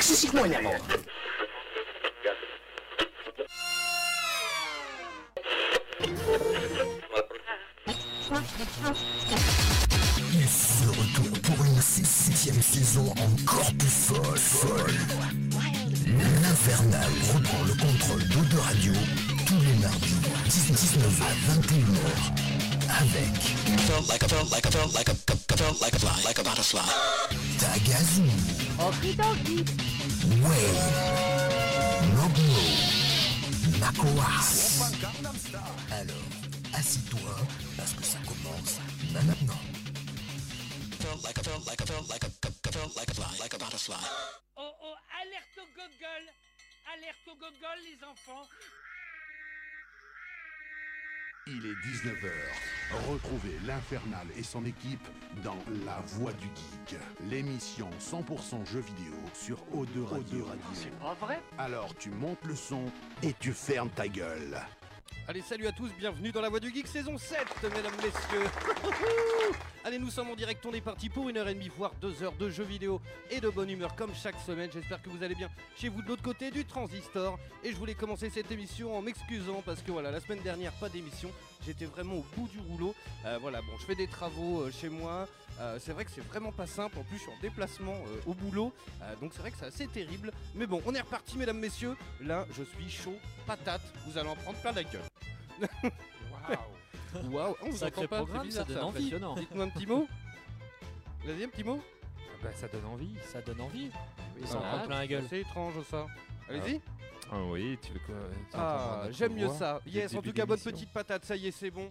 是是是是是 Alors, assis-toi, parce que ça commence maintenant. Oh oh, alerte au gogol Alerte au gogol les enfants Il est 19h. Retrouvez l'Infernal et son équipe dans La Voix du Geek, l'émission 100% jeux vidéo sur O2 Radio. C'est pas vrai? Alors tu montes le son et tu fermes ta gueule. Allez, salut à tous, bienvenue dans la Voix du Geek saison 7, mesdames, messieurs. Allez, nous sommes en direct, on est parti pour une heure et demie, voire deux heures de jeux vidéo et de bonne humeur comme chaque semaine. J'espère que vous allez bien chez vous de l'autre côté du transistor. Et je voulais commencer cette émission en m'excusant parce que voilà, la semaine dernière, pas d'émission. J'étais vraiment au bout du rouleau. Euh, voilà, bon, je fais des travaux euh, chez moi. Euh, c'est vrai que c'est vraiment pas simple. En plus, je suis en déplacement euh, au boulot. Euh, donc c'est vrai que c'est assez terrible. Mais bon, on est reparti, mesdames, messieurs. Là, je suis chaud, patate. Vous allez en prendre plein la gueule. Waouh Waouh, on vous entend pas, programme, c'est bizarre, ça donne envie. Dites-moi un petit mot. Vas-y, un petit mot. Bah ça donne envie, ça donne envie. Ils Ah, s'en prennent plein la gueule. C'est étrange ça. Allez-y. Ah oui, tu veux quoi tu Ah, j'aime mieux ça. Yes, en tout cas, bonne petite patate, ça y est, c'est bon.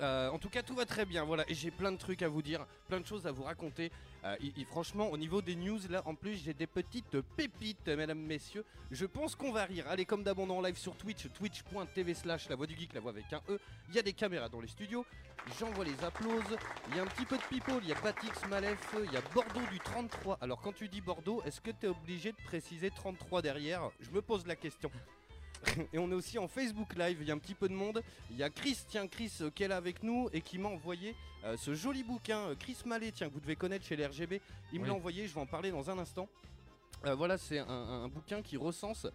Euh, en tout cas, tout va très bien, voilà. Et j'ai plein de trucs à vous dire, plein de choses à vous raconter. Euh, et, franchement, au niveau des news, là, en plus, j'ai des petites pépites, mesdames, messieurs. Je pense qu'on va rire. Allez, comme est en live sur Twitch, twitch.tv slash la voix du geek, la voix avec un E. Il y a des caméras dans les studios. J'envoie les applauses. Il y a un petit peu de people. Il y a Patix Malef. Il y a Bordeaux du 33. Alors, quand tu dis Bordeaux, est-ce que tu es obligé de préciser 33 derrière? Je me pose la question. Et on est aussi en Facebook Live, il y a un petit peu de monde. Il y a Chris, tiens Chris, euh, qui est là avec nous et qui m'a envoyé euh, ce joli bouquin, euh, Chris Mallet, tiens, que vous devez connaître chez les RGB. Il me Oui. l'a envoyé, je vais en parler dans un instant. Euh, voilà, c'est un, un bouquin qui recense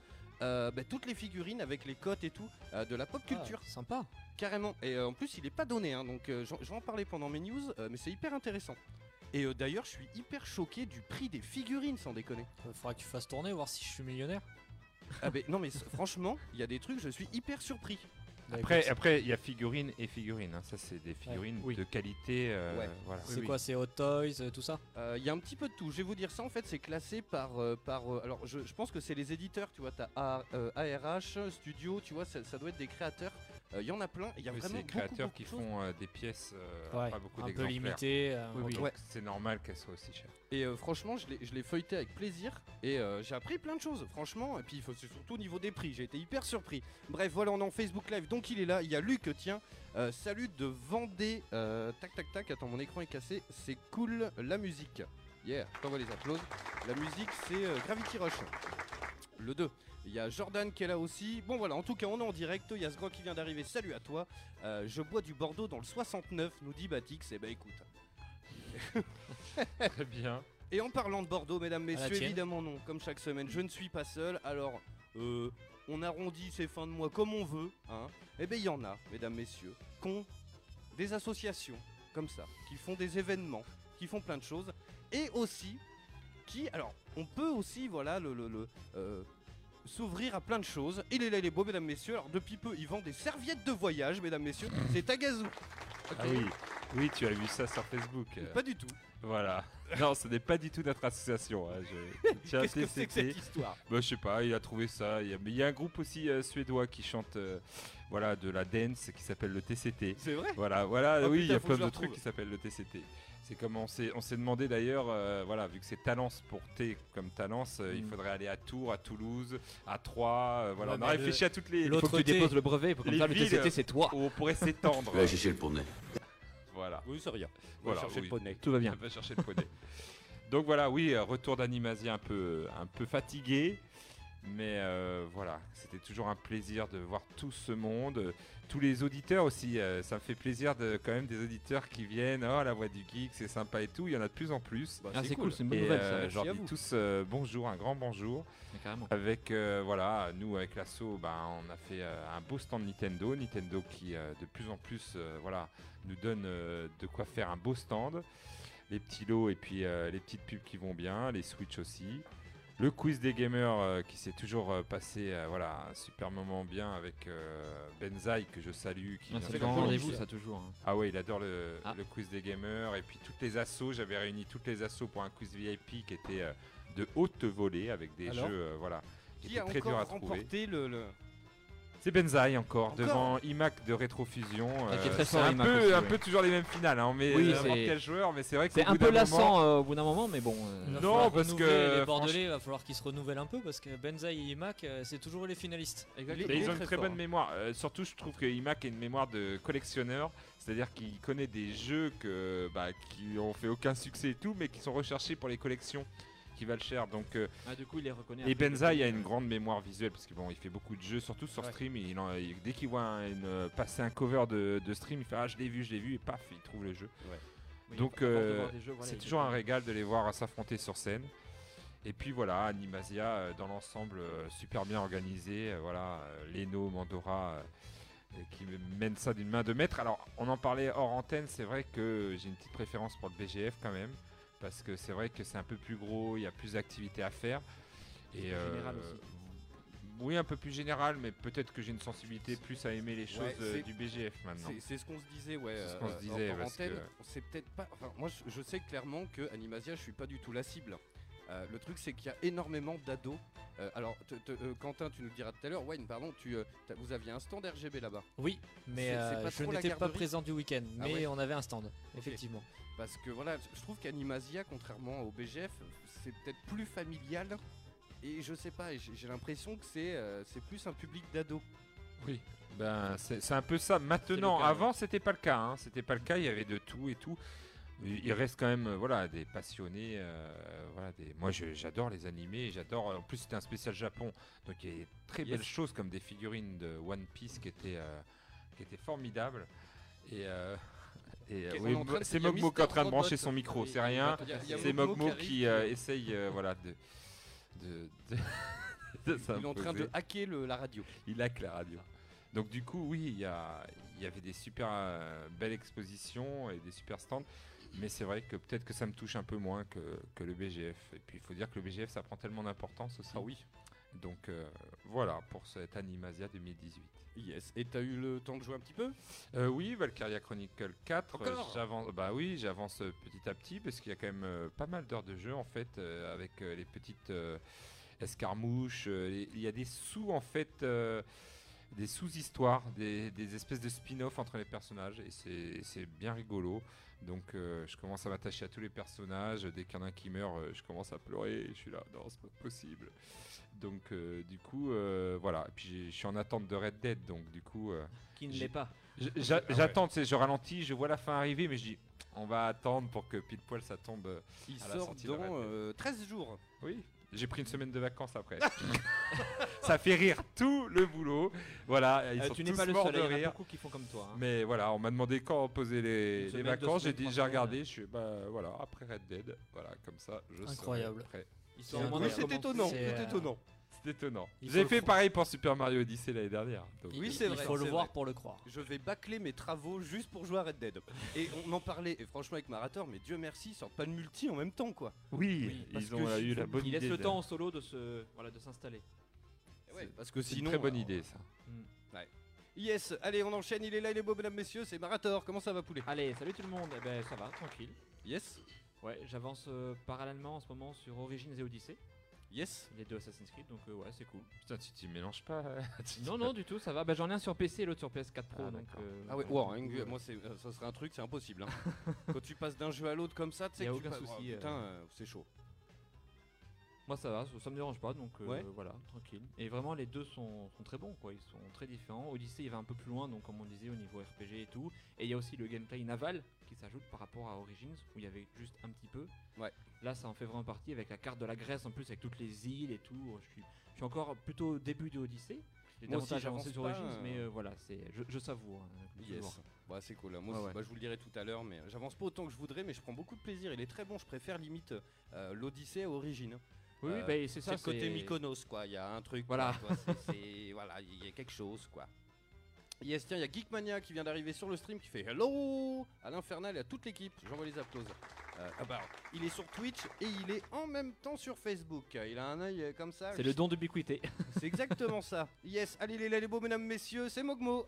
euh, bah, toutes les figurines avec les cotes et tout euh, de la pop culture, Ah, sympa. carrément. Et euh, en plus, il est pas donné, hein, donc euh, j'en- je vais en parler pendant mes news, euh, mais c'est hyper intéressant. Et euh, d'ailleurs, je suis hyper choqué du prix des figurines, sans déconner. Faudra que tu fasses tourner, voir si je suis millionnaire. Ah, ben non, mais franchement, il y a des trucs, je suis hyper surpris. Bah, Après, après, il y a figurines et figurines. hein. Ça, c'est des figurines oui. de qualité. euh, Ouais. Voilà. c'est quoi C'est Hot Toys, euh, tout ça? Euh, Il y a un petit peu de tout. Je vais vous dire ça. En fait, c'est classé par. euh, par euh, alors, je, je pense que c'est les éditeurs. Tu vois, t'as A- euh, ARH, Studio. Tu vois, ça, ça doit être des créateurs. Euh, Il y en a plein. Il y a Oui, vraiment beaucoup, créateurs beaucoup qui font euh, des pièces euh, Ouais, pas beaucoup un peu d'exemplaires. limité. euh, Oui, oui. ok. Ouais. C'est normal qu'elles soient aussi chères. Et euh, franchement, je l'ai- feuilleté avec plaisir. Et euh, j'ai appris plein de choses, franchement. Et puis, c'est surtout au niveau des prix. J'ai été hyper surpris. Bref, voilà, on est en Facebook Live. Donc, il est là. Il y a Luc, tiens. Euh, salut de Vendée. Euh, tac, tac, tac. Attends, mon écran est cassé. C'est cool, la musique. Yeah, t'envoie les applauses. La musique, c'est euh, Gravity Rush. Le 2. Il y a Jordan qui est là aussi. Bon voilà, en tout cas on est en direct. Il y a ce grand qui vient d'arriver. Salut à toi. Euh, je bois du Bordeaux dans le 69, nous dit Batix. Et bah écoute. Très bien. Et en parlant de Bordeaux, mesdames, messieurs, évidemment non, comme chaque semaine, je ne suis pas seul. Alors, euh, on arrondit ces fins de mois comme on veut. Hein. Eh bien, il y en a, mesdames, messieurs, qui ont des associations comme ça, qui font des événements, qui font plein de choses. Et aussi, qui, alors, on peut aussi, voilà, le, le- le, euh, s'ouvrir à plein de choses. Il est là, il est beau, mesdames, messieurs. Alors, depuis peu, il vend des serviettes de voyage, mesdames, messieurs. C'est Tagazu. Ah oui, oui, tu as vu ça sur Facebook. Pas du tout. Voilà. Non, ce n'est pas du tout notre association. hein, Qu'est-ce que c'est que cette histoire? Bah, je sais pas, il a trouvé ça. Il y a, mais il y a un groupe aussi euh, suédois qui chante euh, voilà, de la dance qui s'appelle le TCT. C'est vrai? Voilà, voilà, Oh oui, putain, il y a plein de trucs qui s'appellent le TCT. C'est comme on s'est, on s'est demandé d'ailleurs, euh, voilà, vu que c'est Talence pour T comme Talence, euh, il Mm. faudrait aller à Tours, à Toulouse, à Troyes. euh, voilà, Ouais, on a mais réfléchi à toutes les. l'autre Faut que tu T. déposes le brevet, comme Les ça le c'est toi. où on pourrait s'étendre. Va chercher le poney. voilà. Oui, c'est rien. Voilà, chercher oui. le poney. Tout va bien. On va chercher le poney. Donc voilà, oui, retour d'Animasia un peu, un peu fatigué. Mais euh, voilà, c'était toujours un plaisir de voir tout ce monde, euh, tous les auditeurs aussi. euh, ça me fait plaisir de quand même des auditeurs qui viennent. Oh, la voix du geek, c'est sympa et tout. Il y en a de plus en plus. Ah, c'est cool, c'est une bonne Et nouvelle euh, ça. je leur dis tous euh, bonjour, un grand bonjour. Mais carrément. Avec euh, voilà, nous avec l'assaut, ben, on a fait euh, un beau stand Nintendo, Nintendo qui euh, de plus en plus euh, voilà nous donne euh, de quoi faire un beau stand, les petits lots et puis euh, les petites pubs qui vont bien, les Switch aussi. Le quiz des gamers euh, qui s'est toujours euh, passé, euh, voilà, un super moment bien avec euh, Benzaï que je salue. Qui Ah, c'est rendez-vous ça toujours. hein. Ah ouais, il adore le, Ah. le quiz des gamers. Et puis toutes les assos, j'avais réuni toutes les assos pour un quiz VIP qui était euh, de haute volée avec des Alors jeux, euh, voilà, qui Qui a très durs à trouver. remporté le, le- C'est Benzaï encore, Encore devant IMAC de Rétrofusion. Ah, euh, c'est un, peu, aussi, un ouais. peu toujours les mêmes finales, hein, mais Oui, n'importe c'est- quel joueur, mais c'est vrai que C'est un peu lassant euh, au bout d'un moment, mais bon. euh, Il va Non, falloir parce que, Les Bordelais, il va falloir qu'ils se renouvellent un peu parce que Benzaï et Imac, euh, c'est toujours les finalistes. Exactement. Ils ont une très fort, bonne mémoire. Euh, surtout, je trouve que IMAC a une mémoire de collectionneur. C'est-à-dire qu'il connaît des jeux que, bah, qui ont fait aucun succès et tout, mais qui sont recherchés pour les collections qui valent cher. Donc, euh, Ah, du coup, il les reconnaît. et Benzaï depuis, a une grande mémoire visuelle parce qu'il bon, il fait beaucoup de jeux, surtout sur Ouais. stream. Il en- il- dès qu'il voit un- une, euh, passer un cover de, de stream, il fait Ah, je l'ai vu, je l'ai vu, et paf, il trouve le jeu. oui, donc, euh, voilà, C'est il toujours un régal de les voir s'affronter sur scène. Et puis voilà, Animasia dans l'ensemble super bien organisé. voilà, Leno, Mandora qui mène ça d'une main de maître. Alors on en parlait hors antenne, c'est vrai que j'ai une petite préférence pour le BGF quand même. Parce que c'est vrai que c'est un peu plus gros, il y a plus d'activités à faire. Et euh, plus général aussi. Oui, un peu plus général, mais peut-être que j'ai une sensibilité plus à aimer les choses Ouais, euh, du BGF maintenant. C'est- ce qu'on se disait, ouais. C'est ce euh, qu'on se euh, disait, en- en parce antenne. que- C'est peut-être pas. Enfin, moi, je, je sais clairement que Animasia, je suis pas du tout la cible. Euh, le truc, c'est qu'il y a énormément d'ados. Euh, alors, te- te- euh, Quentin, tu nous diras tout à l'heure. Wayne, pardon, tu, euh, vous aviez un stand RGB là-bas. Oui, mais C'est- euh, je n'étais pas présent du week-end, Ah mais ouais on avait un stand, effectivement. Parce que voilà, je trouve qu'Animasia, contrairement au BGF, c'est peut-être plus familial. Et je sais pas, j'ai j'ai l'impression que c'est euh, c'est plus un public d'ados. Oui, ben c'est c'est un peu ça. Maintenant, cas, avant c'était pas le cas. hein. C'était pas le cas. Il y avait de tout et tout. Il reste quand même, euh, voilà, des passionnés. euh, voilà, des. Moi, j'adore les animés. J'adore. En plus, c'était un spécial Japon, donc il y a des très Yes. belles choses comme des figurines de One Piece qui étaient, euh, qui étaient formidables. Et, euh, euh, oui, c'est Mogmo qui est en train de brancher son micro. C'est rien. C'est Mogmo qui euh, essaye, euh, voilà, de. de, de- de Il est en train de hacker le- la radio. Il hack la radio. Donc du coup, oui, il y, y avait des super euh, belles expositions et des super stands. Mais c'est vrai que peut-être que ça me touche un peu moins que, que le BGF. Et puis il faut dire que le BGF, ça prend tellement d'importance aussi. Ah oui. Donc euh, voilà pour cette Animasia 2018. Yes. Et t'as eu le temps de jouer un petit peu? Euh, oui, Valkyria Chronicle 4. euh, j'avance, bah oui, j'avance petit à petit parce qu'il y a quand même pas mal d'heures de jeu en fait avec les petites escarmouches. il y a des sous en fait, des sous-histoires, des, des espèces de spin-off entre les personnages et c'est bien rigolo. Donc euh, je commence à m'attacher à tous les personnages. Dès qu'il y en a un qui meurt, euh, je commence à pleurer. et Je suis là, non, c'est pas possible. Donc euh, du coup, euh, voilà. Et puis je suis en attente de Red Dead, donc du coup. euh, Qui ne l'est pas. Ah ouais. J'attends, je ralentis, je vois la fin arriver, mais je dis, on va attendre pour que pile poil ça tombe. Il À la sort sortie de Red dans Dead. euh, 13 jours. Oui, j'ai pris une semaine de vacances après. ça fait rire tout le boulot. Voilà, ils Euh, sont tu tous pas le morts seul, de il y en a rire. beaucoup qui font comme toi. hein. Mais voilà, on m'a demandé quand poser les, vacances. J'ai dit, regardé, je suis bah voilà après Red Dead, voilà comme ça, je serai Incroyable. prêt. Ils C'est sont étonnant. C'est, C'est euh, étonnant. C'est étonnant. Il J'ai fait pareil pour Super Mario Odyssey l'année dernière. donc, Oui, c'est Il vrai. faut le voir vrai. pour le croire. Je vais bâcler mes travaux juste pour jouer à Red Dead. Et on en parlait, et franchement, avec Marator, mais Dieu merci, ils sortent pas de multi en même temps, quoi. Oui, parce ils ont eu la bonne Il idée. laisse le temps au solo de se, voilà, de s'installer. Ouais, parce que C'est sinon. une très bonne idée ça. Yes, allez, on enchaîne, il est là, il est beau, mesdames, messieurs, c'est Marator. Comment ça va, poulet? Allez, salut tout le monde. Eh ben, ça va, tranquille. Yes, Ouais, j'avance euh, parallèlement en ce moment sur Origins et Odyssey, yes. les deux Assassin's Creed, donc euh, ouais, c'est cool. Putain, tu t'y mélanges pas. euh, tu- Non, non, du tout, ça va. Bah, j'en ai un sur PC et l'autre sur PS4 Pro. Ah, donc, euh, Ah ouais, moi, c'est, euh, ça serait un truc, c'est impossible. hein. Quand tu passes d'un jeu à l'autre comme ça, tu sais Y a que tu aucun passes- souci, oh, putain, euh, c'est chaud. Moi ça va, ça, ça me dérange pas, donc euh, Ouais. voilà, tranquille. Et vraiment les deux sont, sont très bons, quoi. Ils sont très différents. Odyssey il va un peu plus loin, donc comme on disait au niveau RPG et tout. Et il y a aussi le gameplay naval qui s'ajoute par rapport à Origins où il y avait juste un petit peu. Ouais. Là, ça en fait vraiment partie avec la carte de la Grèce en plus, avec toutes les îles et tout. Je suis, je suis encore plutôt au début de Odyssey. J'ai davantage j'avance avancé sur Origins, euh. mais euh, voilà, c'est, je, je savoure. hein, Yes. Ouais, c'est cool. Moi, ouais. bah, je vous le dirai tout à l'heure, mais j'avance pas autant que je voudrais, mais je prends beaucoup de plaisir. Il est très bon. Je préfère limite euh, l'Odyssée à Origine. Oui, Euh, bah, c'est C'est ça. le côté c'est- Mykonos, quoi. Il y a un truc. Voilà. quoi, c'est- c'est- voilà, il y a quelque chose, quoi. Yes, tiens, il y a Geekmania qui vient d'arriver sur le stream qui fait Hello à l'Infernal et à toute l'équipe. J'envoie les applaudissements. Euh, ah bah, il est sur Twitch et il est en même temps sur Facebook. Il a un œil euh, comme ça. C'est le don d'ubiquité. C'est exactement ça. Yes, allez les, les beaux mesdames, messieurs, c'est Mogmo.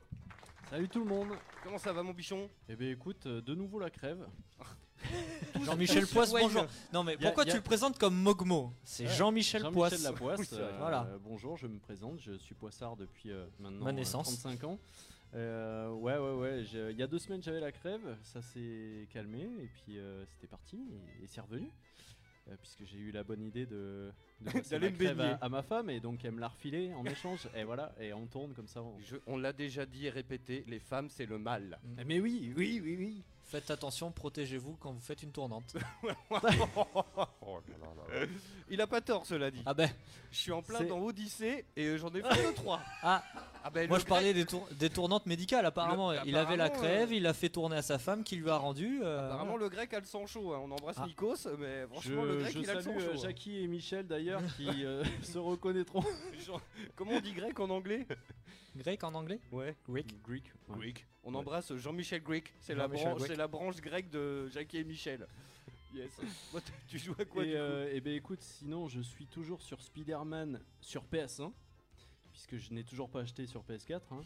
Salut tout le monde Comment ça va mon bichon? Eh bien écoute, euh, de nouveau la crève. Jean-Michel Poisse, bonjour. Non mais pourquoi tu le présentes comme Mogmo C'est Ouais, Jean-Michel Jean-Michel Poisse. Euh, Voilà. bonjour, je me présente, je suis poissard depuis euh, maintenant Ma euh, naissance. 35 ans. Euh, ouais, ouais, ouais. Il y a deux semaines j'avais la crève, ça s'est calmé et puis euh, c'était parti et, et c'est revenu. Euh, puisque j'ai eu la bonne idée de, de me crève à, à ma femme et donc elle me l'a refilé en échange et voilà et on tourne comme ça. on- l'a déjà dit et répété, les femmes c'est le mal. Eh, Mais oui, oui, oui, oui. Faites attention, protégez-vous quand vous faites une tournante. Oh là là là là. Il a pas tort cela dit. Ah ben, Je suis en plein C'est- dans Odyssée et euh, j'en ai fait que trois. ah, Ah ben, moi le je parlais des, tour- des tournantes médicales apparemment. Le- il avait la apparemment, crève, euh, il l'a fait tourner à sa femme qui lui a rendu. euh, Apparemment le grec a le sang chaud, hein. on embrasse Ah. Nikos, mais Je, franchement le grec je il a le sang salue chaud. euh, hein. Jackie et Michel d'ailleurs qui euh, se reconnaîtront. Genre, comment on dit grec en anglais? Grec en anglais? Ouais. Greek. Greek. On embrasse Jean-Michel Greek, c'est la, Jean-Michel branche- Greek. c'est la branche grecque de Jackie et Michel. Yes. Moi, tu joues à quoi et, du coup euh, eh ben écoute, sinon je suis toujours sur Spider-Man sur PS1, puisque je n'ai toujours pas acheté sur PS4. hein.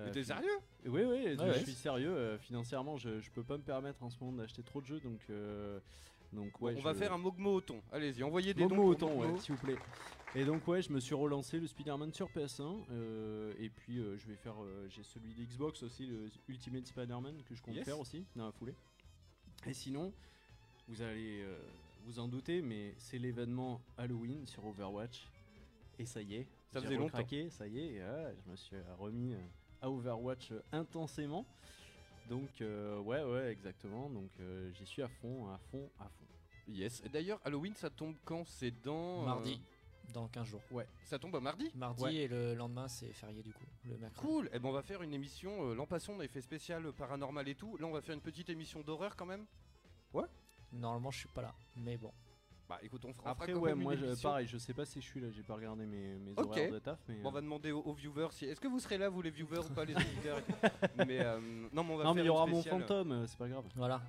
Euh, Mais t'es sérieux? Oui, oui, je ouais. suis sérieux. euh, financièrement, je, je peux pas me permettre en ce moment d'acheter trop de jeux, donc euh, donc ouais. On va je- faire un Mogmo au thon. Allez-y, envoyez des Mogmo. ouais, s'il vous plaît. Et donc ouais, je me suis relancé le Spider-Man sur PS1, euh, et puis euh, je vais faire, euh, j'ai celui de Xbox aussi, le Ultimate Spider-Man que je compte Yes. faire aussi dans la foulée. Et sinon, vous allez euh, vous en douter, mais c'est l'événement Halloween sur Overwatch, et ça y est, Ça faisait longtemps. recraqué, ça y est, et, ouais, je me suis remis euh, à Overwatch euh, intensément. Donc euh, ouais, ouais, exactement. Donc euh, j'y suis à fond, à fond, à fond. Yes. Et d'ailleurs, Halloween, ça tombe quand? C'est dans. euh, Mardi, dans 15 jours. Ça tombe à mardi? Mardi Ouais. et le lendemain c'est férié du coup, le mercredi. Cool. Et ben on va faire une émission. euh, L'an passé, on avait fait spécial euh, paranormal et tout. Là, on va faire une petite émission d'horreur quand même? Normalement je suis pas là, mais bon. Bah écoute, on fera. on fera Après quand ouais, même une moi je- émission. pareil, je sais pas si je suis là, j'ai pas regardé mes, mes Ok. horaires de taf, mais. Bon, on va euh, demander aux, aux viewers si. Est-ce que vous serez là, vous les viewers ou pas, les auditeurs Mais euh, non, mais on va non faire mais il y une aura mon spéciale- fantôme, euh, c'est pas grave. Voilà.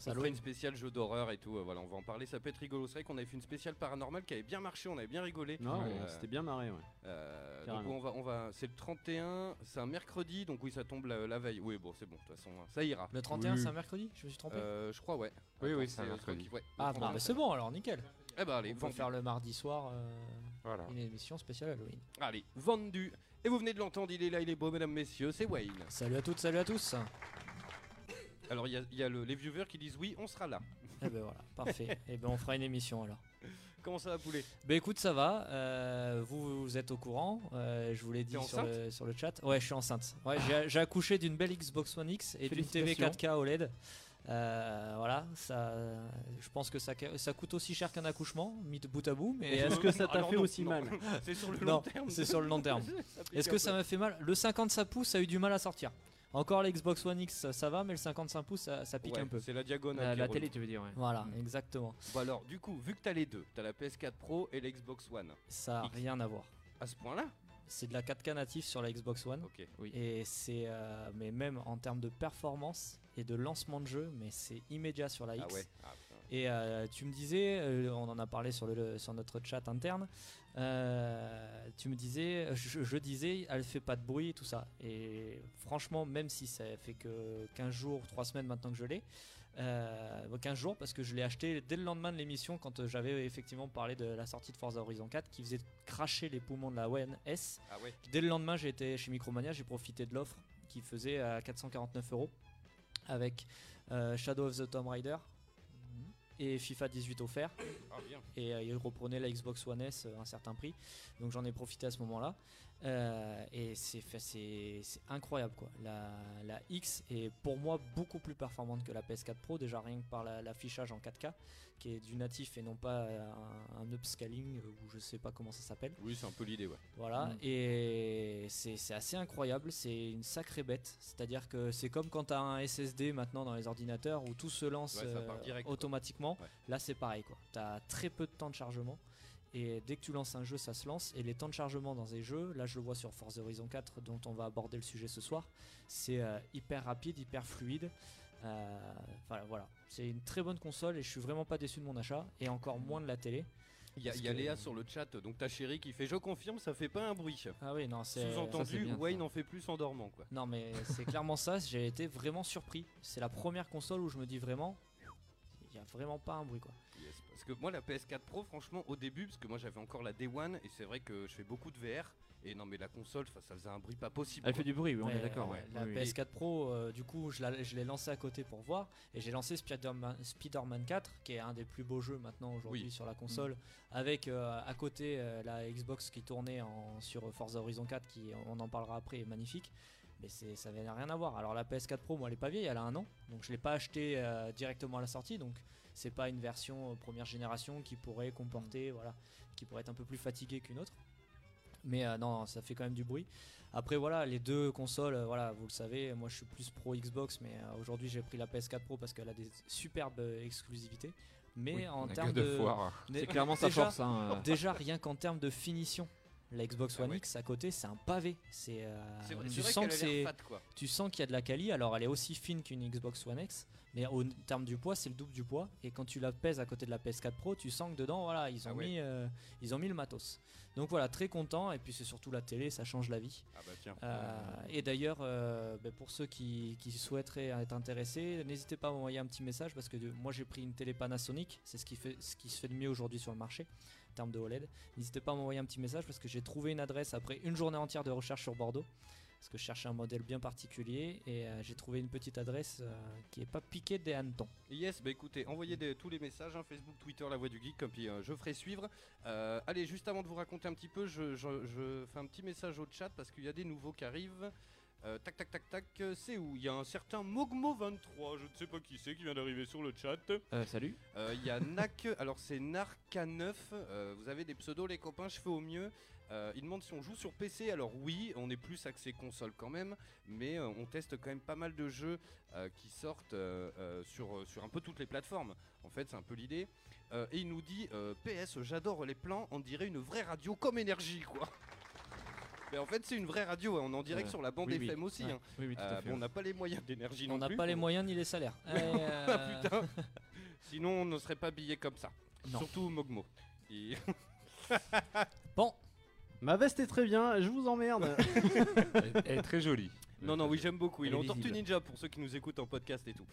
Ça fera une spéciale jeu d'horreur et tout. euh, voilà, on va en parler. Ça peut être rigolo. C'est vrai qu'on avait fait une spéciale paranormale qui avait bien marché. On avait bien rigolé. Non, Euh, on s'était bien marré, ouais. Euh, donc on va, on va, c'est le 31, c'est un mercredi, donc oui ça tombe la, la veille. Oui bon c'est bon, de toute façon hein, ça ira. Le 31 Oui. c'est un mercredi Je me suis trompé Euh, je crois ouais. Oui, Attends, oui, c'est un euh, mercredi. ouais, Ah 31. bah, c'est bon alors nickel. Eh ben allez, On vendu. faire le mardi soir euh, Voilà. une émission spéciale Halloween. Allez, vendu. Et vous venez de l'entendre, il est là, il est beau, mesdames, messieurs, c'est Wayne. Salut à toutes, salut à tous. Alors il y a, il y a le- les viewers qui disent oui, on sera là. Eh ben voilà, parfait. Et ben on fera une émission alors. Comment ça va poulet? Ben écoute, ça va. euh, vous, vous êtes au courant. euh, je vous l'ai dit sur le, sur le chat. Ouais, je suis enceinte. Ouais, j'ai- j'ai accouché d'une belle Xbox One X et d'une TV Félicitations. 4K OLED. Euh, voilà, ça, je pense que ça, ça coûte aussi cher qu'un accouchement, mis de bout à bout. Mais est-ce que ça t'a fait non, aussi non. mal C'est sur le Non, long terme. c'est sur le long terme. Ça Est-ce que ça m'a fait mal? Le 55 pouces a eu du mal à sortir. Encore l'Xbox One X, ça va, mais le 55 pouces, ça, ça pique Ouais, un peu. C'est la diagonale. La, la télé, tu veux dire, ouais. Voilà, Mm. exactement. Bon alors, du coup, vu que t'as les deux, t'as la PS4 Pro et la Xbox One. Ça n'a X. rien à voir. À ce point-là C'est de la 4K native sur la Xbox One. Ok. Et c'est, euh, mais même en termes de performance et de lancement de jeu, mais c'est immédiat sur la X. Ah ouais. Ah, putain. Et euh, tu me disais, euh, on en a parlé sur, le, sur notre chat interne, euh, tu me disais, je, je disais, elle fait pas de bruit, tout ça. Et franchement, même si ça fait que 15 jours, 3 semaines maintenant que je l'ai, euh, 15 jours parce que je l'ai acheté dès le lendemain de l'émission quand j'avais effectivement parlé de la sortie de Forza Horizon 4 qui faisait cracher les poumons de la One S. Ah ouais. Dès le lendemain, j'ai été chez Micromania, j'ai profité de l'offre qui faisait à 449 euros avec euh, Shadow of the Tomb Raider. Et FIFA 18 offert. Ah, bien. Et euh, il reprenait la Xbox One S à un certain prix. Donc j'en ai profité à ce moment-là. Euh, et c'est c'est c'est incroyable quoi. La, la X est pour moi beaucoup plus performante que la PS4 Pro, déjà rien que par la- l'affichage en 4K, qui est du natif et non pas un, un upscaling ou je sais pas comment ça s'appelle. Oui, c'est un peu l'idée, ouais. Voilà, Mm. et c'est c'est assez incroyable, c'est une sacrée bête. C'est-à-dire que c'est comme quand tu as un SSD maintenant dans les ordinateurs où tout se lance Ouais, euh, direct, automatiquement. Ouais. Là, c'est pareil, quoi. Tu as très peu de temps de chargement. Et dès que tu lances un jeu, ça se lance. Et les temps de chargement dans ces jeux, là je le vois sur Forza Horizon 4, dont on va aborder le sujet ce soir, c'est euh, hyper rapide, hyper fluide. Euh, voilà, c'est une très bonne console et je suis vraiment pas déçu de mon achat. Et encore moins de la télé. Il y a, Parce il y a que- Léa sur le chat, donc ta chérie qui fait Je confirme, ça fait pas un bruit. Ah oui, non, c'est. Sous-entendu, Wayne en fait plus en dormant, quoi. Non mais c'est clairement ça, j'ai été vraiment surpris. C'est la première console où je me dis vraiment, il a vraiment pas un bruit quoi. Yes, Parce que moi, la PS4 Pro, franchement, au début, parce que moi j'avais encore la Day One, et c'est vrai que je fais beaucoup de VR, et non, mais la console, ça faisait un bruit pas possible. Elle quoi. fait du bruit, oui, on Mais, est d'accord. ouais. La Oui, oui. PS4 Pro, euh, du coup, je la- je l'ai lancé à côté pour voir, et j'ai lancé Spider-Man Spider-Man 4, qui est un des plus beaux jeux maintenant aujourd'hui Oui. sur la console, avec euh, à côté euh, la Xbox qui tournait en, sur Forza Horizon 4, qui on en parlera après, est magnifique. Mais c'est, ça n'avait rien à voir. Alors la PS4 Pro, moi, elle est pas vieille, elle a un an, donc je l'ai pas acheté euh, directement à la sortie, donc c'est pas une version euh, première génération qui pourrait comporter, voilà, qui pourrait être un peu plus fatiguée qu'une autre. Mais euh, non, ça fait quand même du bruit. Après voilà, les deux consoles, euh, voilà, vous le savez, moi je suis plus pro Xbox, mais euh, aujourd'hui j'ai pris la PS4 Pro parce qu'elle a des superbes exclusivités. Mais Oui, en termes de, C'est clairement sa force. hein. Déjà rien qu'en termes de finition, la Xbox Ah One ouais. X à côté c'est un pavé. C'est, euh, vrai, tu sens c'est, tu sens qu'il y a de la quali. Alors elle est aussi fine qu'une Xbox One X, mais au terme du poids c'est le double du poids. Et quand tu la pèses à côté de la PS4 Pro, tu sens que dedans voilà ils ont Ah ouais. mis euh, ils ont mis le matos. Donc voilà très content. Et puis c'est surtout la télé, ça change la vie. Ah bah tiens. Euh, et d'ailleurs, ben, pour ceux qui, qui souhaiteraient être intéressés, n'hésitez pas à m'envoyer un petit message parce que de- moi j'ai pris une télé Panasonic, c'est ce qui, fait, ce qui se fait de mieux aujourd'hui sur le marché termes de OLED. N'hésitez pas à m'envoyer un petit message parce que j'ai trouvé une adresse après une journée entière de recherche sur Bordeaux. Parce que je cherchais un modèle bien particulier et euh, j'ai trouvé une petite adresse euh, qui est pas piquée des hannetons. Yes, bah écoutez, envoyez tous les messages, hein, Facebook, Twitter, La Voix du Geek, comme puis euh, je ferai suivre. Allez, juste avant de vous raconter un petit peu, je fais un petit message au chat parce qu'il y a des nouveaux qui arrivent. Euh, tac, tac, tac, tac, euh, c'est où? Il y a un certain Mogmo23, je ne sais pas qui c'est, qui vient d'arriver sur le chat. Euh, salut. Il y a Nak, alors c'est Narka9, euh, vous avez des pseudos les copains, je fais au mieux. Il demande si on joue sur PC, alors oui, on est plus axé console quand même, mais on teste quand même pas mal de jeux qui sortent sur, sur un peu toutes les plateformes. En fait, c'est un peu l'idée. Et il nous dit PS, j'adore les plans, on dirait une vraie radio comme énergie quoi. Mais en fait, c'est une vraie radio, hein, on est en direct Ouais. sur la bande Oui, oui. FM aussi. Ouais. hein. Oui, oui, tout Euh, à fait. bon, on n'a pas les moyens d'énergie non On n'a pas les moyens ni les salaires. Euh, Ah, putain. Sinon, on ne serait pas habillé comme ça. Non. Surtout Mogmo. Et- Bon, Ma veste est très bien, je vous emmerde. Elle, est très jolie. Non, non, oui, j'aime beaucoup. Il est en Tortue. Ninja pour ceux qui nous écoutent en podcast et tout.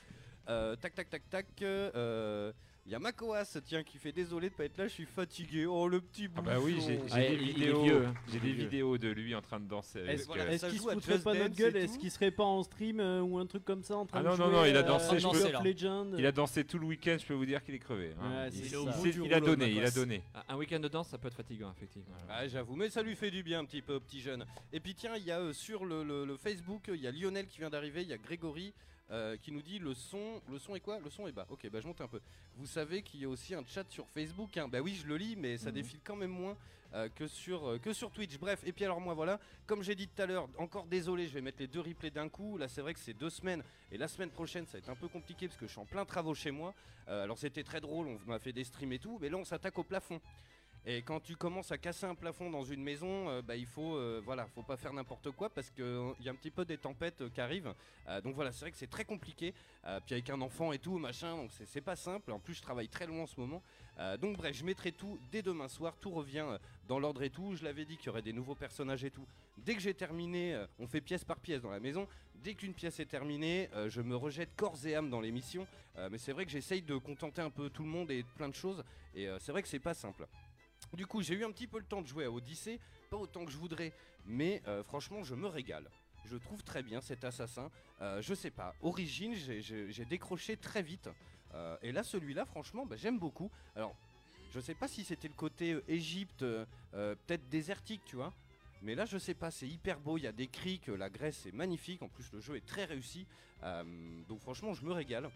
Euh, tac, tac, tac, tac. euh, Il y a Makoas, tiens, qui fait désolé de pas être là, je suis fatigué. Oh, le petit Ah bah oui, j'ai Ah, des est vidéos, vieux, j'ai des est vieux. vidéos de lui en train de danser. Est-ce voilà, euh, ça qu'il se foutrait pas notre gueule Est-ce qu'il serait pas en stream euh, ou un truc comme ça en train Ah de non, non, jouer, non, il a euh, dansé, je peux- Il a dansé tout le week-end, je peux vous dire qu'il est crevé. hein. Ouais, il, Au a donné, il a donné. Un week-end de danse, ça peut être fatigant, effectivement. Ah, j'avoue, mais ça lui fait du bien un petit peu, petit jeune. Et puis tiens, il y a euh, sur le, le- le Facebook, il y a Lionel qui vient d'arriver, il y a Grégory euh, qui nous dit le son, le son est quoi? Le son est bas. Ok, bah je monte un peu. Vous savez qu'il y a aussi un chat sur Facebook. Hein. Bah oui, je le lis, mais ça Mhm. défile quand même moins euh, que sur euh, que sur Twitch. Bref, et puis alors moi voilà, comme j'ai dit tout à l'heure, encore désolé, je vais mettre les deux replays d'un coup. Là, c'est vrai que c'est deux semaines et la semaine prochaine, ça va être un peu compliqué parce que je suis en plein travaux chez moi. Alors c'était très drôle, on m'a fait des streams et tout, mais là on s'attaque au plafond. Et quand tu commences à casser un plafond dans une maison, euh, bah, il faut, euh, voilà, faut pas faire n'importe quoi parce qu'il y a un petit peu des tempêtes euh, qui arrivent. Euh, donc voilà, c'est vrai que c'est très compliqué. Euh, puis avec un enfant et tout, machin, donc c'est- pas simple. En plus, je travaille très loin en ce moment. Euh, donc bref, je mettrai tout dès demain soir. Tout revient euh, dans l'ordre et tout. Je l'avais dit qu'il y aurait des nouveaux personnages et tout. Dès que j'ai terminé, euh, on fait pièce par pièce dans la maison. Dès qu'une pièce est terminée, euh, je me rejette corps et âme dans l'émission. Euh, mais c'est vrai que j'essaye de contenter un peu tout le monde et plein de choses. Et euh, c'est vrai que c'est pas simple. Du coup, j'ai eu un petit peu le temps de jouer à Odyssey, pas autant que je voudrais, mais euh, franchement, je me régale. Je trouve très bien cet assassin. Euh, je sais pas, Origine, j'ai- décroché très vite. Euh, et là, celui-là, franchement, bah, j'aime beaucoup. Alors, je sais pas si c'était le côté Égypte, peut-être désertique, tu vois. Mais là, je sais pas, c'est hyper beau. Il y a des criques, la Grèce est magnifique. En plus, le jeu est très réussi. Donc, franchement, je me régale.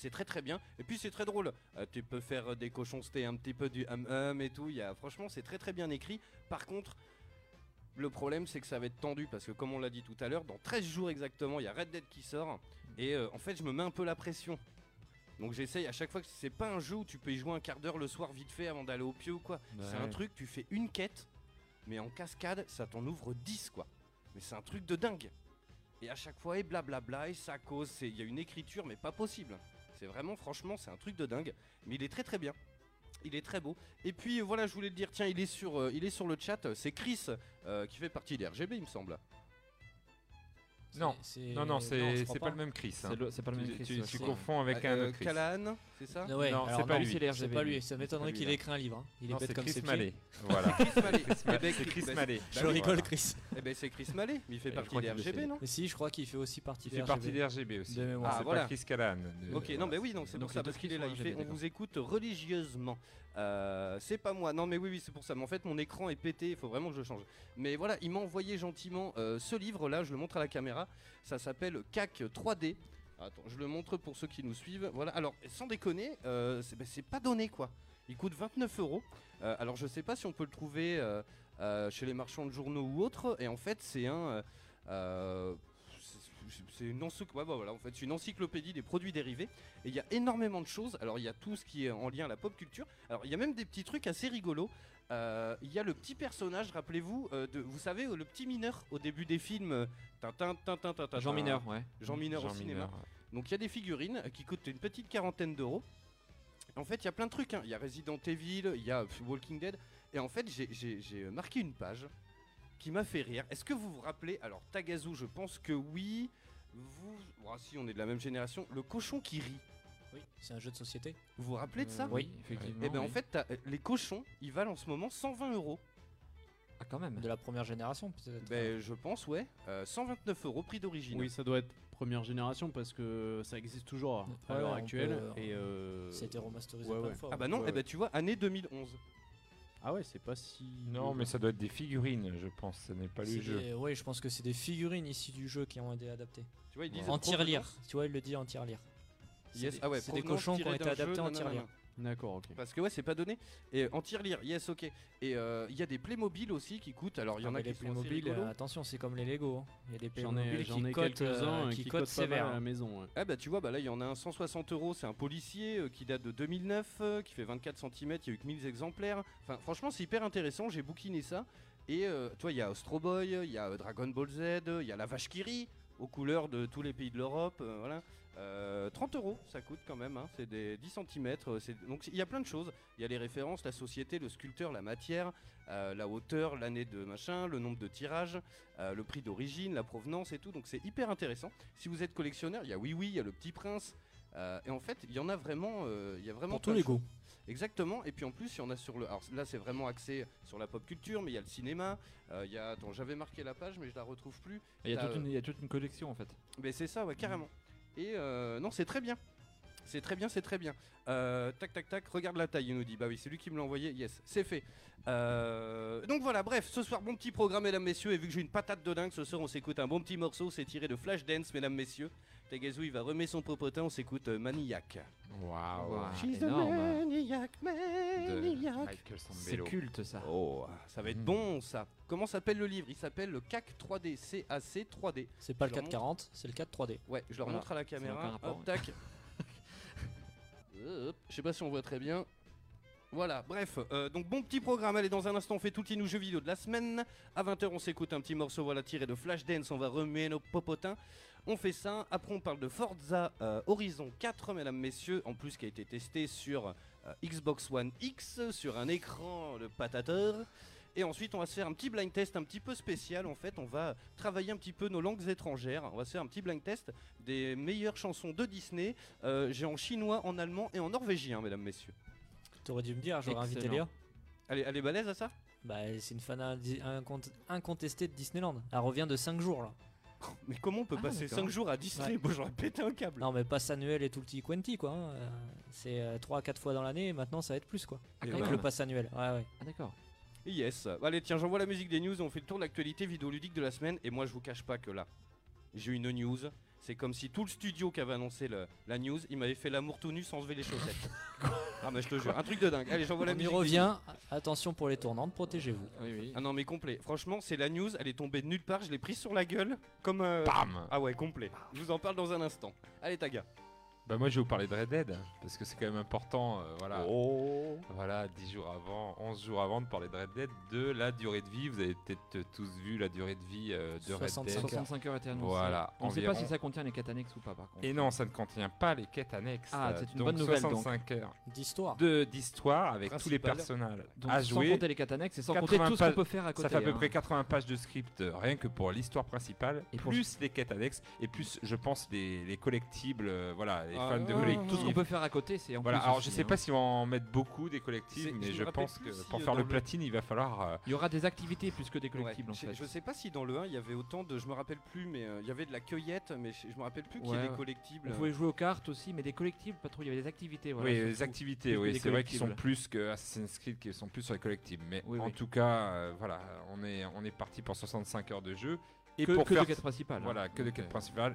C'est très très bien. Et puis c'est très drôle. Euh, tu peux faire euh, des cochons c'était un petit peu du hum hum et tout. Il y a, franchement, c'est très très bien écrit. Par contre, le problème c'est que ça va être tendu parce que comme on l'a dit tout à l'heure, dans 13 jours exactement, il y a Red Dead qui sort. Et euh, en fait, je me mets un peu la pression. Donc j'essaye à chaque fois que c'est pas un jeu où tu peux y jouer un quart d'heure le soir vite fait avant d'aller au pieu ou quoi. C'est un truc, tu fais une quête, mais en cascade, ça t'en ouvre 10 quoi. Mais c'est un truc de dingue. Et à chaque fois, et blablabla, et ça cause, c'est- il y a une écriture, mais pas possible. C'est vraiment, franchement, c'est un truc de dingue. Mais il est très très bien. Il est très beau. Et puis voilà, je voulais le dire, tiens, il est sur, euh, il est sur le chat. C'est Chris euh, qui fait partie des RGB, il me semble. Non, C'est- non, c'est pas le même Chris. hein. C'est le- c'est pas le même Tu- Chris, Tu, ouais, tu c'est- confonds avec Euh, un autre Chris. Callahan, c'est ça Ouais, Non, c'est pas lui. C'est pas lui. Ça m'étonnerait C'est qu'il ait écrit un livre. hein. Il est Non, bête c'est comme Chris. Mallet. Voilà. Chris Mallet. Chris Eh Mallet. ben, C'est Chris- bah, Mallet. Je Bah rigole, voilà. Chris. Eh ben c'est Chris Mallet, il fait je partie des RGB, non Mais si, je crois qu'il fait aussi partie Il des fait partie des RGB aussi. Ah, c'est voilà. pas Chris Callan. de- Ok, non, mais oui, donc c'est Donc pour ça c'est parce qu'il est là. Il fait, on vous écoute religieusement. Euh, c'est pas moi. Non, mais oui, oui, c'est pour ça. Mais en fait, mon écran est pété. Il faut vraiment que je change. Mais voilà, il m'a envoyé gentiment euh, ce livre-là. Je le montre à la caméra. Ça s'appelle CAC 3D. Attends, je le montre pour ceux qui nous suivent. Voilà. Alors, sans déconner, euh, c'est ben, c'est pas donné quoi. Il coûte 29 euros. Euh, alors, je sais pas si on peut le trouver euh, chez les marchands de journaux ou autres. Et en fait, c'est un. C'est- une, encycl- ouais, bah voilà, en fait, c'est une encyclopédie des produits dérivés. Et il y a énormément de choses. Alors, il y a tout ce qui est en lien à la pop culture. Alors, il y a même des petits trucs assez rigolos. Euh, Il y a le petit personnage, rappelez-vous, euh, de, vous savez, euh, le petit mineur au début des films. Tintin, Tintin, Tintin, Jean. Mineur, ouais. Jean Mineur au cinéma. Mineur. Donc il y a des figurines qui coûtent une petite quarantaine d'euros. En fait, il y a plein de trucs. hein. Il y a Resident Evil, il y a Walking Dead. Et en fait, j'ai- marqué une page qui m'a fait rire. Est-ce que vous vous rappelez Alors, Tagazu, je pense que oui. Vous, oh, si on est de la même génération, le cochon qui rit. Oui, c'est un jeu de société. Vous vous rappelez de ça Euh, Oui, effectivement. Et ben en oui. fait, euh, les cochons, ils valent en ce moment 120 euros. Ah, quand même. De la première génération, peut-être. Ben, je pense, ouais. Euh, 129 euros, prix d'origine. Oui, ça doit être première génération parce que ça existe toujours à Ouais, l'heure actuelle. peut- et euh, Ça a été remasterisé ouais, plein ouais. de fois. Ah bah non, Ouais, eh ben, tu vois, année 2011. Ah ouais, c'est pas si. Non, mais ça doit être des figurines, je pense. Ce n'est pas le jeu. des- Ouais, je pense que c'est des figurines ici du jeu qui ont été adaptées. Tu vois, ils disent En tirelire. Tu vois, il le dit en tirelire. C'est Yes, des- ah ouais, c'est des cochons qui ont été adaptés en tirelire. D'accord, ok. Parce que ouais, c'est pas donné. Et en tirelire, yes, ok. Et euh, il y a des Playmobil aussi qui coûtent. Alors il y en Ah, a qui les sont assez rigolos. euh, attention, c'est comme les Lego. hein. Il y a des Playmobil ai, qui cotent, euh, qui, qui cotent sévère. à la maison. ouais. Ah bah tu vois, bah là il y en a un 160 euros, c'est un policier euh, qui date de 2009, euh, qui fait 24 cm, il y a eu que 1000 exemplaires. Enfin franchement c'est hyper intéressant, j'ai bouquiné ça. Et euh, toi il y a Astro Boy, il y a euh, Dragon Ball Z, il y a la vache qui rit, aux couleurs de tous les pays de l'Europe, euh, voilà. Euh, 30 euros ça coûte quand même, hein, c'est des 10 cm. Donc il y a plein de choses, il y a les références, la société, le sculpteur, la matière, euh, la hauteur, l'année de machin, le nombre de tirages, euh, le prix d'origine, la provenance et tout. Donc c'est hyper intéressant. Si vous êtes collectionneur, il y a Oui Oui, il y a le Petit Prince. euh, et en fait, il y en a vraiment, euh, il y a vraiment Pour tous les goûts. Exactement. Et puis en plus, il y en a sur le. Alors là, c'est vraiment axé sur la pop culture, mais il y a le cinéma. euh, Il y a. Attends, j'avais marqué la page, mais je la retrouve plus. Il y, a T'as, toute une- il y a toute une collection en fait. Mais c'est ça, ouais, carrément. Et euh, non, c'est très bien. C'est très bien, c'est très bien. Euh, tac, tac, tac, regarde la taille, il nous dit. Bah oui, c'est lui qui me l'a envoyé. Yes, c'est fait. Euh, donc voilà, bref, ce soir, bon petit programme, mesdames, messieurs. Et vu que j'ai une patate de dingue, ce soir, on s'écoute un bon petit morceau. C'est tiré de Flashdance, mesdames, messieurs. Tagazu, il va remettre son popotin. On s'écoute euh, Maniac. Waouh. Wow. She's a énorme. maniac, maniac. C'est culte ça. Oh, ça va être Mhm. bon ça. Comment s'appelle le livre? Il s'appelle le CAC 3D, CAC 3D. C'est pas Je le leur 440, c'est le 4 3D. Ouais, je leur Voilà. montre à la caméra. rapport, Hop, tac. Je sais pas si on voit très bien. Voilà, bref, euh, donc bon petit programme. Allez, dans un instant, on fait tout le petit jeux vidéo de la semaine. À 20h, on s'écoute un petit morceau, voilà, tiré de Flashdance. On va remettre nos popotins. On fait ça. Après, on parle de Forza euh, Horizon 4, mesdames, messieurs. En plus, qui a été testé sur euh, Xbox One X, sur un écran de patateur. Et ensuite, on va se faire un petit blind test un petit peu spécial. En fait, on va travailler un petit peu nos langues étrangères. On va se faire un petit blind test des meilleures chansons de Disney. Euh, J'ai en chinois, en allemand et en norvégien, mesdames, messieurs. T'aurais dû me dire, j'aurais invité. Léa. Elle est, elle est balèze à ça? Bah, c'est une fan incontestée de Disneyland. Elle revient de 5 jours là. Mais comment on peut Ah, passer d'accord. 5 jours à distribuer Moi j'aurais pété un câble. Non, mais passe annuel et tout le petit quanti, quoi. hein. Euh, C'est 3 à 4 fois dans l'année, et maintenant ça va être plus, quoi. Ah, Avec même. le pass annuel. Ouais, ouais. Ah, d'accord. Yes. Allez, tiens, j'envoie la musique des news et on fait le tour de l'actualité vidéoludique de la semaine. Et moi, je vous cache pas que là, j'ai une news. C'est comme si tout le studio qui avait annoncé le- la news, il m'avait fait l'amour tout nu sans enlever les chaussettes. ah, mais je te jure, un truc de dingue. Allez, j'envoie la On y musique. des revient. Attention pour les tournantes, protégez-vous. Oui, oui. Ah non mais complet. Franchement, c'est la news, elle est tombée de nulle part, je l'ai prise sur la gueule comme euh, Bam Ah ouais, complet. Je vous en parle dans un instant. Allez Taga. Bah moi je vais vous parler de Red Dead parce que c'est quand même important euh, voilà Oh. voilà 10 jours avant 11 jours avant de parler de Red Dead de la durée de vie vous avez peut-être euh, tous vu la durée de vie euh, de Red 65 Dead 65 heures étaient annoncées. Voilà, On ne sait pas si ça contient les quêtes annexes ou pas, par contre. et non ça ne contient pas les quêtes annexes Ah, c'est une donc bonne nouvelle, donc. 65 heures D'histoire. de d'histoire avec tous les personnages Donc, à sans jouer compter les quêtes annexes et sans 80 compter tout ce qu'on pages- peut faire à côté. ça fait à peu hein. près 80 pages de script euh, rien que pour l'histoire principale, Et pour- plus les quêtes annexes, et plus je pense les, les collectibles, euh, voilà, les Ah, fans de collectibles. Tout ce qu'on peut faire à côté, c'est en Voilà, plus alors aussi, je sais hein. pas si on va en mettre beaucoup des je mais je pense que si, pour euh, faire dans le le- platine, il va falloir. euh, Il y aura des activités plus que des collectibles Ouais, en je, fait. je sais pas si dans le 1 il y avait autant de. Je me rappelle plus, mais euh, il y avait de la cueillette, mais je, je me rappelle plus qu'il y ait Ouais, des ouais. collectibles. On pouvait jouer aux cartes aussi, mais des collectibles, pas trop. Il y avait des activités. Voilà, oui, les activités, oui, des c'est vrai qu'ils sont plus que Assassin's Creed, qui sont plus sur les collectibles. Mais en tout cas, euh, voilà, on est, on est parti pour 65 heures de jeu. Et que, pour que faire de quêtes principales. hein. Voilà, que de.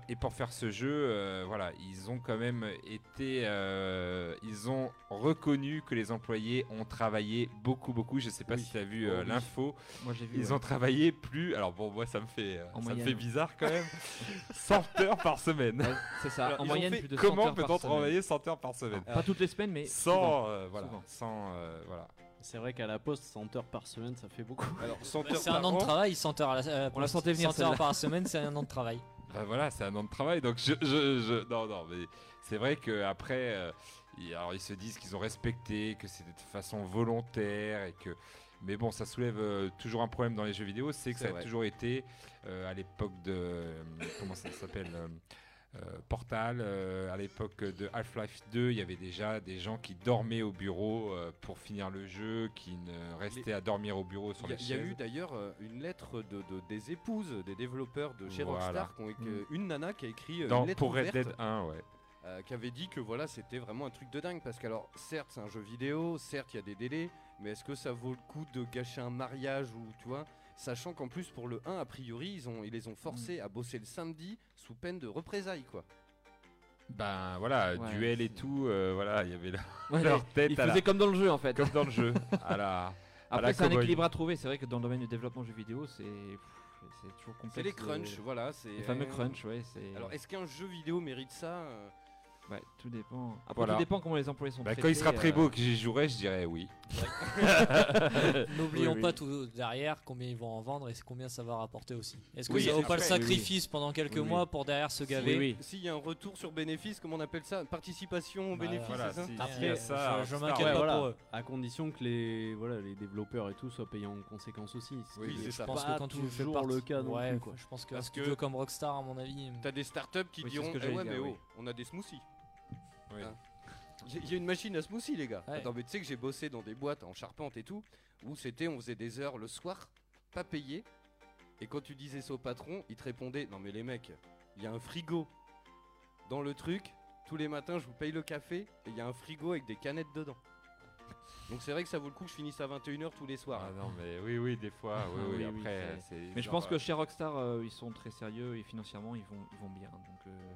Et pour faire ce jeu, euh, voilà, ils ont quand même été, euh, ils ont reconnu que les employés ont travaillé beaucoup, beaucoup. Je sais pas Oui. si tu as vu Oh, euh, oui. l'info. Moi j'ai vu. Ils ouais. ont travaillé plus. Alors bon, moi ça me fait, En ça me moyenne. fait bizarre quand même. 100 heures par semaine. Ouais, C'est ça. Alors, en moyenne, plus de 100 Comment peut-on travailler 100 heures par semaine? Pas toutes les semaines, mais. 100, souvent. euh, voilà, Souvent. 100, euh, voilà. C'est vrai qu'à la poste, 100 heures par semaine, ça fait beaucoup. Alors, 100 Bah, heures c'est un par an de an. travail, 100 heures à la euh, On la sentait venir, 100 heures celle-là. par semaine, c'est un an de travail. Bah voilà, c'est un an de travail. Donc je, je, je- non, non, mais c'est vrai que après, euh, ils, alors ils se disent qu'ils ont respecté, que c'est de façon volontaire et que. Mais bon, ça soulève euh, toujours un problème dans les jeux vidéo, c'est que C'est ça a vrai. toujours été euh, à l'époque de euh, comment ça s'appelle euh, Portal, euh, à l'époque de Half-Life 2, il y avait déjà des gens qui dormaient au bureau euh, pour finir le jeu, qui ne restaient à dormir au bureau sur les il y a chaises. eu d'ailleurs euh, une lettre de, de- des épouses des développeurs de chez Voilà. Rockstar, qui ont écrit- Mm. une nana qui a écrit euh, Dans- une lettre pour Red Dead 1, ouais. euh, qui avait dit que voilà c'était vraiment un truc de dingue parce qu'alors certes c'est un jeu vidéo, certes il y a des délais, mais est-ce que ça vaut le coup de gâcher un mariage ou tu vois Sachant qu'en plus pour le 1 a priori ils, ont, ils les ont forcés à bosser le samedi sous peine de représailles quoi. Ben voilà, Ouais, duel et c'est- tout, euh, voilà, il y avait la- Ouais, leur tête Il à la- faisait comme dans le jeu en fait. comme dans le jeu, à la, à Après, la c'est un cow-boy. équilibre à trouver. C'est vrai que dans le domaine du développement jeu vidéo, c'est pff, c'est toujours complexe. C'est les de- crunchs, voilà. c'est Les fameux crunchs, ouais. c'est- Alors est-ce qu'un jeu vidéo mérite ça euh, Ouais, tout dépend. Après, Voilà. tout dépend comment les employés sont Bah, traités. quand il sera très euh, beau que j'y jouerai, je dirais oui. N'oublions Oui, oui. pas tout derrière combien ils vont en vendre et combien ça va rapporter aussi. Est-ce que Oui, ça vaut pas le sacrifice pendant quelques Oui, oui. mois pour derrière se Si- gaver oui. S'il y a un retour sur bénéfice, comment on appelle ça Participation au Bah, bénéfice, voilà, ça si- Après, euh, ça, je- m'inquiète ouais, pas voilà. pour eux. À condition que les, voilà, les développeurs et tout soient payés en conséquence aussi. Oui, c'est ça. Je pense que quand tu fais le cas non plus. Je pense que- comme Rockstar, à mon avis. T'as des startups qui diront Eh ouais, mais oh, on a des smoothies. Oui. Hein. Il y a une machine à smoothie, les gars. Ouais. Attends, mais tu sais que j'ai bossé dans des boîtes en charpente et tout, où c'était, on faisait des heures le soir, pas payé. Et quand tu disais ça au patron, il te répondait Non, mais les mecs, il y a un frigo dans le truc. Tous les matins, je vous paye le café et il y a un frigo avec des canettes dedans. Donc c'est vrai que ça vaut le coup que je finisse à 21h tous les soirs. Ah non, mais oui, oui, des fois, oui, oui, Oui, oui, après, c'est- c'est. Mais je pense que euh, chez Rockstar, euh, ils sont très sérieux et financièrement, ils vont, ils vont bien. Donc, euh,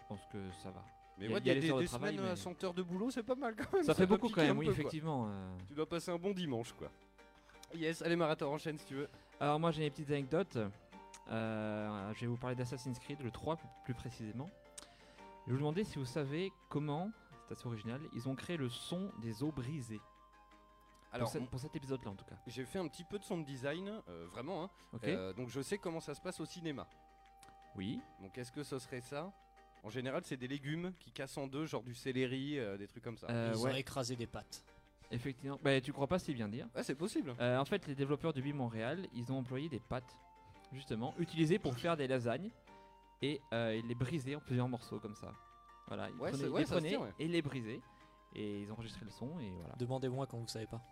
je pense que ça va. Mais il y a- ouais, il y a des, travail, semaines à mais- 100 heures de boulot, c'est pas mal quand même. Ça fait beaucoup quand même, oui, peu, effectivement. euh. Tu dois passer un bon dimanche, quoi. Yes, allez, Marathon, enchaîne si tu veux. Alors moi j'ai des petites anecdotes. Euh, je vais vous parler d'Assassin's Creed, le 3 plus- précisément. Je vais vous demander si vous savez comment, c'est assez original, ils ont créé le son des eaux brisées. Alors, pour, ce- pour cet épisode-là en tout cas. j'ai fait un petit peu de son design, euh, vraiment. Hein. Ok Euh, donc je sais comment ça se passe au cinéma. Oui. Donc est-ce que ce serait ça? En général, c'est des légumes qui cassent en deux, genre du céleri, euh, des trucs comme ça. Euh, Ils ont écrasé des pattes. effectivement. Bah, tu crois pas si bien dire. Ouais, c'est possible. Euh, en fait, les développeurs de Wii Montréal, ils ont employé des pâtes, justement, utilisées pour faire des lasagnes et euh, ils les brisaient en plusieurs morceaux comme ça. Voilà, ils Ouais, prenaient, c'est- ils ouais, les ça se prenaient tient, ouais. et ils les brisaient. Et ils ont enregistré le son et voilà. Demandez-moi quand vous savez pas.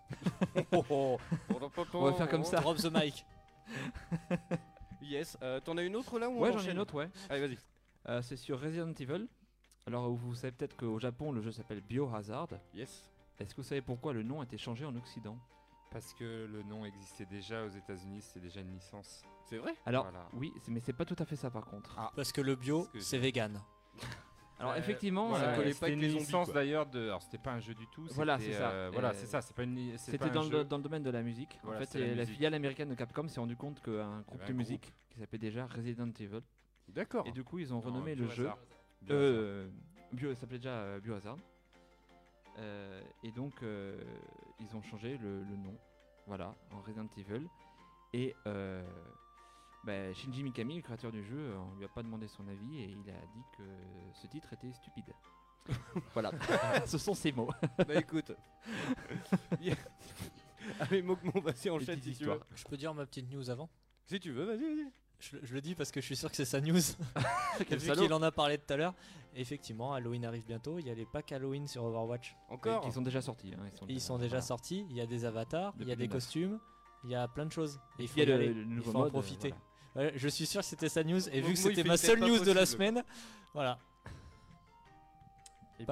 On va faire comme ça. Drop the mic. Yes. Euh, T'en as une autre là ou on Ouais, j'en ai enchaîne une autre, ouais. Allez, vas-y. Euh, c'est sur Resident Evil. Alors, vous savez peut-être qu'au Japon, le jeu s'appelle Biohazard. Yes. Est-ce que vous savez pourquoi le nom a été changé en Occident? Parce que le nom existait déjà aux États-Unis, c'est déjà une licence. C'est vrai? Alors, Voilà. oui, c'est- mais c'est pas tout à fait ça par contre. Ah. Parce que le bio, Parce que c'est vegan. Alors, Euh, effectivement, voilà, euh, collait pas c'était avec une les zombies, licence quoi. d'ailleurs de. Alors c'était pas un jeu du tout. Voilà, c'était, c'est ça. euh, voilà, Euh, c'est ça. C'est pas une. li- c'est C'était pas un dans, jeu. le, dans le domaine de la musique. Voilà, en fait, la et la, musique. filiale américaine de Capcom s'est rendu compte qu'un groupe avait de un musique qui s'appelait déjà Resident Evil. D'accord. Et du coup, ils ont Non, renommé le jeu. Euh, Bio, ça s'appelait déjà euh, Biohazard. Euh, et donc, euh, ils ont changé le, le nom. Voilà, en Resident Evil. Et euh, bah, Shinji Mikami, le créateur du jeu, on lui a pas demandé son avis et il a dit que ce titre était stupide. voilà, ce sont ses mots. bah écoute. Allez, Mokmo, vas-y, enchaîne si tu veux. Je peux dire ma petite news avant? Si tu veux, vas-y, vas-y. Je, je le dis parce que je suis sûr que c'est sa news. Quel Vu qu'il en a parlé tout à l'heure. Effectivement, Halloween arrive bientôt. Il y a les packs Halloween sur Overwatch. Encore Ils sont déjà sortis. hein, ils sont, Ils sont déjà voilà. sortis. Il y a des avatars, il y a des costumes, il y a plein de choses. Et il faut Il y a y le- aller, le il nouveau faut en mode, euh, profiter. voilà. Ouais, je suis sûr que c'était sa news. Et vu que c'était ma seule news de la semaine, voilà. Eh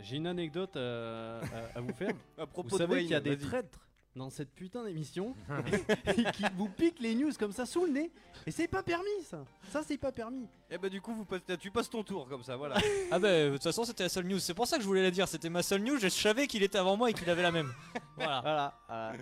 j'ai une anecdote euh, à, à vous faire. À propos Vous de savez qu'il y a des traîtres dans cette putain d'émission et qui vous piquent les news comme ça sous le nez. Et c'est pas permis ça. Ça c'est pas permis. Eh bah du coup, vous passez- tu passes ton tour comme ça, voilà. Ah bah de toute façon c'était la seule news. C'est pour ça que je voulais la dire. C'était ma seule news. Je savais qu'il était avant moi et qu'il avait la même. Voilà. Voilà.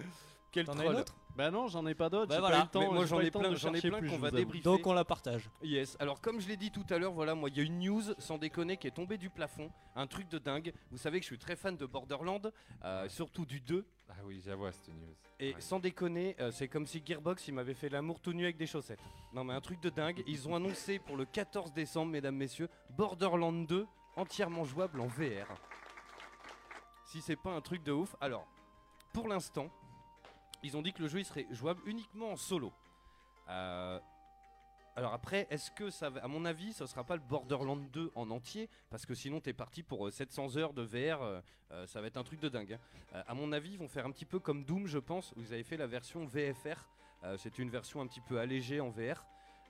Quel T'en as une troll. autre? Bah non, j'en ai pas d'autres. Bah voilà. temps, Mais moi j'en ai plein, de j'en ai plein qu'on va débriefer. Donc on la partage. Yes, alors comme je l'ai dit tout à l'heure, voilà, moi il y a une news, sans déconner, qui est tombée du plafond, un truc de dingue. Vous savez que je suis très fan de Borderland, euh, surtout du 2, Ah oui, j'avoue cette news. et Ouais. sans déconner, euh, c'est comme si Gearbox il m'avait fait l'amour tout nu avec des chaussettes. Non mais un truc de dingue, ils ont annoncé pour le 14 décembre, mesdames, messieurs, Borderland 2, entièrement jouable en VR. Si c'est pas un truc de ouf, alors, pour l'instant, ils ont dit que le jeu il serait jouable uniquement en solo. Euh, alors après, est-ce que ça va, à mon avis, ça sera pas le Borderland 2 en entier Parce que sinon, t'es parti pour euh, 700 heures de VR, euh, euh, ça va être un truc de dingue. hein. Euh, à mon avis, ils vont faire un petit peu comme Doom, je pense, ils avaient fait la version VFR. Euh, C'était une version un petit peu allégée en VR.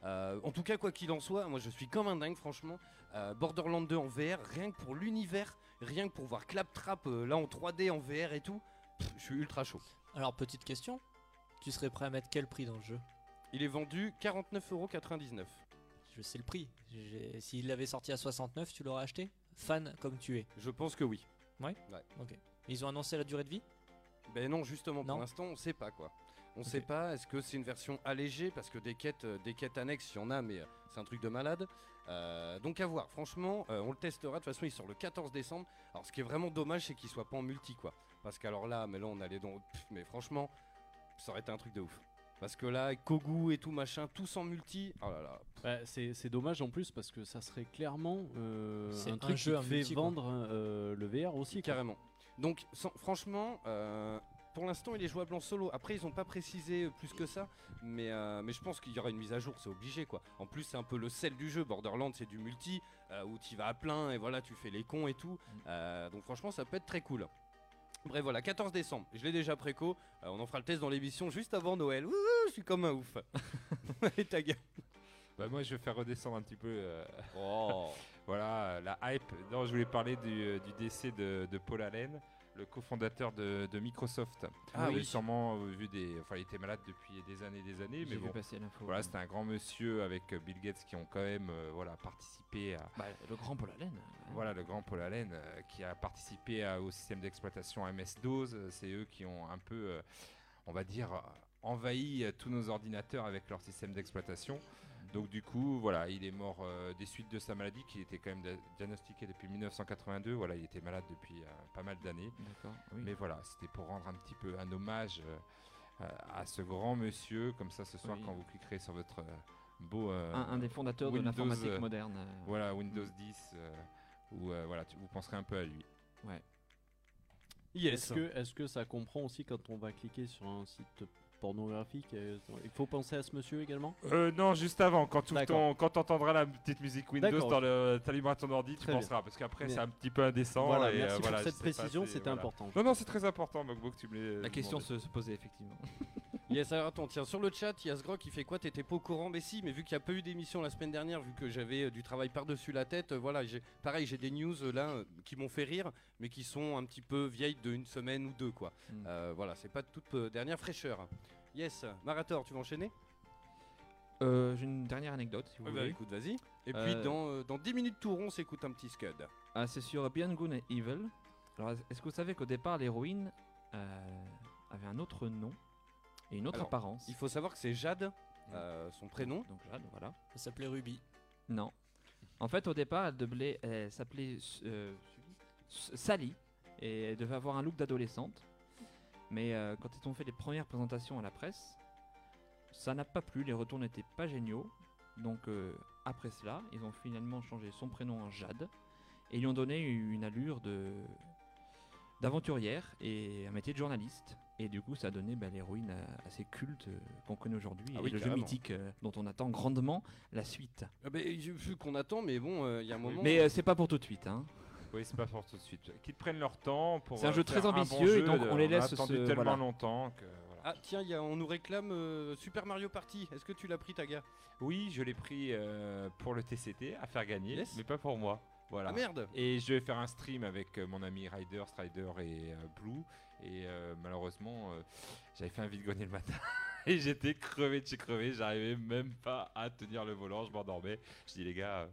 Euh, en tout cas, quoi qu'il en soit, moi je suis comme un dingue, franchement. Euh, Borderland 2 en VR, rien que pour l'univers, rien que pour voir Claptrap euh, là en 3D en VR et tout, je suis ultra chaud. Alors petite question. Tu serais prêt à mettre quel prix dans le jeu? Il est vendu 49,99€. Je sais le prix. J'ai- S'il l'avait sorti à 69, tu l'aurais acheté? Fan comme tu es. Je pense que oui. Ok. Ils ont annoncé la durée de vie? Ben non, justement, Non. pour l'instant, on sait pas quoi. On Ok. sait pas, est-ce que c'est une version allégée? Parce que des quêtes, euh, des quêtes annexes, il y en a, mais euh, c'est un truc de malade. Euh, donc à voir, franchement, euh, on le testera. De toute façon, il sort le 14 décembre. Alors ce qui est vraiment dommage, c'est qu'il soit pas en multi, quoi. Parce qu'alors là, mais là, on allait dans. pff, mais franchement, ça aurait été un truc de ouf. Parce que là, Kogu et tout machin, tous en multi. Oh là là. Bah, c'est c'est dommage en plus parce que ça serait clairement euh, C'est un un truc jeu qui fait multi, vendre euh, le VR aussi. quoi. Carrément. Donc, sans- franchement, euh, pour l'instant, il est jouable en solo. Après, ils n'ont pas précisé plus que ça, mais, euh, mais je pense qu'il y aura une mise à jour, c'est obligé quoi. En plus, c'est un peu le sel du jeu. Borderlands, c'est du multi euh, où tu vas à plein et voilà, tu fais les cons et tout. Euh, donc, franchement, ça peut être très cool. Bref, voilà, 14 décembre. Je l'ai déjà préco. Euh, on en fera le test dans l'émission juste avant Noël. Je suis comme un ouf. Allez, ta gueule. Bah moi je vais faire redescendre un petit peu. euh, Oh. Voilà, la hype. Non, je voulais parler du, euh, du décès de, de Paul Allen, le cofondateur de, de Microsoft. Ah oui. sûrement euh, vu des. Enfin, il était malade depuis des années et des années, mais J'ai vu bon. passer l'info. Voilà, c'était un grand monsieur avec euh, Bill Gates qui ont quand même euh, voilà, participé à. Bah, le grand Paul Allen. hein. Voilà, le grand Paul Allen euh, qui a participé à- au système d'exploitation MS-DOS. C'est eux qui ont un peu, euh, on va dire, envahi tous nos ordinateurs avec leur système d'exploitation. Donc du coup, voilà, il est mort euh, des suites de sa maladie qui était quand même dia- diagnostiquée depuis 1982. Voilà, il était malade depuis euh, pas mal d'années. Oui. Mais voilà, c'était pour rendre un petit peu un hommage euh, à ce grand monsieur. Comme ça, ce soir, Oui. quand vous cliquerez sur votre beau... euh, un, un des fondateurs Windows, de l'informatique moderne. euh, voilà, Windows 10, euh, où euh, voilà, tu- vous penserez un peu à lui. Yes. Est-ce que, est-ce que ça comprend aussi quand on va cliquer sur un site pornographique euh, Il faut penser à ce monsieur également? Euh, non, juste avant, quand tu quand entendras la petite musique Windows dans le t'allumeras ton ordi, tu Très bien. penseras parce qu'après c'est un petit peu indécent. Voilà, et, merci euh, voilà, pour cette précision, c'est- c'était voilà. important. Non, non, c'est très important, que tu me La question se posait effectivement. Yes, alors attends, tiens, sur le chat, il y a ce gros qui fait quoi T'étais pas au courant Mais si, mais vu qu'il n'y a pas eu d'émission la semaine dernière, vu que j'avais euh, du travail par-dessus la tête, euh, voilà, j'ai pareil, j'ai des news euh, là qui m'ont fait rire, mais qui sont un petit peu vieilles d'une semaine ou deux, quoi. Mm. Voilà, c'est pas de toute dernière fraîcheur. Yes, Marator, tu vas enchaîner? J'ai une dernière anecdote, si vous Ouais, bah, voulez. écoute, vas-y. Et puis dans, dans 10 minutes tout rond, on s'écoute un petit scud. Ah, c'est sur Beyond Good and Evil. Alors, est-ce que vous savez qu'au départ, l'héroïne avait un autre nom et une autre Alors, apparence Il faut savoir que c'est Jade, euh, son prénom. Donc Jade, voilà. Ça s'appelait Ruby. Non. En fait, au départ, elle, deblait- elle s'appelait euh, Sally et elle devait avoir un look d'adolescente. Mais euh, quand ils ont fait les premières présentations à la presse, ça n'a pas plu, les retours n'étaient pas géniaux. Donc euh, après cela, ils ont finalement changé son prénom en Jade et ils lui ont donné une allure de d'aventurière et un métier de journaliste. Et du coup, ça a donné bah, l'héroïne euh, assez culte euh, qu'on connaît aujourd'hui Ah et oui, le jeu carrément. mythique euh, dont on attend grandement la suite. Ah bah, j'ai vu qu'on attend, mais bon, euh, il y a un moment. Mais euh, c'est pas pour tout de suite. Hein. Oui, c'est pas pour tout de suite. Qu'ils prennent leur temps pour. C'est un euh, jeu très bon ambitieux et jeu donc de- on les a laisse attendu se- tellement voilà. longtemps que. voilà. Ah tiens, il y a- on nous réclame euh, Super Mario Party. Est-ce que tu l'as pris, Taga Oui, je l'ai pris euh, pour le TCT à faire gagner, Yes. mais pas pour moi. Voilà. Ah merde Et je vais faire un stream avec mon ami Ryder, Strider et euh, Blue. Et euh, malheureusement, euh, j'avais fait un vide-grenier le matin. et j'étais crevé de chez crevé. J'arrivais même pas à tenir le volant. Je m'endormais. Je dis, les gars, euh,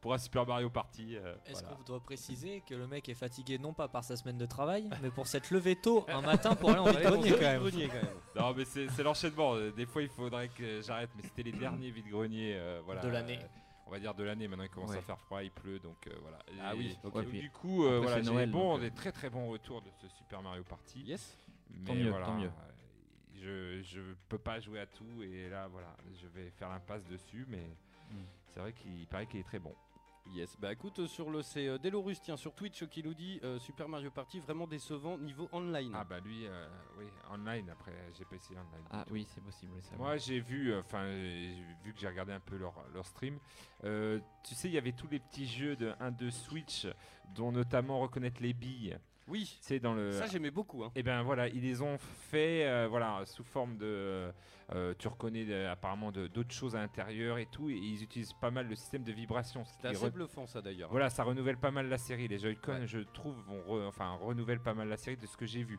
pour un Super Mario Party. euh, Est-ce voilà. qu'on doit préciser que le mec est fatigué non pas par sa semaine de travail, mais pour s'être levé tôt un matin pour aller en vide-grenier quand même Vide-grenier, quand même. Non, mais c'est l'enchaînement. Des fois, il faudrait que j'arrête. Mais c'était les derniers vide-greniers. euh, voilà, De l'année. euh, on va dire de l'année. Maintenant, il commence Ouais. à faire froid, il pleut. Donc euh, voilà. Ah oui, du coup, euh, voilà, j'ai bon, donc, euh. des très très bons retours de ce Super Mario Party. Yes. Mais Tant mieux, voilà, tant mieux. Je, je peux pas jouer à tout et là voilà, je vais faire l'impasse dessus, mais Mm. c'est vrai qu'il paraît qu'il est très bon. Yes, bah écoute, euh, sur le c'est euh, Delorus, tiens, sur Twitch euh, qui nous dit euh, Super Mario Party vraiment décevant niveau online. Ah bah lui, euh, oui, online après, j'ai pas essayé online. Ah oui, c'est possible. oui, c'est Moi j'ai vu, enfin j'ai vu que j'ai regardé un peu leur, leur stream, euh, tu sais il y avait tous les petits jeux de 1 de Switch, dont notamment reconnaître les billes. Oui, C'est dans le. ça j'aimais beaucoup. Hein. Et ben voilà, ils les ont fait euh, voilà, sous forme de. euh, tu reconnais euh, apparemment de- d'autres choses à l'intérieur et tout, et ils utilisent pas mal le système de vibration. ce C'était qui assez re- bluffant ça d'ailleurs. Voilà, ça renouvelle pas mal la série. Les Joy-Con, Ouais. je trouve, vont re- enfin, renouvellent pas mal la série de ce que j'ai vu.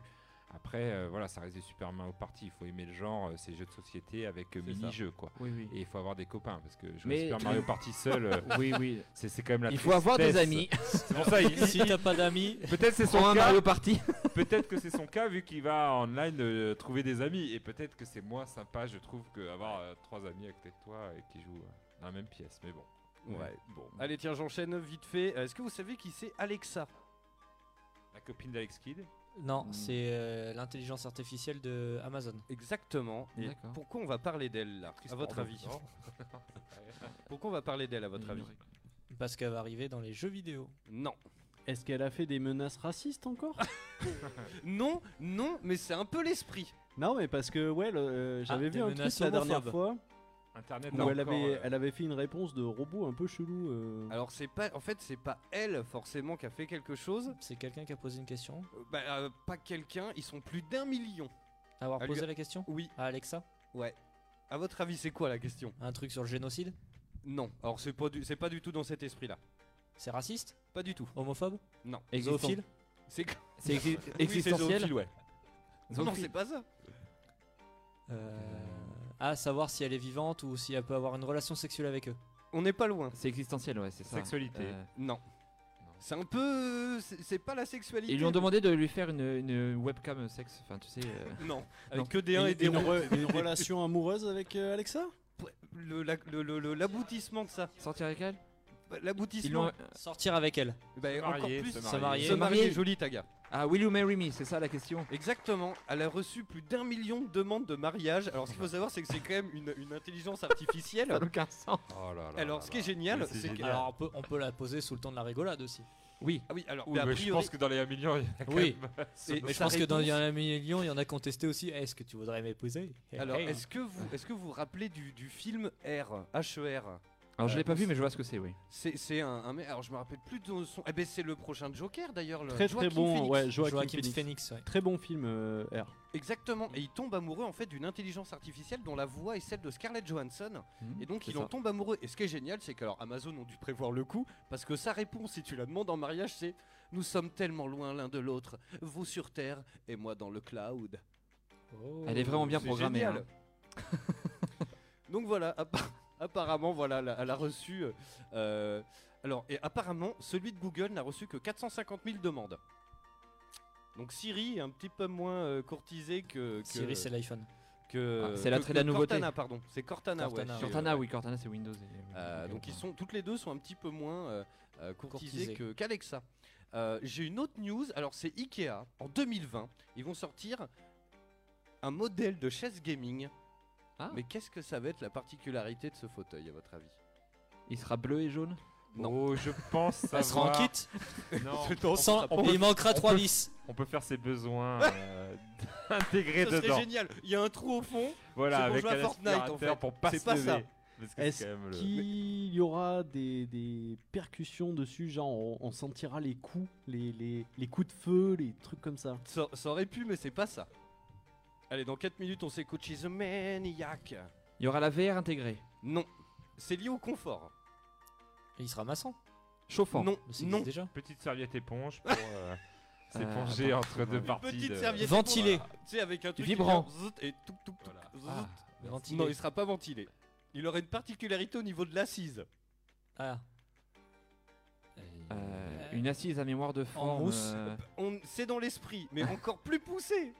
Après, euh, voilà, ça reste des Super Mario Party. Il faut aimer le genre, euh, ces jeux de société avec euh, mini-jeux, quoi. Oui, oui. Et il faut avoir des copains parce que jouer Mais- Super Mario Party seul, euh, oui, oui. c'est quand même la Il faut avoir des amis. C'est pour ça, il- Si t'as pas d'amis, peut-être c'est son un cas. Mario Party. Peut-être que c'est son cas vu qu'il va en online euh, trouver des amis. Et peut-être que c'est moins sympa, je trouve, qu'avoir trois amis à côté de toi et qui jouent dans la même pièce. Mais bon. Ouais, bon. Allez, tiens, j'enchaîne vite fait. Est-ce que vous savez qui c'est Alexa? La copine d'Alex Kidd. Non, Hmm. c'est euh, l'intelligence artificielle de Amazon. Exactement. Et D'accord. pourquoi on va parler d'elle là À votre avis Pourquoi on va parler d'elle à votre avis Parce qu'elle va arriver dans les jeux vidéo. Non. Est-ce qu'elle a fait des menaces racistes encore Non, non, mais c'est un peu l'esprit. Non, mais parce que ouais, le- euh, j'avais Ah, vu un menaces la dernière homophobes. fois Internet. où a elle encore, avait, euh, elle avait fait une réponse de robot un peu chelou. euh. Alors c'est pas, en fait, c'est pas elle forcément qui a fait quelque chose. C'est quelqu'un qui a posé une question? Euh, Bah, euh, pas quelqu'un. Ils sont plus d'un million. Avoir Elle posé lui la question? Oui. à Alexa? Ouais. À votre avis, c'est quoi la question? Un truc sur le génocide? Non. Alors c'est pas du, c'est pas du tout dans cet esprit-là. C'est raciste? Pas du tout. Homophobe? Non. Existant. Zoophile? C'est C'est exi- Oui, c'est existentiel? zoophile, ouais. Non, Zoophile. c'est pas ça. Euh, Ah, savoir si elle est vivante ou si elle peut avoir une relation sexuelle avec eux. On n'est pas loin. C'est existentiel, ouais, c'est ça. Sexualité. Euh, Non. C'est un peu, c'est c'est pas la sexualité. ils lui ont demandé de lui faire une, une webcam sexe. Enfin, tu sais. euh, Non. Avec Non. que des 1 et des une re- une relation amoureuse avec euh, Alexa? Le- la- le- le- le- L'aboutissement de ça. Sortir avec elle? Bah, Ils L'aboutissement. l'ont. Sortir avec elle. Bah, Se encore marier, plus. se Se marier. Se Se marier, marier. joli taga. Ah, Will you marry me C'est ça la question. Exactement. Elle a reçu plus d'un million de demandes de mariage. Alors, ce qu'il faut savoir, c'est que c'est quand même une, une intelligence artificielle. Ça n'a aucun sens. Oh là là Alors, là ce qui est génial, c'est que-. Alors on peut, on peut la poser sous le ton de la rigolade aussi. Oui. Ah oui, alors, Oui, mais je pense que dans les 1 million, il y en a quand Oui. même, Et- Mais je pense que dans a un million, il y en a qui ont testé aussi. Est-ce que tu voudrais m'épouser? Alors, Hey. est-ce que vous, est-ce que vous vous rappelez du, du film R, H-E-R Alors je Euh, l'ai pas vu, mais je vois ce que c'est, oui. C'est c'est un, un mec. Alors je me rappelle plus de son. Eh ben c'est le prochain Joker d'ailleurs. le Très très Joaquin bon, Phoenix. ouais, Joaquin, Joaquin Phoenix. Phoenix, ouais. Très bon film, euh, R. Exactement. Et il tombe amoureux en fait d'une intelligence artificielle dont la voix est celle de Scarlett Johansson. Mhm, Et donc c'est il en ça. tombe amoureux. Et ce qui est génial, c'est que alors, Amazon ont dû prévoir le coup parce que sa réponse, si tu la demandes en mariage, c'est Nous sommes tellement loin l'un de l'autre, vous sur Terre et moi dans le cloud. Elle est vraiment bien C'est programmée. génial. hein. Donc voilà, appa- apparemment, voilà, elle a- elle a reçu. euh, euh, alors, et apparemment, celui de Google n'a reçu que 450 000 demandes. Donc Siri est un petit peu moins euh, courtisé que. que Siri, c'est l'iPhone. que- Ah, c'est l'attrait que- de la nouveauté. Cortana, pardon. C'est Cortana, Cortana, ouais. chez- Cortana, oui, Cortana, c'est Windows. et- euh, donc ils sont toutes les deux sont un petit peu moins euh, euh, courtisées Courtisées. que qu'Alexa. Euh, J'ai une autre news. Alors c'est Ikea en 2020. Ils vont sortir un modèle de chaise gaming. Ah. Mais qu'est-ce que ça va être la particularité de ce fauteuil à votre avis? Il sera bleu et jaune? Non. Oh, je pense Elle sera en kit Non, sans, on peut- il manquera on 3 peut- vis. on peut faire ses besoins euh, intégrés Ça serait dedans. génial. Il y a un trou au fond. Voilà, C'est pour avec jouer à un Fortnite, en fait. pour pas C'est pas ça. C'est Est-ce le- qu'il y aura des, des percussions dessus, genre on, on sentira les coups, les, les, les coups de feu, les trucs comme ça? Ça, ça aurait pu, mais c'est pas ça. Allez, dans 4 minutes, on s'écoute She's a Maniac. Il y aura la VR intégrée. Non, c'est lié au confort. Et il sera maçon. Chauffant. Non, non. déjà. Petite serviette éponge pour euh, s'éponger Euh, entre deux parties. Petite de- serviette Ventilé. éponge, Tu sais, avec un truc Vibrant. qui vient zut et tout, tout, tout, Voilà. zut. Ah, Ventilé. Non, il sera pas ventilé. Il aurait une particularité au niveau de l'assise. Ah. euh, une assise à mémoire de forme. mousse. euh, On- C'est dans l'esprit, mais encore plus poussé.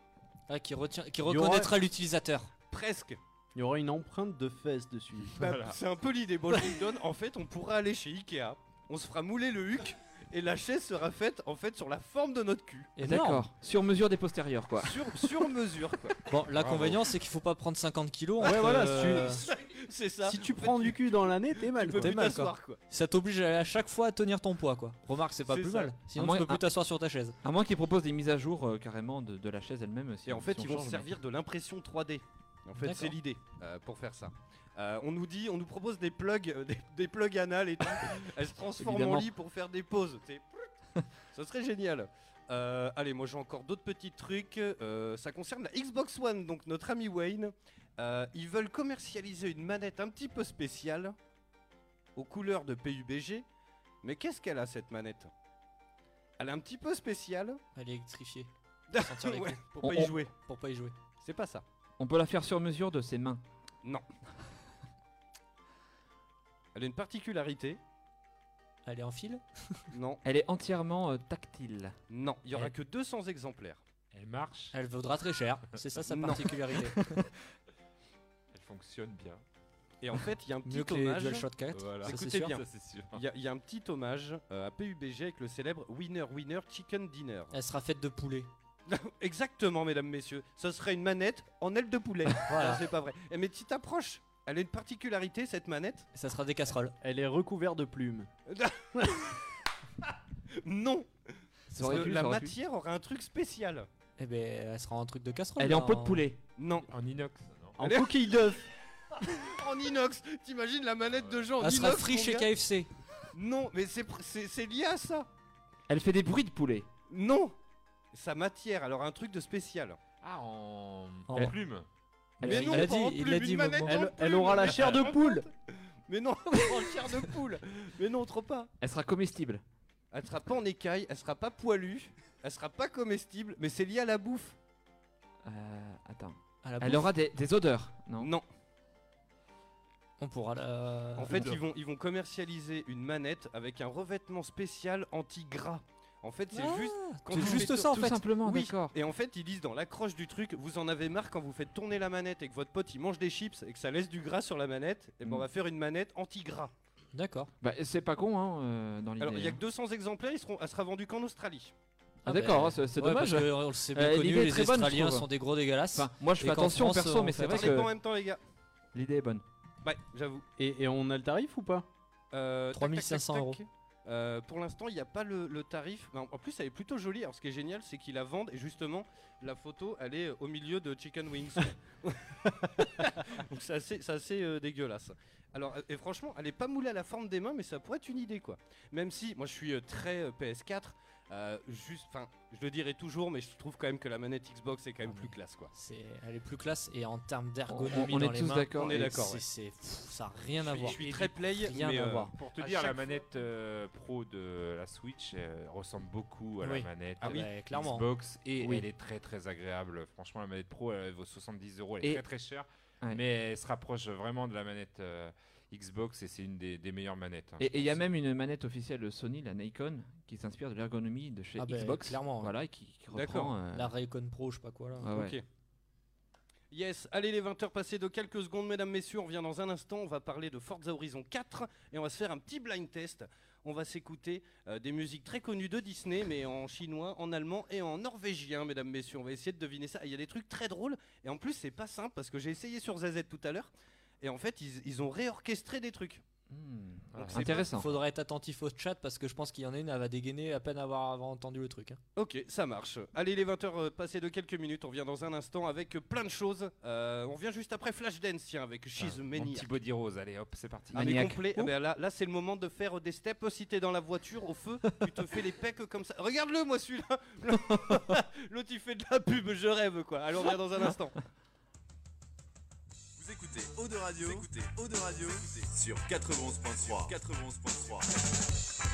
Ah, qui, retient, qui y aura- reconnaîtra l'utilisateur. Presque. Il y aura une empreinte de fesses dessus. Bah, Voilà. C'est un peu l'idée. Bon, je vous le donne. En fait, on pourra aller chez Ikea. On se fera mouler le huc. Et la chaise sera faite en fait sur la forme de notre cul. Énorme. D'accord. Sur mesure des postérieurs, quoi. Sur, sur mesure, quoi. Bon, l'inconvénient, c'est qu'il faut pas prendre 50 kilos. Ouais, entre, voilà, euh, si tu- C'est ça. Si tu En fait, prends du cul dans l'année, t'es mal. tu peux quoi. plus mal, quoi. t'asseoir, quoi. Ça t'oblige à à chaque fois à tenir ton poids, quoi. Remarque, c'est pas plus ça. mal. Sinon, À moins- tu peux plus t'asseoir sur ta chaise. À moins qu'ils proposent des mises à jour euh, carrément de, de la chaise elle-même. si Et en fait, si ils vont servir de l'impression 3D. En fait, c'est l'idée euh, pour faire ça. Euh, on nous dit, on nous propose des plugs, euh, des, des plugs anal et tout. Elles se transforment en lit pour faire des pauses. ça serait génial. Euh, allez, moi j'ai encore d'autres petits trucs. Euh, ça concerne la Xbox One, donc notre ami Wayne. Euh, ils veulent commercialiser une manette un petit peu spéciale, aux couleurs de PUBG. Mais qu'est-ce qu'elle a cette manette? Elle est un petit peu spéciale. Elle est électrifiée. Ouais, pour On- pas y on- jouer. Pour pas y jouer. C'est pas ça. On peut la faire sur mesure de ses mains? Non. Elle a une particularité. Elle est en fil Non, Elle est entièrement euh, tactile. non, il y aura Elle- que 200 exemplaires. Elle marche, Elle vaudra très cher. C'est ça sa Non. particularité. elle fonctionne bien. Et en fait, il y a un petit Mieux que les hommage. DualShock 4. Voilà. ça, c'est Écoutez sûr. bien. Ça, c'est sûr. Il y, a- il y a un petit hommage euh, à PUBG avec le célèbre Winner Winner Chicken Dinner. Elle sera faite de poulet. Exactement, mesdames, messieurs. Ce serait une manette en aile de poulet. Voilà. Non, c'est pas vrai. Eh, mais tu t'approches. Elle a une particularité, cette manette? Et ça sera des casseroles. Elle est recouverte de plumes. Non. Ça aurait Parce que pu, la ça aurait pu. matière aura un truc spécial. Eh ben, elle sera en truc de casserole. Elle est en là, pot de poulet. Non. En inox, non En Elle est- coquille d'œuf. En inox. T'imagines la manette de gens en Elle sera inox, free mon chez gars? KFC. Non, mais c'est pr- c'est c'est lié à ça. Elle fait des bruits de poulet. Non. Sa matière, alors un truc de spécial. Ah, en, En- en plume. Elle- mais elle non, a dit- il a manette Elle, aura la chair de poule. Mais non, en chair de poule. Mais non, trop pas. Elle sera comestible. Elle sera pas en écaille, elle sera pas poilue, elle sera pas comestible, mais c'est lié à la bouffe. Euh, attends. À la Elle bouffe, aura des, des odeurs, non? Non. On pourra la. En fait, ils vont, ils vont commercialiser une manette avec un revêtement spécial anti-gras. En fait, c'est Ah, juste. quand c'est vous juste faites- ça en Tout fait. simplement, Oui. d'accord. Et en fait, ils disent dans l'accroche du truc, vous en avez marre quand vous faites tourner la manette et que votre pote il mange des chips et que ça laisse du gras sur la manette. Et ben Mm. on va faire une manette anti-gras. D'accord. Bah, c'est pas con, hein, euh, dans l'idée. Alors, il y a hein. que 200 exemplaires, ils seront, elle sera vendue qu'en Australie. Ah, d'accord, bah, hein, c'est c'est ouais, dommage. Parce que, on le sait bien Euh, connu, l'idée est les très bonne, je Australiens sont des gros dégueulasses. Enfin, moi je fais attention France, perso, mais c'est vrai pas en que même temps, les gars. l'idée est bonne. Ouais, j'avoue. Et, et on a le tarif ou pas? Euh, tac, tac, 3500 tac, euros. Euh, pour l'instant, il n'y a pas le, le tarif. En plus, elle est plutôt jolie. Alors, ce qui est génial, c'est qu'ils la vendent et justement, la photo, elle est au milieu de Chicken Wings. Donc, c'est assez, c'est assez, euh, dégueulasse. Alors, euh, et franchement, elle est pas moulée à la forme des mains, mais ça pourrait être une idée, quoi. Même si, moi, je suis euh, très euh, PS4. Euh, juste, enfin, je le dirai toujours, mais je trouve quand même que la manette Xbox est quand même plus classe, quoi. C'est, elle est plus classe et en termes On- d'ergonomie on est dans les tous mains, d'accord. On est d'accord, c'est, ouais. c'est- pff, ça a rien Je à suis- voir. je suis très play, rien mais, à euh, voir. Pour te À dire, la manette euh, pro de la Switch euh, ressemble beaucoup à Oui. la manette Ah oui, clairement. Xbox et Oui. elle est très très agréable. Franchement, la manette pro elle vaut 70 euros, elle est Et- très très chère, Ouais. mais elle se rapproche vraiment de la manette euh, Xbox et c'est une des, des meilleures manettes. hein, Et il y a même une manette officielle de Sony, la Nikon, qui s'inspire de l'ergonomie de chez Ah ben, Xbox. clairement. Voilà, et qui, qui reprend. euh, La Raycon Pro, je sais pas quoi là. ouais. Ok. Yes, allez les 20 heures passées de quelques secondes, mesdames, messieurs, on revient dans un instant, on va parler de Forza Horizon 4 et on va se faire un petit blind test. On va s'écouter euh, des musiques très connues de Disney, mais en chinois, en allemand et en norvégien, mesdames, messieurs. On va essayer de deviner ça. Il y a des trucs très drôles et en plus c'est pas simple parce que j'ai essayé sur ZZ tout à l'heure et en fait ils, ils ont réorchestré des trucs. Hmm, Donc, c'est Intéressant. Faudrait être attentif au chat parce que je pense qu'il y en a une, elle va dégainer à peine avoir, avoir entendu le truc. hein. Ok, ça marche. Allez, les 20 heures euh, passées de quelques minutes, on revient dans un instant avec euh, plein de choses. Euh, on revient juste après Flashdance, tiens, avec She's Ah, Mon Maniac. petit body rose, allez hop, c'est parti. Ah, mais complet. Ah, ben là, là c'est le moment de faire des steps. Si t'es dans la voiture, au feu, tu te fais les pecs comme ça. Regarde-le, moi, celui-là. L'autre, il fait de la pub, je rêve, quoi. Allez, on revient dans un instant. Vous écoutez Eau de Radio, écoutez Eau de Radio sur 91.3. 91.3.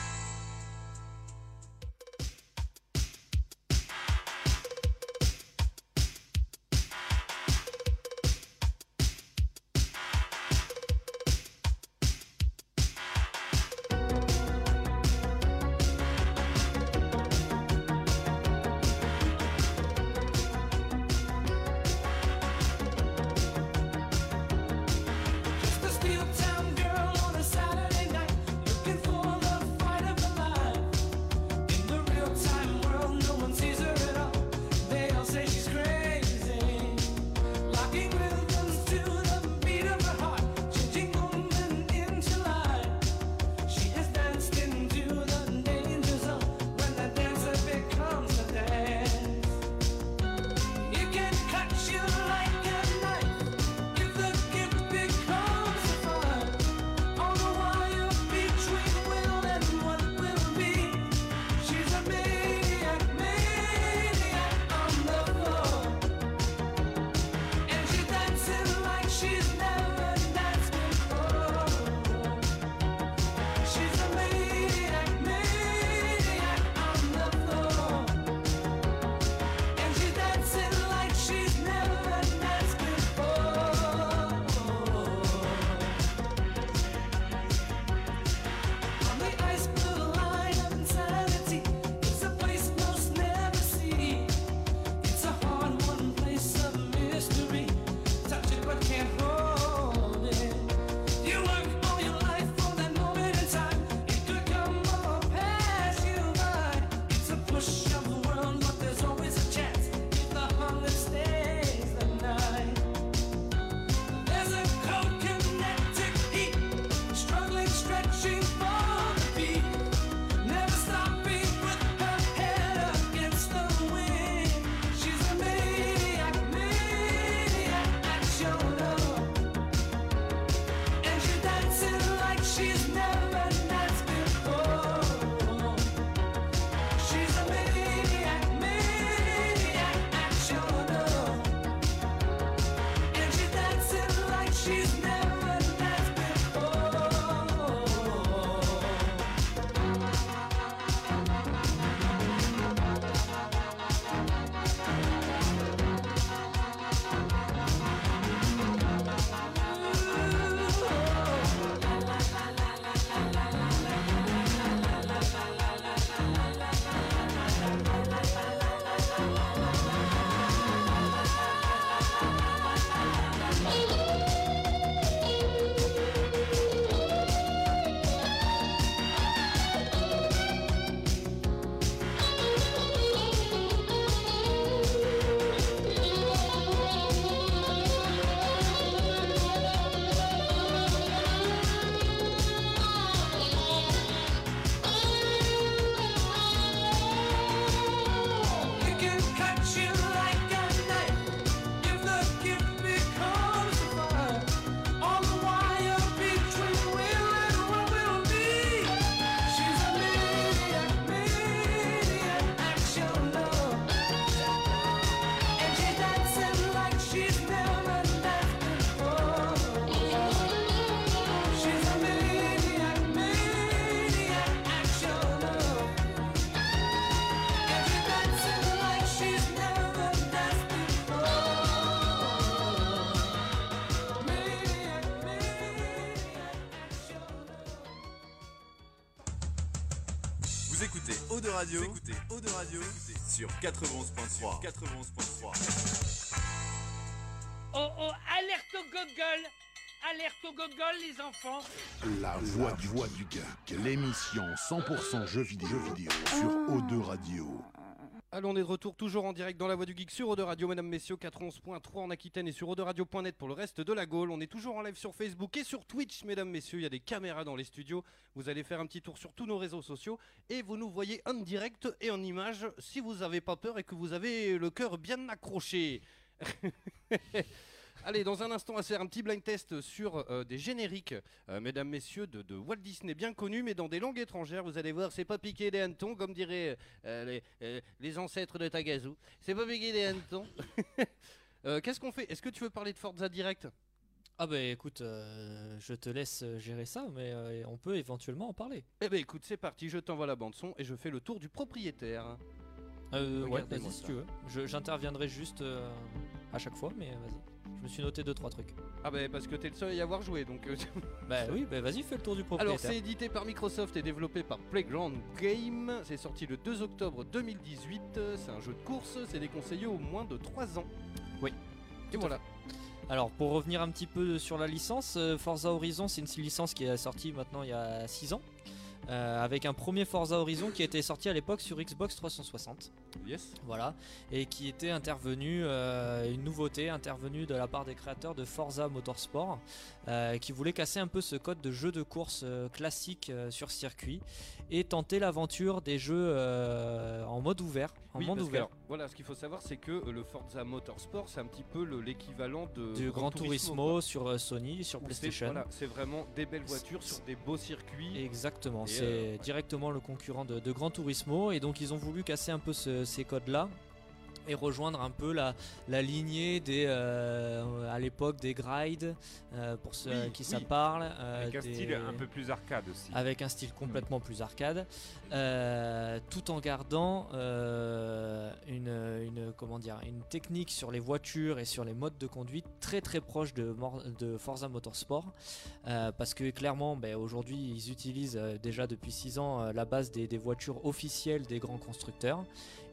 écoutez. Eau de Radio, vous écoutez Eau de Radio sur 91.3. 91.3. Oh oh, alerte au gogol Alerte au gogol, les enfants. La voix du, voix du geek, l'émission 100% jeux vidéo, jeux vidéo. Sur O2 Radio. Allons, on est de retour toujours en direct dans la voix du geek sur Eau Radio, mesdames, messieurs, 411.3 en Aquitaine et sur Radio.net pour le reste de la Gaule. On est toujours en live sur Facebook et sur Twitch, mesdames, messieurs. Il y a des caméras dans les studios. Vous allez faire un petit tour sur tous nos réseaux sociaux et vous nous voyez en direct et en image si vous n'avez pas peur et que vous avez le cœur bien accroché. Allez, dans un instant, on va faire un petit blind test sur euh, des génériques, euh, mesdames, messieurs, de, de Walt Disney bien connus, mais dans des langues étrangères. Vous allez voir, c'est pas piqué des hannetons, comme diraient euh, les, les ancêtres de Tagazu. C'est pas piqué des hannetons. Qu'est-ce qu'on fait? Est-ce que tu veux parler de Forza Direct? Ah bah écoute, euh, je te laisse gérer ça, mais euh, on peut éventuellement en parler. Eh ben écoute, c'est parti, je t'envoie la bande son et je fais le tour du propriétaire. Euh, ouais, vas-y si tu veux. J'interviendrai juste à chaque fois, mais vas-y. Je me suis noté deux trois trucs. Ah bah parce que t'es le seul à y avoir joué, donc... euh, Bah oui, bah vas-y, fais le tour du Alors propriétaire. c'est édité par Microsoft et développé par Playground Game. C'est sorti le 2 octobre 2018. C'est un jeu de course. C'est déconseillé au moins de 3 ans. Oui. Et voilà. Alors pour revenir un petit peu sur la licence, euh, Forza Horizon c'est une licence qui est sortie maintenant il y a 6 ans. Euh, avec un premier Forza Horizon qui était sorti à l'époque sur Xbox 360. Yes. Voilà, et qui était intervenu, euh, une nouveauté intervenue de la part des créateurs de Forza Motorsport, euh, qui voulaient casser un peu ce code de jeu de course classique sur circuit et tenter l'aventure des jeux euh, en mode ouvert, en Oui, monde parce que, ouvert. alors, voilà, ce qu'il faut savoir, c'est que euh, le Forza Motorsport, c'est un petit peu le- l'équivalent de Du Gran Turismo sur euh, Sony, sur PlayStation. voilà, C'est vraiment des belles voitures sur des beaux circuits. Exactement, c'est euh, ouais. directement le concurrent de, de Gran Turismo et donc ils ont voulu casser un peu ce- ces codes-là et rejoindre un peu la, la lignée des euh, à l'époque des grides euh, pour ceux Oui, qui ça oui. parle euh, Avec un des- style un peu plus arcade aussi. avec un style complètement plus arcade tout en gardant une, une comment dire une technique sur les voitures et sur les modes de conduite très très proche de, de Forza Motorsport parce que clairement ben, aujourd'hui ils utilisent déjà depuis 6 ans la base des, des voitures officielles des grands constructeurs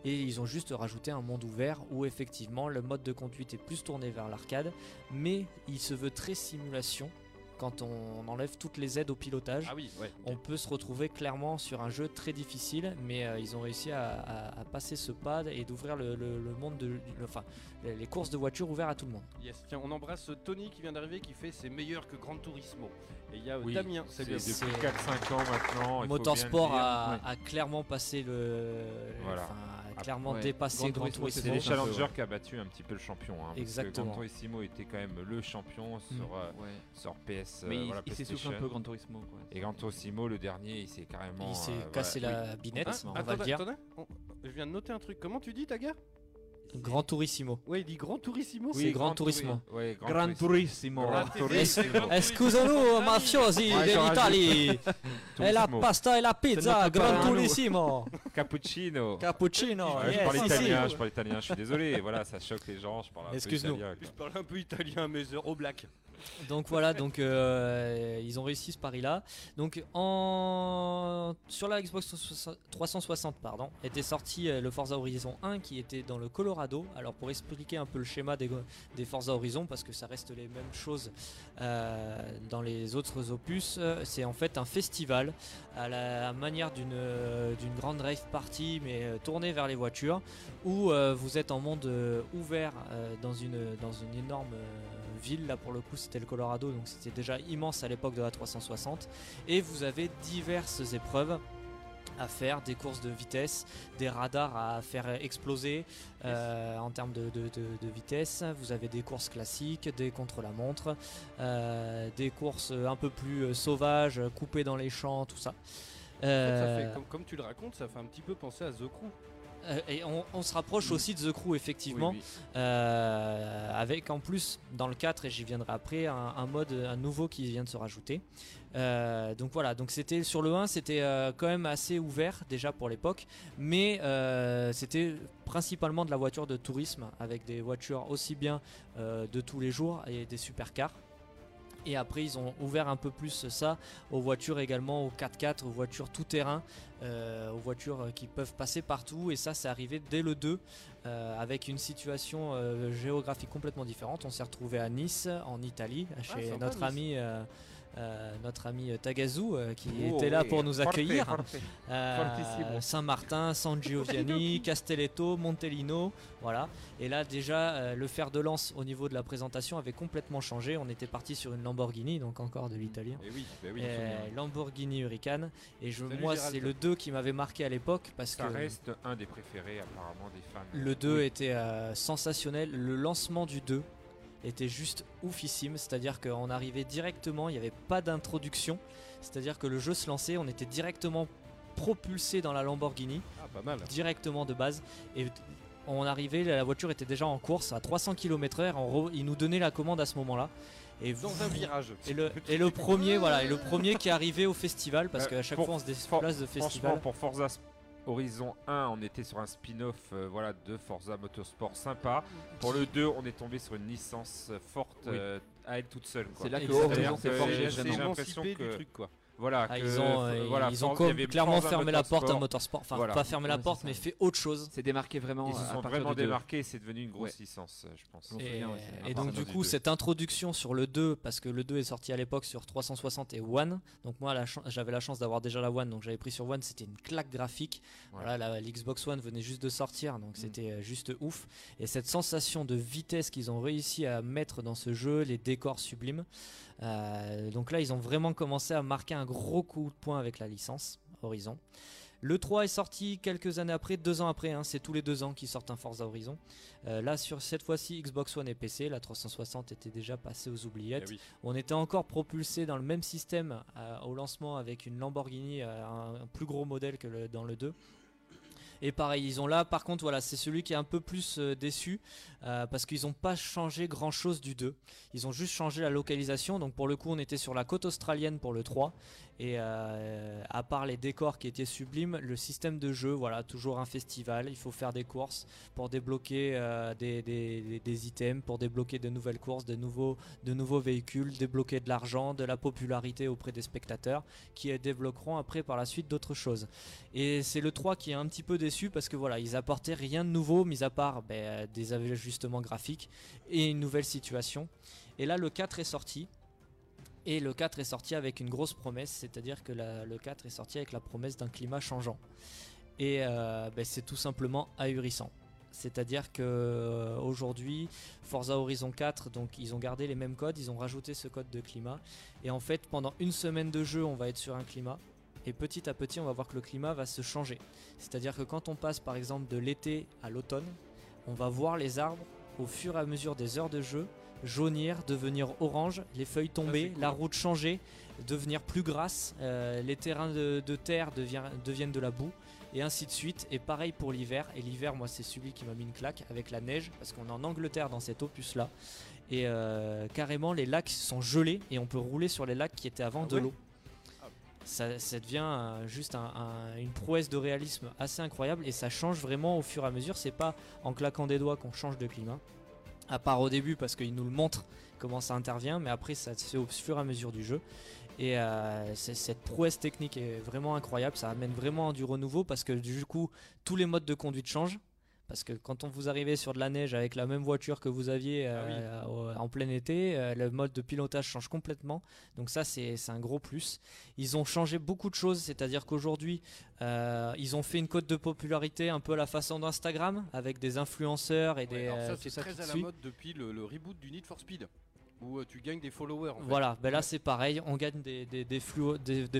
et ils ont juste rajouté un monde ouvert où effectivement le mode de conduite est plus tourné vers l'arcade mais il se veut très simulation quand on enlève toutes les aides au pilotage Ah oui, ouais. on peut se retrouver clairement sur un jeu très difficile, mais euh, ils ont réussi à, à- à passer ce pas et d'ouvrir le, le- le monde de, le- enfin, les les courses de voitures ouvertes à tout le monde. Yes. Tiens, on embrasse Tony qui vient d'arriver qui fait c'est meilleur que Gran Turismo. Et il y a euh, Oui, Damien. c'est Salut depuis vous. C'est- 4-5 ans maintenant. Motorsport a, Ouais. a clairement passé le, Voilà. Ah, clairement ouais. dépassé. C'est les Challengers ouais. qui a battu un petit peu le champion. Hein, Exactement. Parce que Gran Turismo était quand même le champion sur, euh, Ouais. sur PS. Mais euh, il, voilà, il s'essouffle un peu Gran Turismo. Quoi. Et Gran Turismo, le dernier, il s'est carrément. Il s'est euh, cassé voilà. la binette, Ah, on va attendez, le dire. attendez, on- Je viens de noter un truc. Comment tu dis, Taga Gran Turismo. Ouais, il dit Gran Turismo. Oui, c'est- Gran Turismo. Turi- Ouais, Gran, c'est- Excusez-nous, mafiosi dell'Italia. E la pasta e la pizza, Gran. Turismo. Cappuccino. Cappuccino. Ouais, je parle si, italien, si. je parle italien, je suis désolé, voilà, ça choque les gens, je parle un peu Excuse-nous. italien. Je parle un peu italien, mais au black. Donc voilà, donc euh, ils ont réussi ce pari-là. Donc en sur la Xbox 360, pardon, était sorti euh, le Forza Horizon 1 qui était dans le Colorado. Alors pour expliquer un peu le schéma des, des Forza Horizon, parce que ça reste les mêmes choses euh, dans les autres opus, euh, c'est en fait un festival à la manière d'une euh, grande rave party, mais tournée vers les voitures, où vous êtes en monde ouvert dans une énorme ville. Là pour le coup, c'était le Colorado, donc c'était déjà immense à l'époque de la 360. Et vous avez diverses épreuves à faire, des courses de vitesse, des radars à faire exploser euh, en termes de, de- de- de vitesse. Vous avez des courses classiques, des contre-la-montre, euh, des courses un peu plus euh, sauvages, coupées dans les champs, tout ça. En fait, ça fait- comme, comme tu le racontes, ça fait un petit peu penser à The Crew. Euh, et on, on se rapproche aussi de The Crew effectivement, Oui, Euh, avec en plus dans le 4 et j'y viendrai après un, un mode un nouveau qui vient de se rajouter. Euh, donc voilà, donc c'était sur le 1 c'était euh, quand même assez ouvert déjà pour l'époque, mais c'était principalement de la voiture de tourisme avec des voitures aussi bien de tous les jours et des supercars. Et après, ils ont ouvert un peu plus ça aux voitures également, aux 4x4, aux voitures tout-terrain, euh, aux voitures qui peuvent passer partout. Et ça, c'est arrivé dès le 2, euh, avec une situation euh, géographique complètement différente. On s'est retrouvé à Nice, en Italie, chez sympa, notre Nice. ami. Euh, euh, notre ami Tagazu euh, qui Oh, était là oui, pour nous accueillir. forte. Euh. Saint-Martin, San Giovanni, Castelletto, Montelino, voilà. Et là déjà euh, le fer de lance au niveau de la présentation avait complètement changé. On était parti sur une Lamborghini, donc encore de l'italien. Et oui, bah oui. Euh, Lamborghini Huracan. Et je, Salut, moi c'est le 2 qui m'avait marqué à l'époque parce Ça que reste un des préférés apparemment des fans. le 2 Oui. était euh, sensationnel. Le lancement du 2 était juste oufissime. C'est-à-dire qu'on arrivait directement, il n'y avait pas d'introduction. C'est-à-dire que le jeu se lançait, on était directement propulsé dans la Lamborghini, Ah, pas mal. directement de base. Et on arrivait, la voiture était déjà en course à 300 km/h. re- Il nous donnait la commande à ce moment-là. Et Dans un virage. et le, et le premier, voilà, et le premier qui est arrivé au festival, parce Euh, qu'à chaque pour- fois on se déplace de Franchement, festival. pour Forza Horizon 1, on était sur un spin-off euh, voilà, de Forza Motorsport sympa. Pour le 2, on est tombé sur une licence euh, forte Oui. euh, à elle toute seule. C'est là que. Horizon s'est forgé. j'ai l'impression que- du truc, quoi. Voilà, Ah, que- ils ont, euh, voilà, ils ont clairement fermé la porte à Motorsport. Motorsport. Enfin, Voilà. pas fermé la Ouais, porte, mais fait autre chose. C'est démarqué vraiment. Ils se sont vraiment démarqués, c'est devenu une grosse Ouais. licence, euh, je pense. Et, donc du coup cette introduction sur le 2 parce que le 2 est sorti à l'époque sur 360 et One donc moi j'avais la chance d'avoir déjà la One donc j'avais pris sur One c'était une claque graphique Ouais. voilà la, l'Xbox One venait juste de sortir donc Mm. c'était euh, juste ouf et cette sensation de vitesse qu'ils ont réussi à mettre dans ce jeu les décors sublimes euh, donc là ils ont vraiment commencé à marquer un gros coup de poing avec la licence Horizon le 3 est sorti quelques années après, deux ans après, hein, c'est tous les deux ans qu'ils sortent un Forza Horizon. Euh, là, sur cette fois-ci, Xbox One et PC, la 360 était déjà passée aux oubliettes. Eh oui. On était encore propulsé dans le même système euh, au lancement avec une Lamborghini, un, un plus gros modèle que le- dans le 2. Et pareil, ils ont là, par contre, voilà, c'est celui qui est un peu plus euh, déçu euh, parce qu'ils n'ont pas changé grand chose du 2. Ils ont juste changé la localisation. Donc, pour le coup, on était sur la côte australienne pour le 3. Et euh, à part les décors qui étaient sublimes, le système de jeu, voilà, toujours un festival. Il faut faire des courses pour débloquer euh, des, items, pour débloquer de nouvelles courses, de nouveaux, de nouveaux véhicules, débloquer de l'argent, de la popularité auprès des spectateurs qui débloqueront après par la suite d'autres choses. Et c'est le 3 qui est un petit peu déçu parce que voilà, ils apportaient rien de nouveau, mis à part ben, euh, des ajustements graphiques et une nouvelle situation. Et là, le 4 est sorti. Et le 4 est sorti avec une grosse promesse, c'est-à-dire que le 4 est sorti avec la promesse d'un climat changeant. Et euh, ben, c'est tout simplement ahurissant. C'est-à-dire que euh, aujourd'hui, Forza Horizon 4, donc ils ont gardé les mêmes codes, ils ont rajouté ce code de climat. Et en fait, pendant une semaine de jeu, on va être sur un climat. Et petit à petit, on va voir que le climat va se changer. C'est-à-dire que quand on passe par exemple de l'été à l'automne, on va voir les arbres au fur et à mesure des heures de jeu jaunir, devenir orange, les feuilles tomber, la route changer, devenir plus grasse, euh, les terrains de, de terre devient- deviennent de la boue, et ainsi de suite. Et pareil pour l'hiver. Et l'hiver, moi, c'est celui qui m'a mis une claque avec la neige, parce qu'on est en Angleterre dans cet opus-là. Et euh, carrément, les lacs sont gelés, et on peut rouler sur les lacs qui étaient avant Ah de ouais l'eau. Ça, ça devient euh, juste un- un- une prouesse de réalisme assez incroyable et ça change vraiment au fur et à mesure. C'est pas en claquant des doigts qu'on change de climat, à part au début parce qu'il nous le montre comment ça intervient, mais après ça se fait au fur et à mesure du jeu. Et euh, cette prouesse technique est vraiment incroyable, ça amène vraiment du renouveau parce que du coup tous les modes de conduite changent. Parce que quand on vous arrivez sur de la neige avec la même voiture que vous aviez euh, au- en plein été, euh, le mode de pilotage change complètement. Donc ça c'est un gros plus. Ils ont changé beaucoup de choses, c'est-à-dire qu'aujourd'hui euh, ils ont fait une cote de popularité un peu à la façon d'Instagram avec des influenceurs et des Alors euh, ça, c'est très à la suit. mode depuis le, le reboot du Need for Speed, euh, tu gagnes des followers. Voilà, ben là c'est pareil, on gagne des,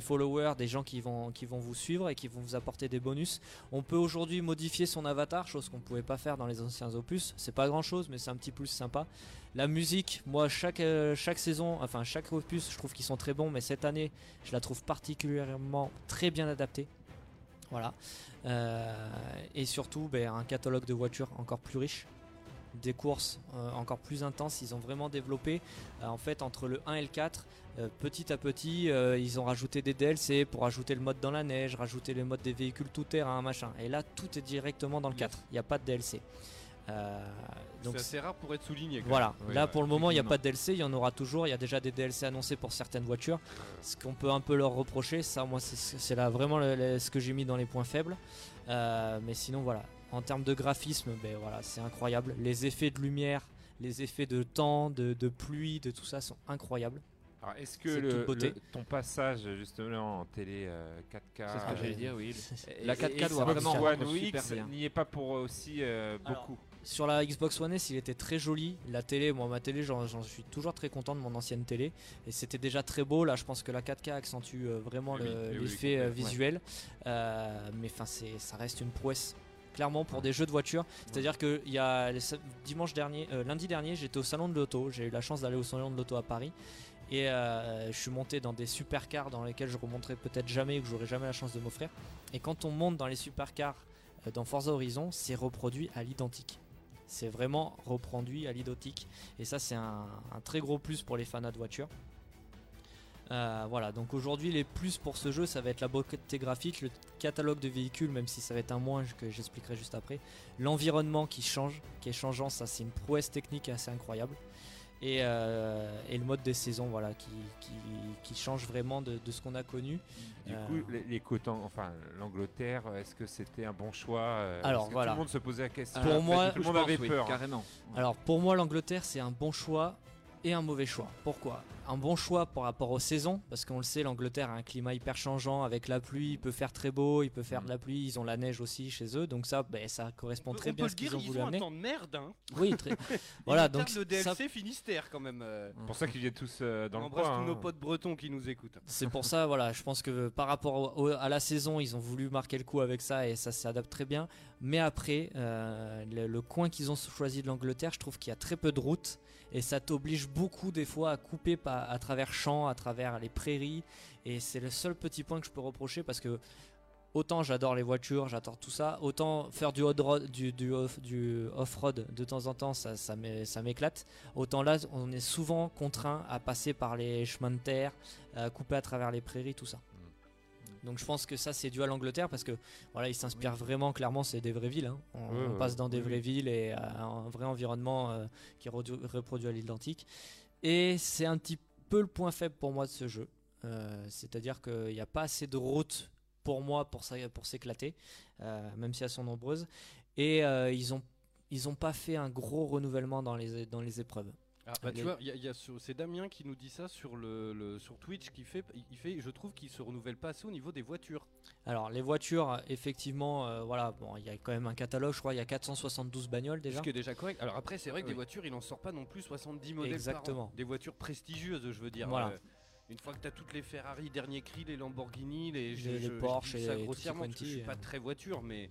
followers, des gens qui vont, vous suivre et qui vont vous apporter des bonus. On peut aujourd'hui modifier son avatar, chose qu'on pouvait pas faire dans les anciens opus. C'est pas grand chose, mais c'est un petit plus sympa. La musique, moi chaque, euh, chaque saison, enfin chaque opus, je trouve qu'ils sont très bons, mais cette année, je la trouve particulièrement très bien adaptée. Voilà. Euh, et surtout, ben, un catalogue de voitures encore plus riche des courses euh, encore plus intenses. Ils ont vraiment développé, euh, en fait, entre le 1 et le 4, euh, petit à petit, ils ont rajouté des DLC pour ajouter le mode dans la neige, rajouter le mode des véhicules tout terrain, machin. Et là, tout est directement dans le 4. Il n'y a pas de DLC. Donc C'est assez rare pour être souligné. quand voilà, là Ouais, pour le moment il n'y a pas de DLC, il y en aura toujours, il y a déjà des DLC annoncés pour certaines voitures. Ce qu'on peut un peu leur reprocher, ça moi c'est là vraiment le- le- ce que j'ai mis dans les points faibles. Mais sinon voilà, en termes de graphisme, ben voilà, c'est incroyable. Les effets de lumière, les effets de temps, de, de pluie, de tout ça sont incroyables. Alors, est-ce que C'est le, toute beauté. le- ton passage justement en télé euh, 4K C'est ce que euh, j'allais dire, oui. et- La 4K et doit Xbox vraiment One X n'y est pas pour aussi euh, Alors, beaucoup. Sur la Xbox One S, il était très joli. La télé, moi, ma télé, j'en suis toujours très content de mon ancienne télé. Et c'était déjà très beau. Là, je pense que la 4K accentue euh, vraiment Oui, le- oui, oui, oui, l'effet euh, ouais. visuel. Euh, mais enfin, c'est- ça reste une prouesse. Clairement, pour des jeux de voiture. C'est-à-dire que il y a dimanche dernier, euh, lundi dernier, j'étais au salon de l'auto. J'ai eu la chance d'aller au salon de l'auto à Paris. Et euh, je suis monté dans des supercars dans lesquels je remonterai peut-être jamais ou que j'aurai jamais la chance de m'offrir. Et quand on monte dans les supercars euh, dans Forza Horizon, c'est reproduit à l'identique. C'est vraiment reproduit à l'identique. Et ça, c'est un, un très gros plus pour les fans de voitures. Euh, voilà, donc aujourd'hui, les plus pour ce jeu, ça va être la beauté graphique, le catalogue de véhicules, même si ça va être un moins que j'expliquerai juste après. L'environnement qui change, qui est changeant, ça c'est une prouesse technique assez incroyable. Et, euh, et le mode des saisons, voilà, qui, qui, qui change vraiment de, de ce qu'on a connu. Du Euh, coup, les, les côtés- enfin l'Angleterre, est-ce que c'était un bon choix Alors, que voilà. Tout le monde se posait la question. Pour moi- tout le monde avait oui, peur. Carrément. Alors pour moi l'Angleterre c'est un bon choix et un mauvais choix. Pourquoi? Un bon choix par rapport aux saisons, parce qu'on le sait, l'Angleterre a un climat hyper changeant avec la pluie, il peut faire très beau, il peut faire de la pluie, ils ont la neige aussi chez eux, donc ça, ben, ça correspond très on bien peut à ce le qu'ils dire, ont ils voulu ont un amener. temps de merde. Hein. Oui, très. voilà, donc le ça- DLC Finistère quand même. euh. C'est pour ça qu'ils viennent tous euh, dans On le embrasse coin. tous nos hein. potes bretons qui nous écoutent. C'est pour ça, voilà, je pense que par rapport au- au- à la saison, ils ont voulu marquer le coup avec ça et ça s'adapte très bien. Mais après, euh, le, coin qu'ils ont choisi de l'Angleterre, je trouve qu'il y a très peu de routes et ça t'oblige beaucoup des fois à couper à travers champs, à travers les prairies. Et c'est le seul petit point que je peux reprocher parce que autant j'adore les voitures, j'adore tout ça, autant faire du off-road de temps en temps, ça m'éclate. Autant là, on est souvent contraint à passer par les chemins de terre, à couper à travers les prairies, tout ça. Donc je pense que ça c'est dû à l'Angleterre parce que voilà ils s'inspirent vraiment clairement c'est des vraies villes. hein. On, Ouais, on ouais, passe dans des oui, vraies villes et un vrai environnement euh, qui est reproduit à l'identique. Et c'est un petit peu le point faible pour moi de ce jeu. Euh, C'est-à-dire qu'il n'y a pas assez de routes pour moi pour, ça- pour s'éclater, euh, même si elles sont nombreuses. Et ils ont ils ont pas fait un gros renouvellement dans les dans les épreuves. Ah, bah, tu Les- vois, il y a- il y a sur- c'est Damien qui nous dit ça sur, le, le- sur Twitch qui fait, il fait, je trouve qu'il se renouvelle pas assez au niveau des voitures. Alors les voitures, effectivement, euh, voilà, bon, il y a quand même un catalogue, je crois, il y a 472 bagnoles déjà. Ce qui est déjà correct. Alors après, c'est vrai que Oui. des voitures, il en sort pas non plus 70 modèles Exactement. par an. Des voitures prestigieuses, je veux dire. Voilà. Euh, une fois que tu as toutes les Ferrari dernier cri, les Lamborghini, les, je- Les- les je- je Porsche dis ça et tutti grossièrement parce que je suis pas euh. très voiture, mais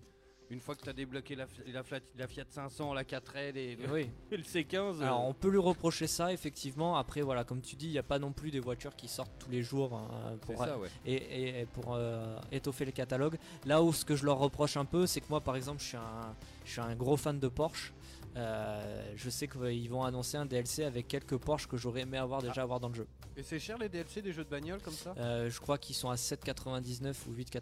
une fois que tu as débloqué la, Fiat- la Fiat 500, la 4L et le, Oui. et le C15, Alors euh, on peut lui reprocher ça, effectivement. Après, voilà, comme tu dis, il n'y a pas non plus des voitures qui sortent tous les jours hein, pour, ça, ouais. et, et- et pour euh, étoffer le catalogue. Là où ce que je leur reproche un peu, c'est que moi, par exemple, je suis un, je suis un gros fan de Porsche. Euh, je sais qu'ils vont annoncer un DLC avec quelques Porsche que j'aurais aimé avoir déjà avoir dans le jeu. Et c'est cher les DLC des jeux de bagnole comme ça? Euh, je crois qu'ils sont à 7,99 ou 8,99.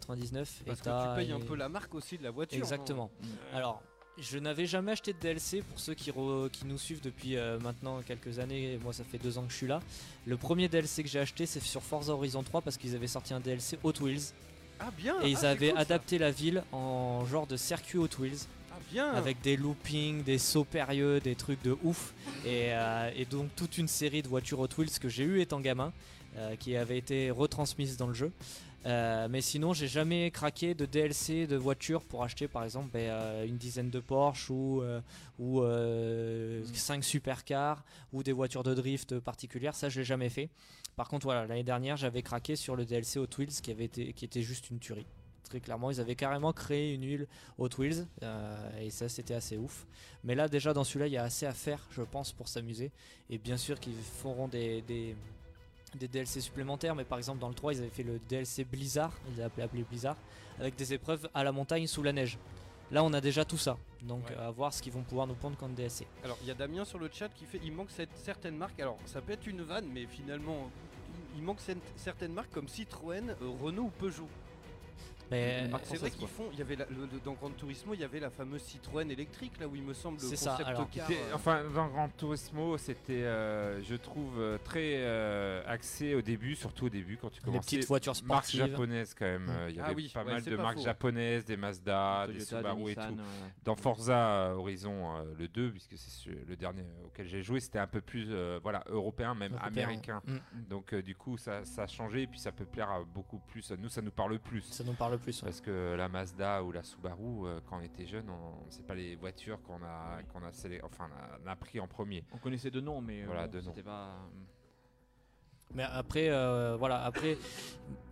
Parce et que tu payes un peu la marque aussi de la voiture. Exactement. Alors, je n'avais jamais acheté de DLC pour ceux qui, re- qui nous suivent depuis euh, maintenant quelques années. Moi, ça fait deux ans que je suis là. Le premier DLC que j'ai acheté, c'est sur Forza Horizon 3 parce qu'ils avaient sorti un DLC Hot Wheels Ah bien et ils ah, c'est avaient cool, adapté la ville en genre de circuit Hot Wheels Ah bien avec des loopings, des sauts périlleux, des trucs de ouf. Et, euh, et donc toute une série de voitures Hot Wheels que j'ai eu étant gamin, euh, qui avaient été retransmises dans le jeu. Euh, mais sinon, j'ai jamais craqué de DLC de voitures pour acheter par exemple ben, euh, une dizaine de Porsche ou, euh, ou 5 supercars ou des voitures de drift particulières. Ça, je l'ai jamais fait. Par contre, voilà, l'année dernière, j'avais craqué sur le DLC Hot Wheels qui, avait été, qui était juste une tuerie. Très clairement, ils avaient carrément créé une huile Hot Wheels euh, et ça, c'était assez ouf. Mais là, déjà, dans celui-là, il y a assez à faire, je pense, pour s'amuser. Et bien sûr qu'ils feront des, des, des DLC supplémentaires, mais par exemple, dans le 3, ils avaient fait le DLC Blizzard, ils l'avaient appelé Blizzard, avec des épreuves à la montagne sous la neige. Là, on a déjà tout ça. Donc, Ouais. à voir ce qu'ils vont pouvoir nous prendre comme DLC. Alors, il y a Damien sur le chat qui fait il manque cette, certaines marques. Alors, ça peut être une vanne, mais finalement, il, manque certaines marques comme Citroën, euh, Renault ou Peugeot. Mais C'est vrai qu'ils font. Il y avait la- le- le- dans Gran Turismo, il y avait la fameuse Citroën électrique là où il me semble le C'est ça, alors, car. Euh, Enfin, dans Gran Turismo, c'était, euh, je trouve, euh, très euh, axé au début, surtout au début quand tu les commençais. petites voitures Marques sportives. japonaises quand même. Mm. euh, Il y Ah avait oui, pas ouais, mal de pas marques faux. japonaises, des Mazda, des Subaru et Nissan, tout. ouais. Dans Forza Horizon euh, le 2, puisque c'est ce- le dernier auquel j'ai joué, c'était un peu plus euh, voilà, européen, même Européen. américain. Mm. Donc euh, du coup, ça, ça a changé et puis ça peut plaire à beaucoup plus. Nous, ça nous parle plus. Ça nous parle plus. Parce que la Mazda ou la Subaru, euh, quand on était jeune, on... c'est pas les voitures qu'on a, qu'on a, enfin, on a, on a pris en premier. On connaissait deux noms, mais euh, Voilà, bon, c'était pas. Mais après, euh, voilà, après,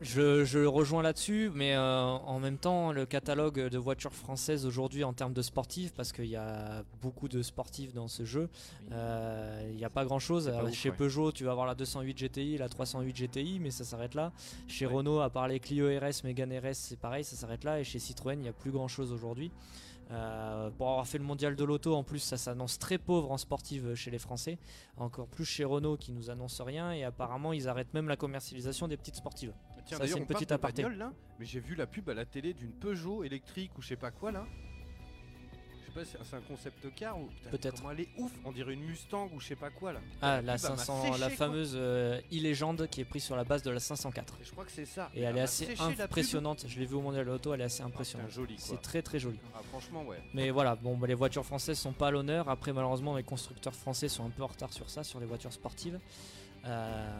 je, je rejoins là-dessus, mais euh, en même temps, le catalogue de voitures françaises aujourd'hui en termes de sportifs, parce qu'il y a beaucoup de sportifs dans ce jeu, euh, il n'y a pas grand-chose. Ouf, Chez ouais. Peugeot, tu vas avoir la 208 GTI, la 308 GTI, mais ça s'arrête là. Chez Renault, à part les Clio RS, Mégane RS, c'est pareil, ça s'arrête là. Et chez Citroën, il n'y a plus grand-chose aujourd'hui. Euh, pour avoir fait le mondial de l'auto, en plus, ça s'annonce très pauvre en sportive chez les Français. Encore plus chez Renault qui nous annonce rien. Et apparemment, ils arrêtent même la commercialisation des petites sportives. Tiens, Ça, c'est une petite aparté. bagnole, là, mais j'ai vu la pub à la télé d'une Peugeot électrique ou je sais pas quoi là. Je sais pas, c'est- c'est un concept car ou Peut-être. Elle est ouf, on dirait une Mustang ou je sais pas quoi là. Ah, la, elle m'a 500, séché, la fameuse euh, e-légende qui est prise sur la base de la 504. Et je crois que c'est ça. Et elle est assez la impressionnante. Je l'ai vu au mondial de l'auto, elle est assez Ah, impressionnante. quoi. C'est très très joli. Ah, franchement, ouais. Mais voilà, bon, bah, les voitures françaises sont pas à l'honneur. Après, malheureusement, les constructeurs français sont un peu en retard sur ça, sur les voitures sportives. Euh,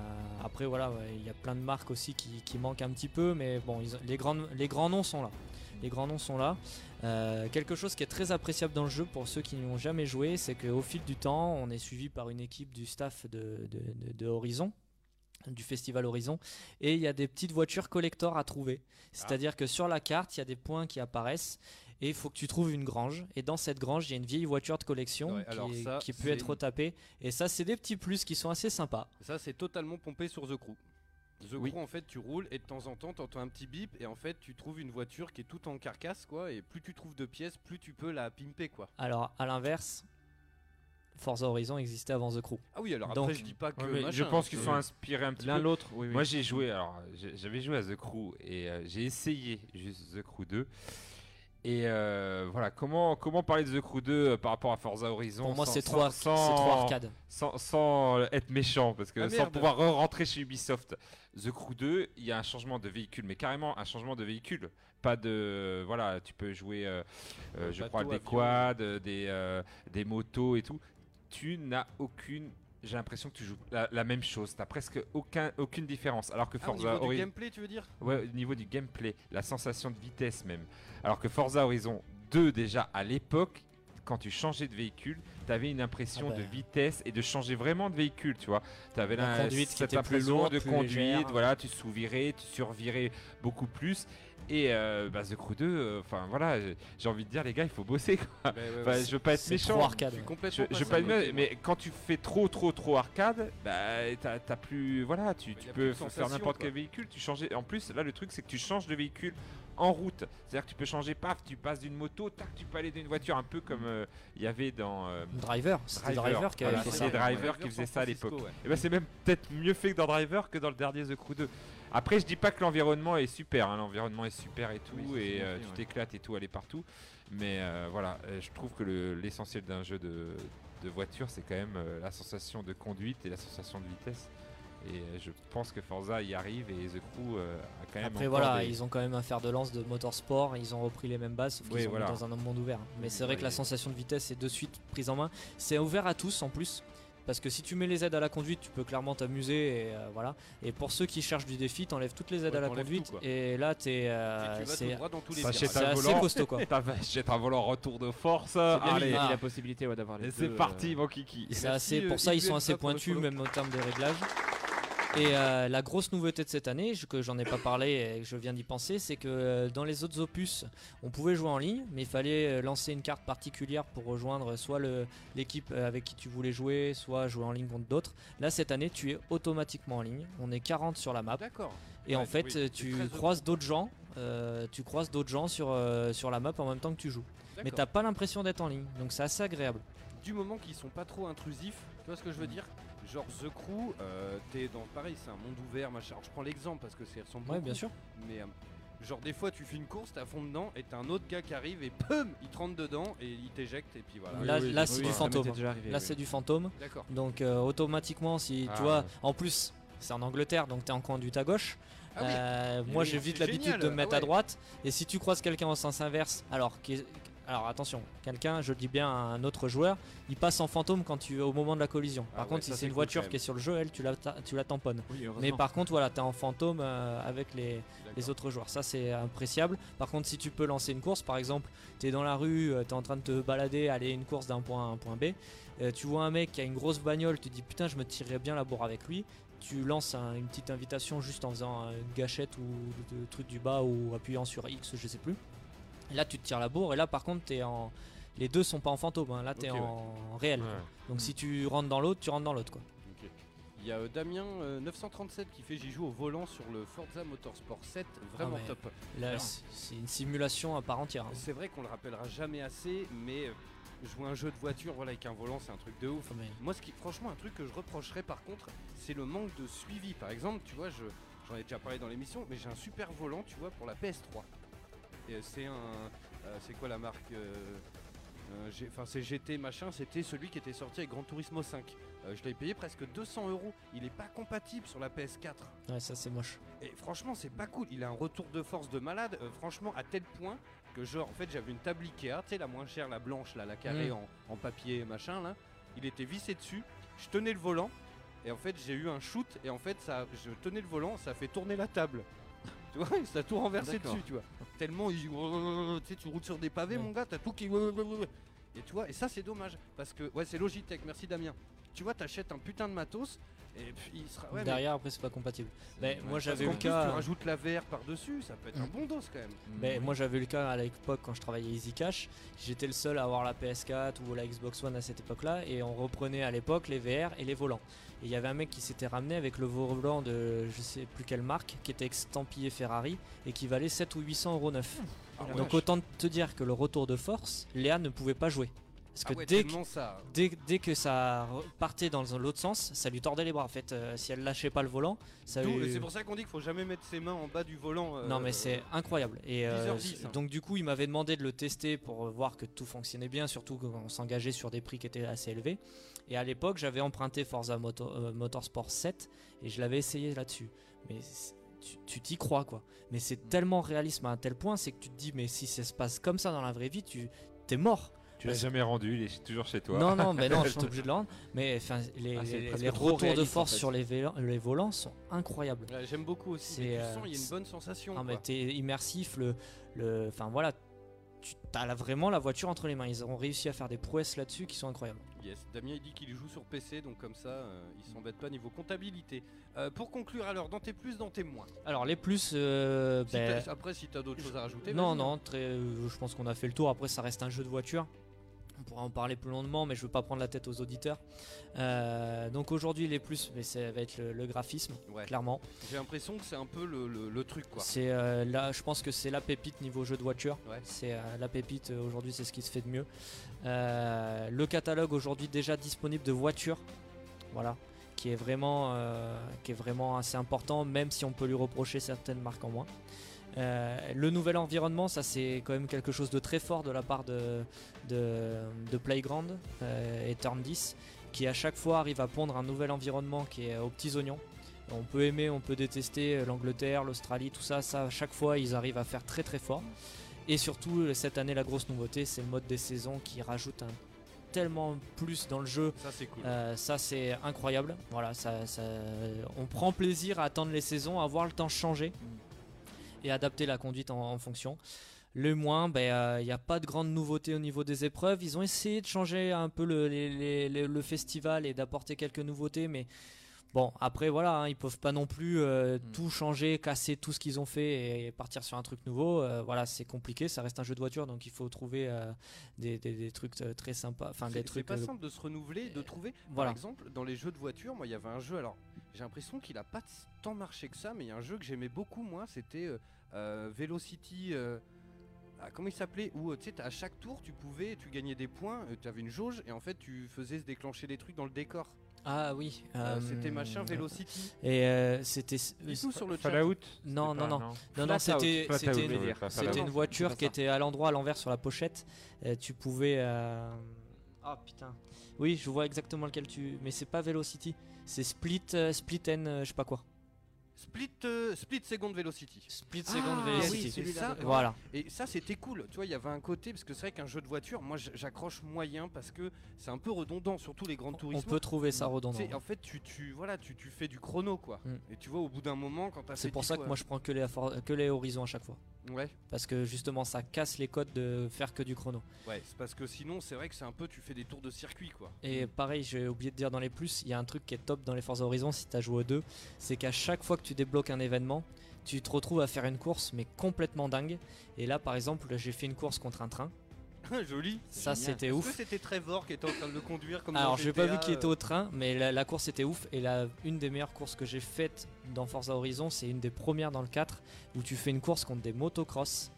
après, voilà, ouais, il y a plein de marques aussi qui, qui manquent un petit peu, mais bon, ils les, grandes, les grands noms sont là. Les grands noms sont là. Euh, quelque chose qui est très appréciable dans le jeu pour ceux qui n'y ont jamais joué, c'est qu'au fil du temps, on est suivi par une équipe du staff de, de- de- de Horizon du festival Horizon et il y a des petites voitures collector à trouver. C'est-à-dire que sur la carte, il y a des points qui apparaissent et il faut que tu trouves une grange. Et dans cette grange, il y a une vieille voiture de collection Ouais, qui, alors est- ça, qui peut être retapée. Et ça, c'est des petits plus qui sont assez sympas. Ça, c'est totalement pompé sur The Crew. The Crew, en fait, tu roules et de temps en temps, tu entends un petit bip et en fait, tu trouves une voiture qui est toute en carcasse, quoi. Et plus tu trouves de pièces, plus tu peux la pimper, quoi. Alors, à l'inverse, Forza Horizon existait avant The Crew. Ah oui, alors Donc- après, je dis pas que. Ouais, mais je pense qu'ils euh, sont inspirés un petit L'un peu. l'autre, oui, oui. Moi j'ai joué, alors j'avais joué à The Crew et euh, j'ai essayé juste The Crew 2. Et euh, voilà, comment, comment parler de The Crew 2 euh, par rapport à Forza Horizon Pour moi, c'est trop, arcade. Sans, sans, euh, être méchant, parce que Ah, sans merde. pouvoir re- rentrer chez Ubisoft. The Crew 2, il y a un changement de véhicule, mais carrément un changement de véhicule. Pas de. Voilà, tu peux jouer, euh, euh, Euh, je crois, des avion. quads, des, euh, des motos et tout. Tu n'as aucune. J'ai l'impression que tu joues la, la même chose. Tu presque aucun, aucune différence. Alors que Ah, au Forza niveau du Horizon. gameplay, tu veux dire? Ouais, au niveau du gameplay, la sensation de vitesse même. Alors que Forza Horizon 2, déjà à l'époque, quand tu changeais de véhicule, tu avais une impression Ah de vitesse et de changer vraiment de véhicule, tu vois. Tu avais La conduite qui cette était plus lourde, de plus conduite, légère. voilà, tu sous-virais, tu survirais beaucoup plus. Et euh, bah, The Crew 2, euh, enfin voilà, j'ai- envie de dire, les gars, il faut bosser quoi. Bah, ouais, Enfin, ouais, je veux pas être C'est méchant. trop arcade. Je complètement Je, je veux pas être mais quand tu fais trop, trop, trop arcade, bah, t'as plus. Voilà, tu, a peux faire n'importe quel véhicule. Tu changes. En plus, là, le truc, c'est que tu changes de véhicule en route. C'est-à-dire que tu peux changer, paf, tu passes d'une moto, tac, tu peux aller d'une voiture, un peu comme euh, il y avait dans. euh, Driver, c'était Driver. Qui avait Voilà, fait c'est ça. Driver qui faisait ça à l'époque. ouais. Et ben c'est même peut-être mieux fait que dans Driver que dans le dernier The Crew 2. Après, je dis pas que l'environnement est super, hein, l'environnement est super et tout, Oui, et euh, tu ouais. t'éclates et tout, aller partout. Mais euh, voilà, euh, je trouve que le- l'essentiel d'un jeu de, de voiture, c'est quand même euh, la sensation de conduite et la sensation de vitesse. Et je pense que Forza y arrive et The Crew euh, a quand même. Après voilà, des- ils ont quand même un fer de lance de motorsport, ils ont repris les mêmes bases, sauf qu'ils Oui, voilà. dans un monde ouvert. Mais Oui, c'est vrai que la sensation de vitesse est de suite prise en main. C'est ouvert à tous en plus. Parce que si tu mets les aides à la conduite, tu peux clairement t'amuser et euh, voilà. Et pour ceux qui cherchent du défi, t'enlèves toutes les aides Ouais, à la conduite tout, et là t'es, euh, c'est assez costaud quoi. T'achètes un volant retour de force. Allez, Ah. la possibilité ouais, d'avoir les c'est euh, parti, mon kiki. C'est euh, pour ça ils sont assez pointus même en termes de réglage. Et euh, la grosse nouveauté de cette année, que j'en ai pas parlé et que je viens d'y penser, c'est que euh, dans les autres opus, on pouvait jouer en ligne, mais il fallait euh, lancer une carte particulière pour rejoindre soit l'équipe avec qui tu voulais jouer, soit jouer en ligne contre d'autres. Là, cette année, tu es automatiquement en ligne. On est 40 sur la map. D'accord. Et en fait, oui, tu croises d'autres gens. euh, tu croises d'autres gens sur, euh, sur la map en même temps que tu joues. Mais t'as pas l'impression d'être en ligne, donc c'est assez agréable. du moment qu'ils sont pas trop intrusifs, tu vois ce que je veux dire? Genre The Crew, euh, t'es dans pareil, c'est un monde ouvert, machin. Alors, je prends l'exemple parce que c'est ressemble Ouais, beaucoup, bien sûr. Mais euh, Genre des fois tu fais une course, t'es à fond dedans et t'as un autre gars qui arrive et pum, il te rentre dedans et il t'éjecte et puis voilà. là, oui, là, oui, c'est oui, du fantôme. m'était déjà arrivé, là, oui. c'est du fantôme. D'accord. Donc, euh, automatiquement, si Ah. tu vois, en plus, c'est en Angleterre, donc t'es en conduite à gauche. Ah oui. Euh, moi, oui, j'ai vite l'habitude de me mettre Ah à droite. Et si tu croises quelqu'un en sens inverse, alors, qui est- alors attention, quelqu'un, je dis bien un autre joueur, il passe en fantôme quand tu au moment de la collision. Ah Par ouais, contre, si c'est une cool, voiture qui est sur le jeu, elle, tu la, tu la tamponnes. Oui, Mais par contre, voilà, t'es en fantôme euh, avec les, autres joueurs. Ça, c'est appréciable. Par contre, si tu peux lancer une course, par exemple, t'es dans la rue, euh, t'es en train de te balader, aller une course d'un point à un point B, euh, tu vois un mec qui a une grosse bagnole, tu dis putain, je me tirerais bien la bourre avec lui. Tu lances un- une petite invitation juste en faisant une gâchette ou de truc du bas ou appuyant sur X, je sais plus. Là, tu te tires la bourre. Et là, par contre, t'es en. Les deux sont pas en fantôme. hein. Là, t'es Ok, ouais. en réel. Ouais. Donc, si tu rentres dans l'autre, tu rentres dans l'autre. quoi. Il y a euh, Damien euh, 937 qui fait j'y joue au volant sur le Forza Motorsport 7, vraiment Ah, top. Là, c'est une simulation à part entière. hein. C'est vrai qu'on le rappellera jamais assez, mais euh, jouer un jeu de voiture voilà, avec un volant, c'est un truc de ouf. Mais- Moi, ce qui, franchement, un truc que je reprocherais par contre, c'est le manque de suivi. Par exemple, tu vois, je, j'en ai déjà parlé dans l'émission, mais j'ai un super volant, tu vois, pour la PS3. Euh, c'est un, euh, c'est quoi la marque euh, Enfin, c'est GT machin. C'était celui qui était sorti avec Gran Turismo 5. Euh, je l'ai payé presque 200 euros. Il est pas compatible sur la PS4. Ouais, ça, c'est moche. Et franchement, c'est pas cool. Il a un retour de force de malade. franchement, à tel point que genre, en fait, j'avais une table Ikea, tu sais, la moins chère, la blanche, là, la carrée Mm. en, en papier machin, là. Il était vissé dessus. Je tenais le volant. Et en fait, j'ai eu un shoot. Et en fait, ça, je tenais le volant, ça a fait tourner la table. Tu vois, ça a tout renversé dessus, tu vois. Tellement, il... tu sais, tu roules sur des pavés, Ouais. mon gars, t'as tout qui. Et tu vois, et ça, c'est dommage. Parce que, ouais, c'est Logitech, merci Damien. Tu vois, t'achètes un putain de matos. Et puis, il sera. Ouais, mais- Derrière, après, c'est pas compatible. Mais moi, j'avais le plus, cas. Tu rajoutes la VR par-dessus, ça peut être un Mm. bon dos quand même. Mais moi j'avais eu le cas à l'époque quand je travaillais Easy Cash, j'étais le seul à avoir la PS4 ou la Xbox One à cette époque-là et on reprenait à l'époque les VR et les volants. Et il y avait un mec qui s'était ramené avec le volant de je sais plus quelle marque qui était estampillé Ferrari et qui valait 7 ou 800 euros neuf. Ah Donc autant te dire que le retour de force, Léa ne pouvait pas jouer. Parce que Ah ouais, dès, que, ça. dès, dès que ça partait dans l'autre sens, ça lui tordait les bras. En fait, euh, si elle lâchait pas le volant, ça lui... C'est pour ça qu'on dit qu'il faut jamais mettre ses mains en bas du volant. euh, Non mais c'est incroyable. Et euh, 10h10, hein. donc du coup il m'avait demandé de le tester pour voir que tout fonctionnait bien, surtout qu'on s'engageait sur des prix qui étaient assez élevés. Et à l'époque j'avais emprunté Forza Moto- Motorsport 7 et je l'avais essayé là-dessus. Mais tu- tu t'y crois quoi. Mais c'est tellement réalisme à un tel point, c'est que tu te dis mais si ça se passe comme ça dans la vraie vie, tu t'es mort. Tu l'as jamais rendu, il est toujours chez toi. Non, non, mais non, j'étais obligé de le rendre. Mais enfin, les, Ah, les- les retours de en force fait. sur les, vélo- les volants sont incroyables. J'aime beaucoup aussi. C'est, euh, il y a une bonne sensation. Ah, mais t'es immersif, le, le, enfin voilà, tu as vraiment la voiture entre les mains. Ils ont réussi à faire des prouesses là-dessus qui sont incroyables. Yes, Damien il dit qu'il joue sur PC, donc comme ça, euh, il s'embête pas niveau comptabilité. Euh, pour conclure, alors, dans tes plus, dans tes moins. Alors les plus, euh, Si ben, après, si t'as d'autres choses à rajouter. non, non, très, euh, je pense qu'on a fait le tour. Après, ça reste un jeu de voiture. On pourra en parler plus longuement, mais je veux pas prendre la tête aux auditeurs. Euh, donc aujourd'hui, les plus, mais ça va être le, le graphisme, Ouais. clairement. J'ai l'impression que c'est un peu le, le- le truc, quoi. C'est euh, là, je pense que c'est la pépite niveau jeu de voiture. Ouais. C'est euh, la pépite aujourd'hui, c'est ce qui se fait de mieux. Le catalogue aujourd'hui déjà disponible de voitures, voilà, qui est vraiment, qui est vraiment assez important, même si on peut lui reprocher certaines marques en moins. Euh, le nouvel environnement, ça c'est quand même quelque chose de très fort de la part de, de, de Playground euh, et Turn 10, qui à chaque fois arrive à pondre un nouvel environnement qui est aux petits oignons. On peut aimer, on peut détester euh, l'Angleterre, l'Australie, tout ça, ça à chaque fois ils arrivent à faire très très fort. Et surtout cette année la grosse nouveauté c'est le mode des saisons qui rajoute un tellement plus dans le jeu. Ça, c'est cool. Euh, ça c'est incroyable. Voilà, ça, ça- on prend plaisir à attendre les saisons, à voir le temps changer et adapter la conduite en, en fonction. Le moins, ben, il n'y a pas de grande nouveauté au niveau des épreuves. Ils ont essayé de changer un peu le, les- les- les- le festival et d'apporter quelques nouveautés, mais bon, après voilà, hein, ils peuvent pas non plus euh, tout changer, casser tout ce qu'ils ont fait et partir sur un truc nouveau. Euh, voilà, c'est compliqué, ça reste un jeu de voiture, donc il faut trouver euh, des, des- des trucs euh, très sympas, enfin C'est- des C'est trucs. pas euh, simple de se renouveler, de trouver. voilà. Par exemple, dans les jeux de voiture, moi, il y avait un jeu. Alors, j'ai l'impression qu'il a pas tant marché que ça, mais il y a un jeu que j'aimais beaucoup, moi. C'était euh, euh, Velocity. euh, ah, comment il s'appelait Où euh, tu sais, à chaque tour, tu pouvais, tu gagnais des points, euh, tu avais une jauge et en fait, tu faisais se déclencher des trucs dans le décor. Ah oui. Euh, euh, C'était machin Velocity. Et euh, c'était. Dis-nous sur le. Fallout Non, C'était non, non. non. Non, c'était c'était une, c'était voiture qui était à l'endroit à l'envers sur la pochette. Euh, tu pouvais. euh, Ah putain. Oui, je vois exactement lequel tu. Mais c'est pas Velocity. C'est Split, euh, Split N, euh, je sais pas quoi. Split, euh, Split Second Velocity. Split Second Ah, Velocity. oui, celui-là, ça. Voilà. Et ça, c'était cool. Tu vois, il y avait un côté, parce que c'est vrai qu'un jeu de voiture, moi, j'accroche moyen parce que c'est un peu redondant, surtout les grandes On touristes. peut trouver ça redondant. en fait, tu, tu, voilà, tu, tu fais du chrono, quoi. Mm. Et tu vois, au bout d'un moment, quand t'as fait C'est pour 10 ça que moi je prends que les, que les horizons à chaque fois. Ouais, Parce que justement ça casse les codes de faire que du chrono. ouais, c'est parce que sinon, c'est vrai que c'est un peu, tu fais des tours de circuit, quoi. Et pareil, j'ai oublié de dire dans les plus, il y a un truc qui est top dans les Forza Horizon si tu as joué aux deux, c'est qu'à chaque fois que tu débloques un événement, tu te retrouves à faire une course mais complètement dingue. Et là par exemple, j'ai fait une course contre un train. Joli. Ça c'était Est-ce ouf. que c'était Trevor qui était en train de le conduire comme Alors j'ai pas vu qui était euh, au train, mais la, la course était ouf. Et la, une des meilleures courses que j'ai faites dans Forza Horizon, c'est une des premières dans le 4 où tu fais une course contre des motocross.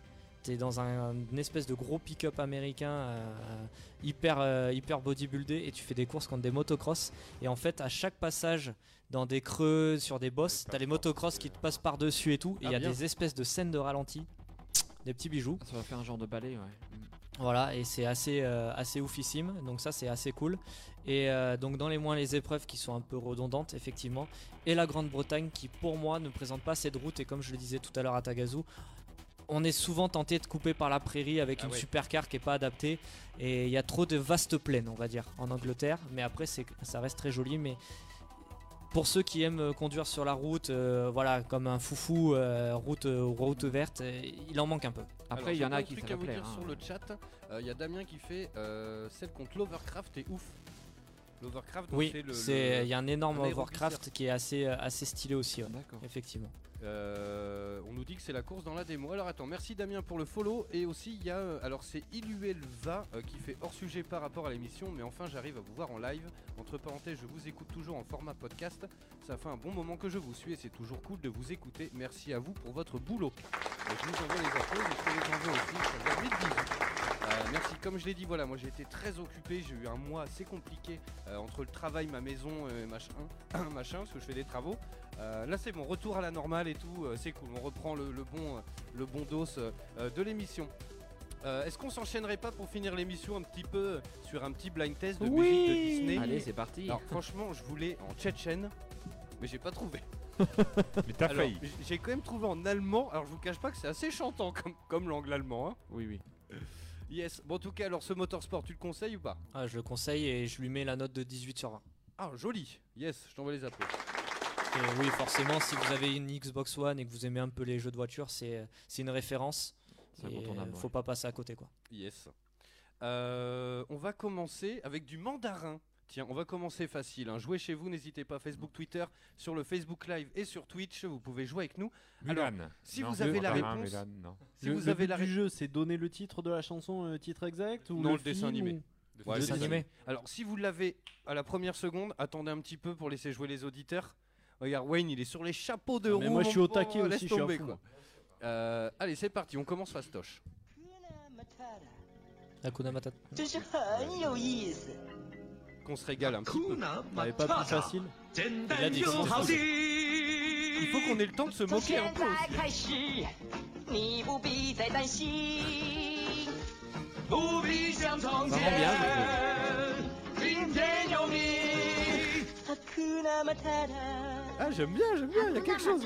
T'es dans un, une espèce de gros pick-up américain euh, hyper, euh, hyper bodybuildé et tu fais des courses contre des motocross. Et en fait, à chaque passage dans des creux, sur des bosses, t'as les motocross qui te passent par-dessus et tout. Et il Ah, y a bien. des espèces de scènes de ralenti, des petits bijoux. Ça va faire un genre de balai, ouais. Mm. Voilà, et c'est assez, euh, assez oufissime, donc ça c'est assez cool. Et euh, donc dans les moins les épreuves qui sont un peu redondantes, effectivement, et la Grande-Bretagne qui pour moi ne présente pas assez de route, et comme je le disais tout à l'heure à Tagazu, on est souvent tenté de couper par la prairie avec Ah une ouais. supercar qui est pas adaptée, et il y a trop de vastes plaines, on va dire, en Angleterre, mais après c'est, ça reste très joli, mais pour ceux qui aiment euh, conduire sur la route, euh, voilà, comme un foufou, euh, route, euh, route verte, il en manque un peu. Après, il y en a qui trucs ça à va vous plaire. dire hein. sur le chat. Il y a Damien qui fait euh, celle contre l'Overcraft est ouf. L'Overcraft, Oui, le. il y a un énorme un. Overcraft qui est assez euh, assez stylé aussi, ouais, D'accord. effectivement. Euh, on nous dit que c'est la course dans la démo. Alors attends, merci Damien pour le follow. Et aussi, il y a. euh, alors c'est Iluelva euh, qui fait hors sujet par rapport à l'émission. Mais enfin, j'arrive à vous voir en live. Entre parenthèses, je vous écoute toujours en format podcast. Ça fait un bon moment que je vous suis et c'est toujours cool de vous écouter. Merci à vous pour votre boulot. Je vous envoie les applaudissements et je les envoie aussi. Ça merci, comme je l'ai dit, voilà, moi j'ai été très occupé, j'ai eu un mois assez compliqué euh, entre le travail, ma maison, et machin, machin, parce que je fais des travaux. Euh, là c'est mon retour à la normale et tout, euh, c'est cool, on reprend le, le bon, euh, le bon dos euh, euh, de l'émission. Euh, Est-ce qu'on s'enchaînerait pas pour finir l'émission un petit peu euh, sur un petit blind test de musique de Disney Allez, c'est parti. Alors franchement, je voulais en tchétchène, mais j'ai pas trouvé. Mais t'as failli. J'ai quand même trouvé en allemand, alors je vous cache pas que c'est assez chantant comme, comme langue l'allemand. hein. Oui, oui. Yes, bon en tout cas, alors ce motorsport, tu le conseilles ou pas Ah, je le conseille et je lui mets la note de 18 sur 20. Ah, joli Yes, je t'envoie les applaudissements. Et oui, forcément, si vous avez une Xbox One et que vous aimez un peu les jeux de voiture, c'est c'est une référence. Et, incontournable, euh, ouais. faut pas passer à côté quoi. Yes. Euh, on va commencer avec du mandarin. Tiens, on va commencer facile. hein. Jouez chez vous, n'hésitez pas. Facebook, Twitter, sur le Facebook Live et sur Twitch, vous pouvez jouer avec nous. Alors, Mulan. si Non, vous avez la réponse- Mulan, non. Si le, vous le avez but la du réponse. jeu, c'est donner le titre de la chanson, le titre exact ou Non, le dessin animé. ou- Ouais, animé. Alors, si vous l'avez à la première seconde, attendez un petit peu pour laisser jouer les auditeurs. Regarde, Wayne, il est sur les chapeaux de Ah, roue. mais moi, je suis au taquet aussi, je suis à tomber, fond, quoi. moi. Euh, allez, c'est parti, on commence fastoche. Hakuna Matata qu'on se régale un petit peu. T'avais pas plus facile. Il a dit Il faut qu'on ait le temps de se moquer un peu Ah, j'aime bien, j'aime bien, il y a quelque chose.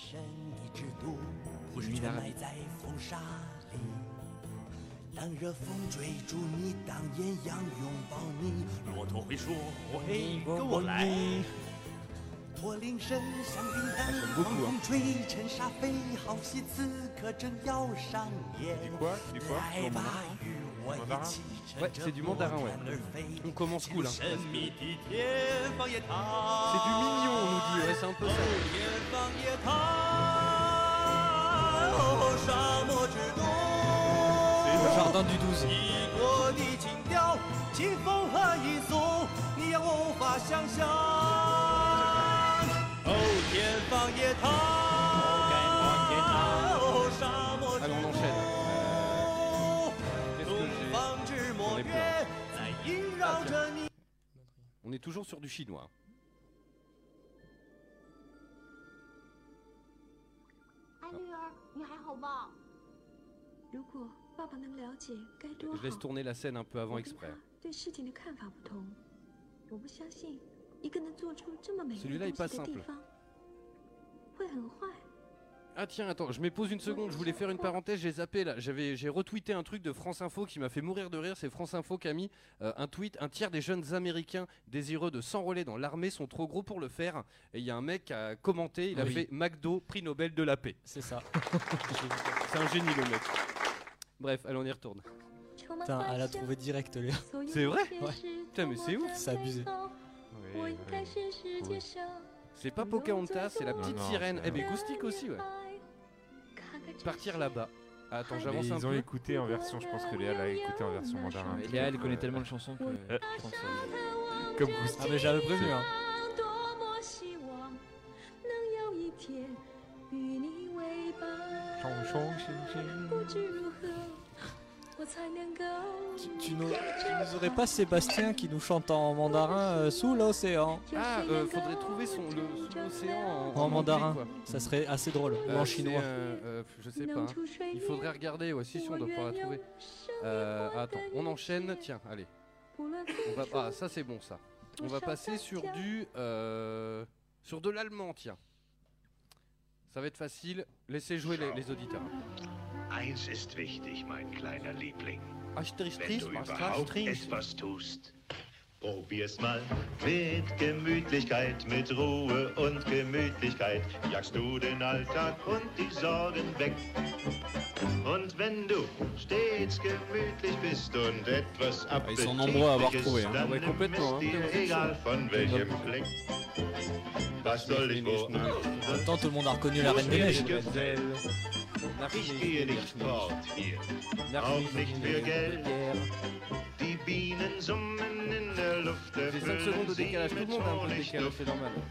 神秘制度，不是米达拉埋在风沙里。当热风追逐你，当艳阳拥抱你，骆驼会说：“嘿，跟我来。”驼铃声响叮当狂风吹，尘沙飞，好戏此刻正要上演。Ouais, c'est du mandarin, ouais. On commence cool, hein. C'est du mignon, on nous dit, ouais, c'est un peu ça. Le jardin du 12. Oh, On est toujours sur du chinois. Je laisse tourner la scène un peu avant exprès. Celui-là est pas simple. 方，会很坏。 Ah tiens, attends, je me pose une seconde, je voulais faire une parenthèse, j'ai zappé là, j'avais, j'ai retweeté un truc de France Info qui m'a fait mourir de rire, c'est France Info qui a mis euh, un tweet, un tiers des jeunes américains désireux de s'enrôler dans l'armée sont trop gros pour le faire, et il y a un mec qui a commenté, il a Oui. fait McDo, prix Nobel de la paix. C'est ça. c'est un génie le mec. Bref, allez on y retourne. Putain, elle a trouvé direct, Léa. C'est vrai Ouais. Putain mais c'est ouf C'est abusé. Oui, oui. C'est pas Pocahontas, c'est la petite sirène. Eh ben Goustique aussi, ouais. Partir là-bas. Attends, ah, j'avance un peu. Ils ont écouté en version, je pense que Léa l'a écouté en version mandarin. Léa, elle connaît tellement de chansons que je pense, euh, Comme Goustique. Ah, mais j'avais prévenu, hein 我才能够 Tu nous, tu nous aurais pas Sébastien qui nous chante en mandarin euh, sous l'océan Ah, euh, faudrait trouver son le sous l'océan en, En anglais, mandarin. quoi. Ça serait assez drôle. Ou Euh, en c'est, chinois. euh, euh, je sais pas. hein. Il faudrait regarder. Ouais, si, si, on doit pouvoir la trouver. Euh, attends, on enchaîne. Tiens, allez. On va, ah, ça c'est bon ça. On va passer sur du, euh, sur de l'allemand, tiens. Ça va être facile. Laissez jouer les, les auditeurs. Eins ist wichtig, mein kleiner Liebling. Wenn du überhaupt etwas tust, probier's mal mit Gemütlichkeit, mit Ruhe und Gemütlichkeit. Jagst du den Alltag und die Sorgen weg. Und wenn du stets gemütlich bist und etwas hein. dann nimm es dir egal von welchem Fleck. Was soll ich wo temps, tout le monde a reconnu la Reine des Neiges. Ich gehe nicht fort hier, auch nicht für Geld. Die Bienen summen in der Luft, J'ai 5 erfüllen secondes de sie décalage, tout le mit Honigduft.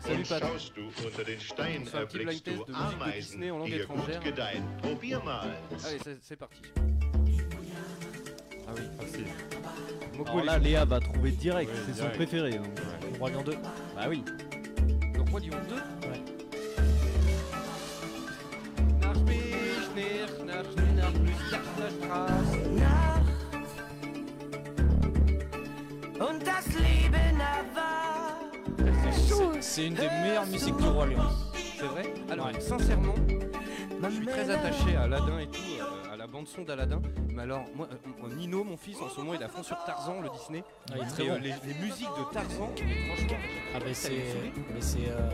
Und schaust du unter den Stein, On erblickst du Ameisen, en gut gedeihen. Probier mal. Allez, c'est, parti. Ah oui, facile. Alors là, Léa va trouver direct, Ouais, c'est son préféré. donc. Le Roi Lion 2. Bah oui. Le Roi Lion 2 Ouais. C'est- C'est une des meilleures musiques du Roi Lion. C'est vrai? Alors, Ouais. sincèrement, je suis très attaché à Aladdin et tout, euh, à la bande-son d'Aladdin. Mais alors, moi, euh, Nino, mon fils, en ce moment, il a fond sur Tarzan, le Disney. Ah, il est très Et, euh, bon. les, les musiques de Tarzan, franchement, Ah, mais ça c'est. Mais c'est. euh,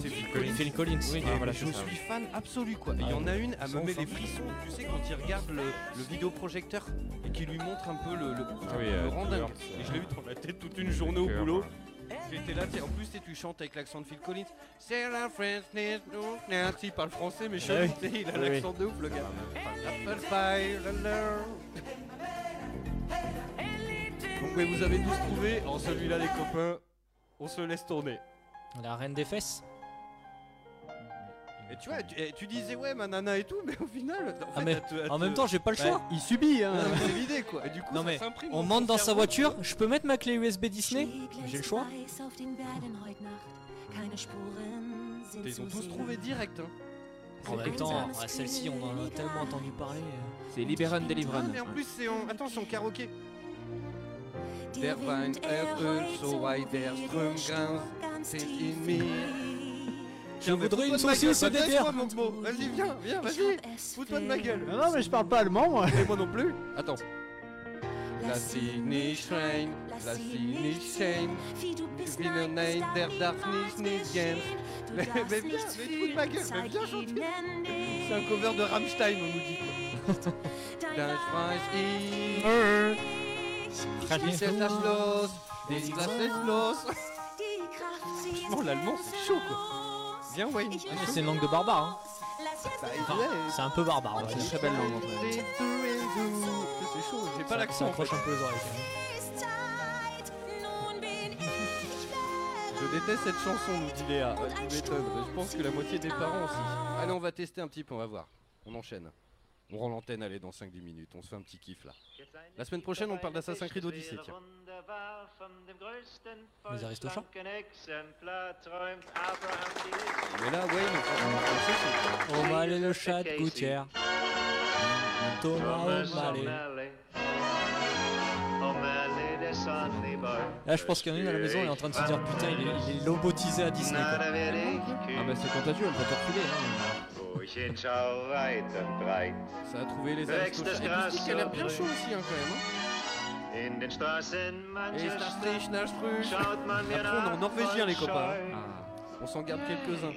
C'est Phil Collins. Phil Collins. Oui, Ah, mais voilà, je suis fan absolu quoi. Et Il y Ah, en a une, elle me met les frissons, tu sais, quand il regarde le, le vidéoprojecteur et qui lui montre un peu le, le, Ah oui, le euh, Et je l'ai eu dans la tête toute une journée au boulot. J'étais là, en plus tu chantes avec l'accent de Phil Collins. C'est la France, il parle français, mais Ah chelou, oui. il a Oui, l'accent de ouf le gars. Apple pie. Donc vous avez tous trouvé. En celui-là, les copains, on se laisse tourner. La Reine des Fesses. Et tu vois, tu, et tu disais ouais, ma nana et tout, mais au final, en, Ah, fait, mais elle te- elle en te- même temps, j'ai pas le choix. Il subit, hein. Non, mais c'est l'idée quoi. Et du coup, Non, ça mais s'imprime on monte dans sa voiture, je peux mettre ma clé USB Disney J'ai le choix Ils ont tous trouvé direct. Hein. En même temps, celle-ci, on en a tellement entendu parler. C'est Liberon Ah, Deliveron. mais en plus, c'est en. Attends, c'est en karaoké. Der Wein erfüllt so weit der Ström in mir. Je voudrais une saucisse gueule, de terre. laisse-moi, mon beau. Vas-y, viens, viens, vas-y. Fous-toi de ma gueule. Non, non, mais je parle pas allemand, moi. Et moi non plus. Attends. Nicht schreien, lass sie nicht schreien. Ich bin nein, der darf nicht, nicht gehen. Mais, viens, mais fous de ma gueule, mais viens chanter. C'est un cover de Rammstein, on nous dit. quoi. Das Freund ich, ist das los, des Glas ist los. Franchement, l'allemand, c'est chaud, quoi. Wayne. C'est une langue de barbare. Hein. Enfin, ouais. c'est un peu barbare. on va C'est une très belle langue en. C'est chaud, j'ai pas l'accent. Ça en accroche fait. un peu les oreilles. quand même. Je déteste cette chanson, nous dit Léa. Je pense que la moitié des parents aussi. Allez, on va tester un petit peu, on va voir. On enchaîne. On rend l'antenne, allez, dans 5-10 minutes. On se fait un petit kiff là. La semaine prochaine, on parle d'Assassin's Creed Odyssey, tiens. Les Aristochats Mais là, Wayne, on O'Malley le chat de gouttière. Thomas O'Malley. Là, je pense qu'il y en a une à la maison, elle est en train de se dire putain, il est, il est lobotisé à Disney. Quoi. Ah bah c'est contagieux, elle va te refiler. Hein. Ça a trouvé les Aristochats. Et a bien so chaud aussi, hein, quand même. hein. In den Straßen Et Après, on est en norvégien, les copains. hein. On s'en garde quelques-uns.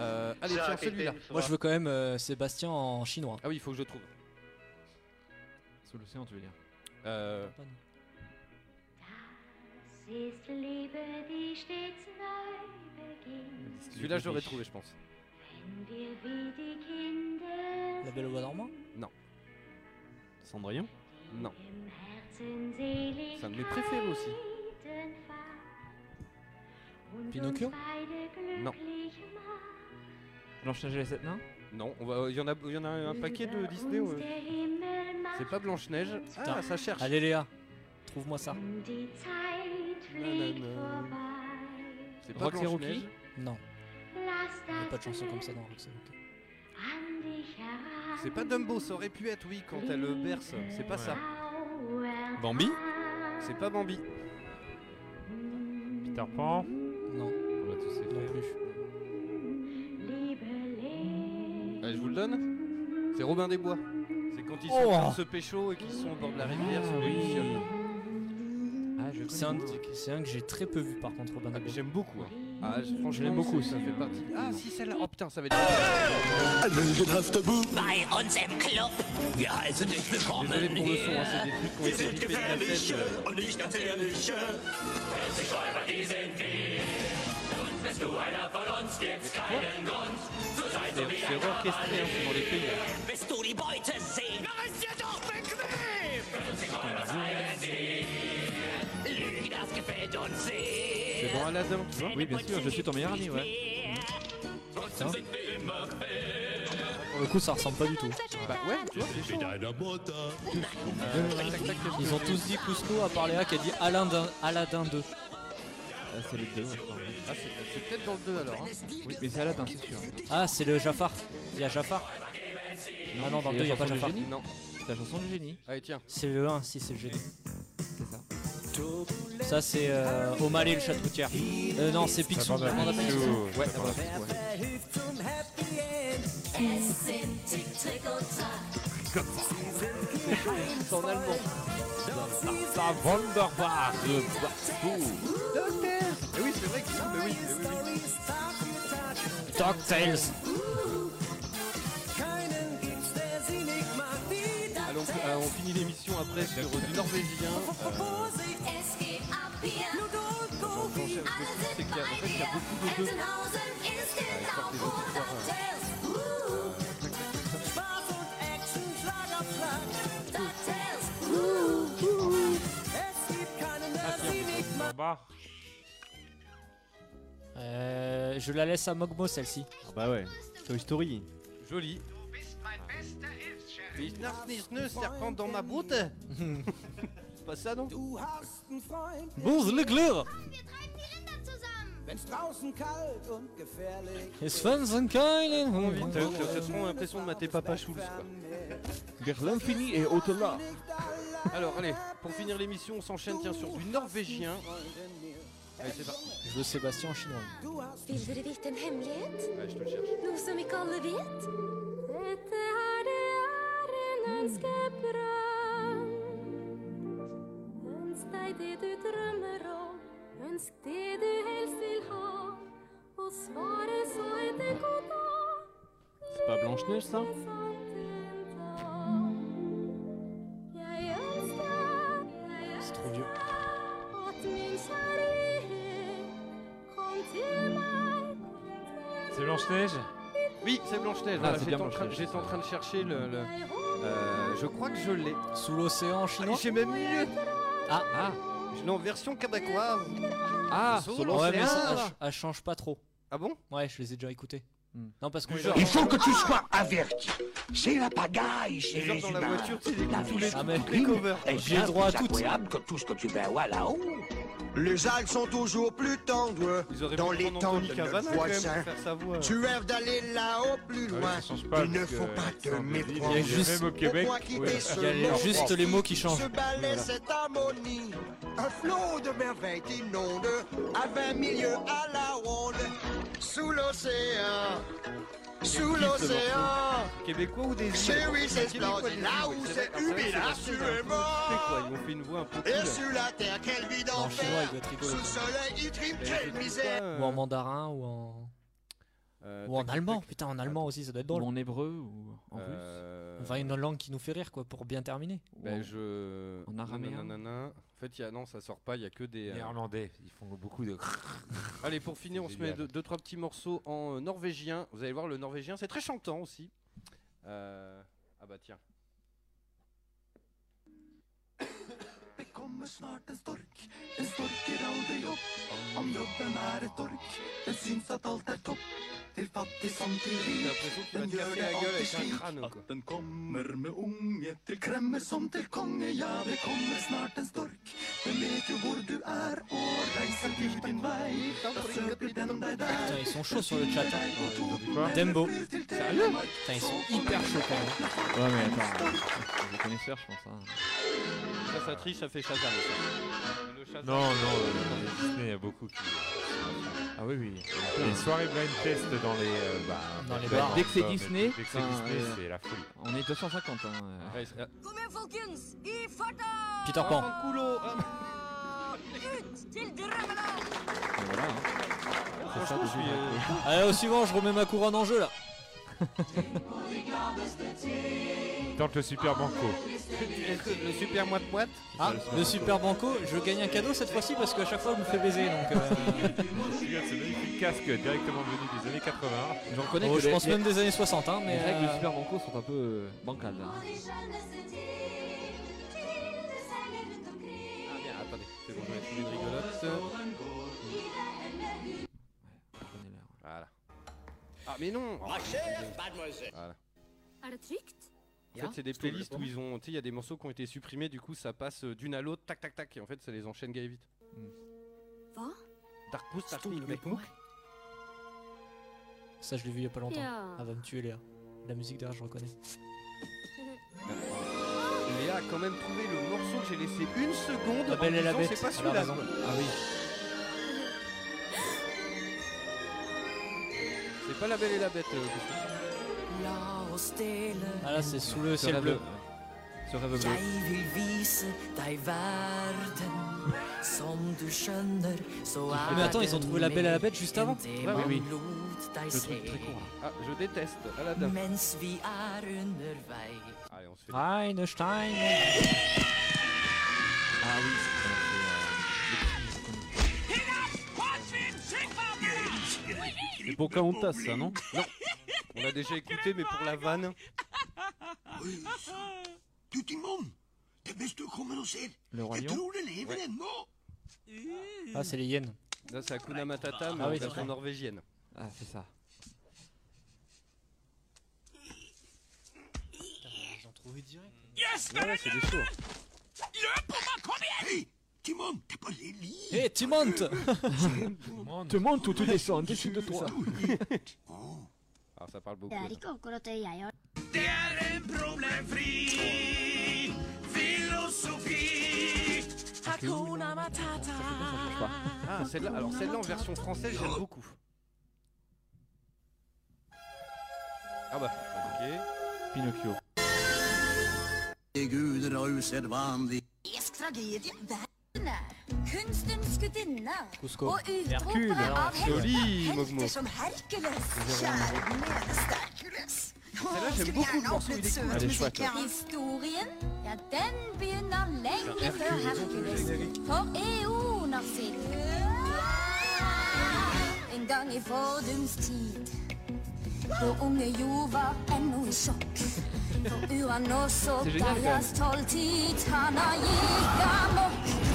Euh, allez, tiens, celui-là. Moi, je veux quand même euh, Sébastien en chinois. Ah oui, il faut que je trouve. Sous l'océan, tu veux dire? Euh, celui-là, j'aurais trouvé, je pense. La Belle au bois dormant Non. Cendrillon Non. C'est un de mes préférés aussi. Pinocchio Non. Blanche-Neige et les sept nains Non, on va- il y en a, il y en a un paquet de Disney. ouais. C'est pas Blanche Neige. Ah, ça cherche. Allez, Léa, trouve-moi ça. Nanana. C'est pas Roxy Blanche Rookie Neige. Non. Il n'y a pas de chanson comme ça dans Rookie. C'est pas Dumbo, ça aurait pu être oui quand elle le berce. C'est pas ça. Bambi? C'est pas Bambi. Peter Pan? Non, On va tous les non plus. Allez, je vous le donne. C'est Robin des Bois. C'est quand ils sont Oh se pécho et qu'ils sont au bord de la rivière sur les lucioles. Ah, je C'est un, que j'ai très peu vu par contre, Robin Ah, des Bois. J'aime beaucoup. hein. Ah, je- franchement, l'aime beaucoup ça fait partie. Ah, si celle-là. Oh putain, ça va être. Bei uns im Club. Wir heißen dich willkommen Désolé pour le son, hein, c'est des hier. trucs qui ont Wir sind de gefährliche cassette. und nicht ganz ehrliche. Plötzlich Räuber, die sind wir. Und bist du einer von uns, gibt's keinen Grund zu sein so wie c'est ein orchestré hein, c'est dans les pays. Willst du die Beute sehen? Mach es dir doch bequem! Plötzlich Räuber seien sie. Lüge, das gefällt uns sehr. Tu vois. Oui, bien sûr, je suis ton meilleur ami, ouais. Fair. Pour le coup, ça ressemble pas du tout. Bah ouais, tu vois, c'est chaud. Euh, Ils ont tous dit Cusco à part Léa qui a dit Aladdin, Aladdin 2. Ah, c'est le 2, je crois. Ah, c'est c'est peut-être dans le 2 alors. hein. Oui, mais c'est Aladdin, c'est sûr. Ah, c'est le Jafar. Il y a Jafar. Ah non, dans le 2, il n'y a pas Jafar. Non. C'est la chanson du génie, Allez, tiens. C'est le 1, si c'est le génie. c'est ça. Ça, c'est euh, O'Malley le chat de gouttière. Euh, non, c'est Picsou. Ouais, ouais. C'est en allemand. Ça wunderbar. DuckTales Eh oui, c'est vrai que mais oui, mais oui, oui. DuckTales. Euh, on finit l'émission après sur du norvégien. Euh, j'en- j'enchaîne parce que le truc, c'est qu'il y a- en fait, il y a beaucoup de deux. Je crois que les auditeurs, euh, Wunderbar. Euh, je la laisse à Mogmo celle-ci. Ah bah ouais. Toy Story. Joli. Nicht ne serpent dans ma botte. C'est pas ça non kalt und gefährlich Es fangen keine Vite, t'as trop l'impression de mater Papa Schulz quoi. Vers l'infini et au-delà. Alors allez, pour finir l'émission, on s'enchaîne tiens sur du norvégien. Allez, c'est parti. Je veux Sébastien en chinois. Vill du veta en hemlighet? Ouais, je te le cherche. Något som ikke alle vet? Dette er det svaret så pas Blanche-Neige ça? C'est trop vieux. C'est Blanche-Neige Oui, c'est Blanche-Neige. Ah, c'est J'étais bien en, en c'est train de chercher le. le- euh, je crois que je l'ai. Sous l'océan chinois J'ai même mieux. Ah, Ah, Non, version québécoise. ah, Sous ouais, mais ça, l'océan. elle, ch- elle change pas trop. Ah bon? Ouais, je les ai déjà écoutés. Hmm. Non, parce les genre- Il faut que tu sois averti. C'est la pagaille chez Genre les dans la humains. voiture, tu sais, La tous vie les- Ah, covers. est J'ai bien le droit à plus toutes. agréable que tout ce que tu verras là-haut. Les algues sont toujours plus tendres dans les temps de notre voisin. Tu rêves d'aller là-haut plus loin. Il ne faut que pas te méprendre. il y a juste- au Québec, Il y a juste les mots qui changent. Cette harmonie, un flot de merveilles inonde, à 20 milieux à la ronde, sous l'océan, sous l'océan. Québécois ou des îles c'est splendide, des là où c'est humide, là, c'est tu vrai, es c'est mort. quoi, Ils ont fait une voix un peu Et sur la terre, quelle vie d'enfer. Sous le soleil, il trime, quelle misère. quoi, Ou en euh, mandarin, ou en. euh, Ou en allemand. Putain, en allemand aussi, ça doit être Ou drôle. en hébreu ou en russe. Enfin, une langue qui nous fait rire, quoi, pour bien terminer. Ben je. En araméen Nanana. En fait, il y a... non, ça sort pas, il y a que des. euh, Néerlandais, ils font beaucoup de. Allez, pour finir, on se met deux, trois petits morceaux en euh, norvégien. Vous allez voir, le norvégien, c'est très chantant aussi. Euh, Ah bah tiens. Kommer snart en stork. Den storker aldri opp. Om jobben er et ork. Den syns at alt er topp. Til fattig som til rik. Den gjør det alltid slik at den kommer med unge. Til kremmer som til konge. Ja, det kommer snart en stork. Den vet jo hvor du er og reiser til din vei. Da søker den deg der. Putain, ils sont chauds sur le chat. Quoi Dembo. Sérieux Putain, ils sont hyper chauds quand même. Ouais, mais attends, c'est des connaisseurs, je pense. hein. Ça, ça triche, ça fait Shazam. Non, non, euh, dans les Disney, il y a beaucoup qui. Ah oui, oui. Les soirées blind test dans les. euh, bah, Dans les bars. Dès que c'est mais Disney, Dès que c'est Disney, euh, c'est la folie. On est 250. Hein. euh. Ouais, c'est-! Peter Pan. Hein. Hein. Franchement, je suis, euh, Allez, au suivant, je remets ma couronne en jeu là. Tente le super banco. le super moite moite. Ah, le super banco, je gagne un cadeau cette fois-ci parce qu'à chaque fois je me fais baiser donc. euh, ce magnifique casque directement venu des années 80. Je reconnais oh, que je les- pense les- même des années 60 hein, mais. Les règles euh, du Super Banco sont un peu euh, bancales. là. Ah bien, attendez, c'est bon, je vais trouver une rigolote. Ah mais non Ma chère mademoiselle. Voilà. Det trygt? En fait, c'est des playlists où ils ont, tu sais, il y a des morceaux qui ont été supprimés, du coup, ça passe euh, d'une à l'autre, tac, tac, tac, et en fait, ça les enchaîne gagne vite. Hva? Dark Pouce, Dark mec. Ça, je l'ai vu il y a pas longtemps. Elle va me tuer, Léa. La musique derrière, je reconnais. Léa a quand même trouvé le morceau que j'ai laissé une seconde. La Belle en et la disant, Bête, C'est pas elle a celui-là. Ah oui. Pas la Belle et la Bête. euh. La Ah là, c'est sous le ciel rêve- bleu. Ce rêve bleu. Mais attends, ils ont trouvé la Belle et la Bête juste avant Ouais, oui, oui. Le truc très court. Ah, je déteste. Vi er undervei Allez, on se fait. Einstein. Ah oui, c'est Pocahontas, ça, non Non. On l'a déjà écouté, mais pour la vanne. Le Roi Lion. Ah, c'est les hyènes. Là, c'est Hakuna Matata, mais Ah en oui, version d'accord. norvégienne. Ah, c'est ça. Ils ont trouvé direct. Ouais, c'est des shows. Timon, det er bare liv. Hé, tu montes Tu montes ou tu descends dessus de toi. Alors, ça parle beaucoup. Det en problemfri. Hakuna Matata. Ah, celle-là, alors celle-là en version française, j'aime beaucoup. Ah bah, ok. Pinocchio. Esk tragedie, Kunstens gudinner og utroper av helter som Herkules. Kjære meneste Herkules. Å, skulle gjerne opplevd søt musikk. Historien, ja, den begynner lenge før Herkules. For eoner siden. En gang i fordums tid. Vår unge jord var ennå i sjokk. For uran nå så Gaias tolvtid, han har gikk amok.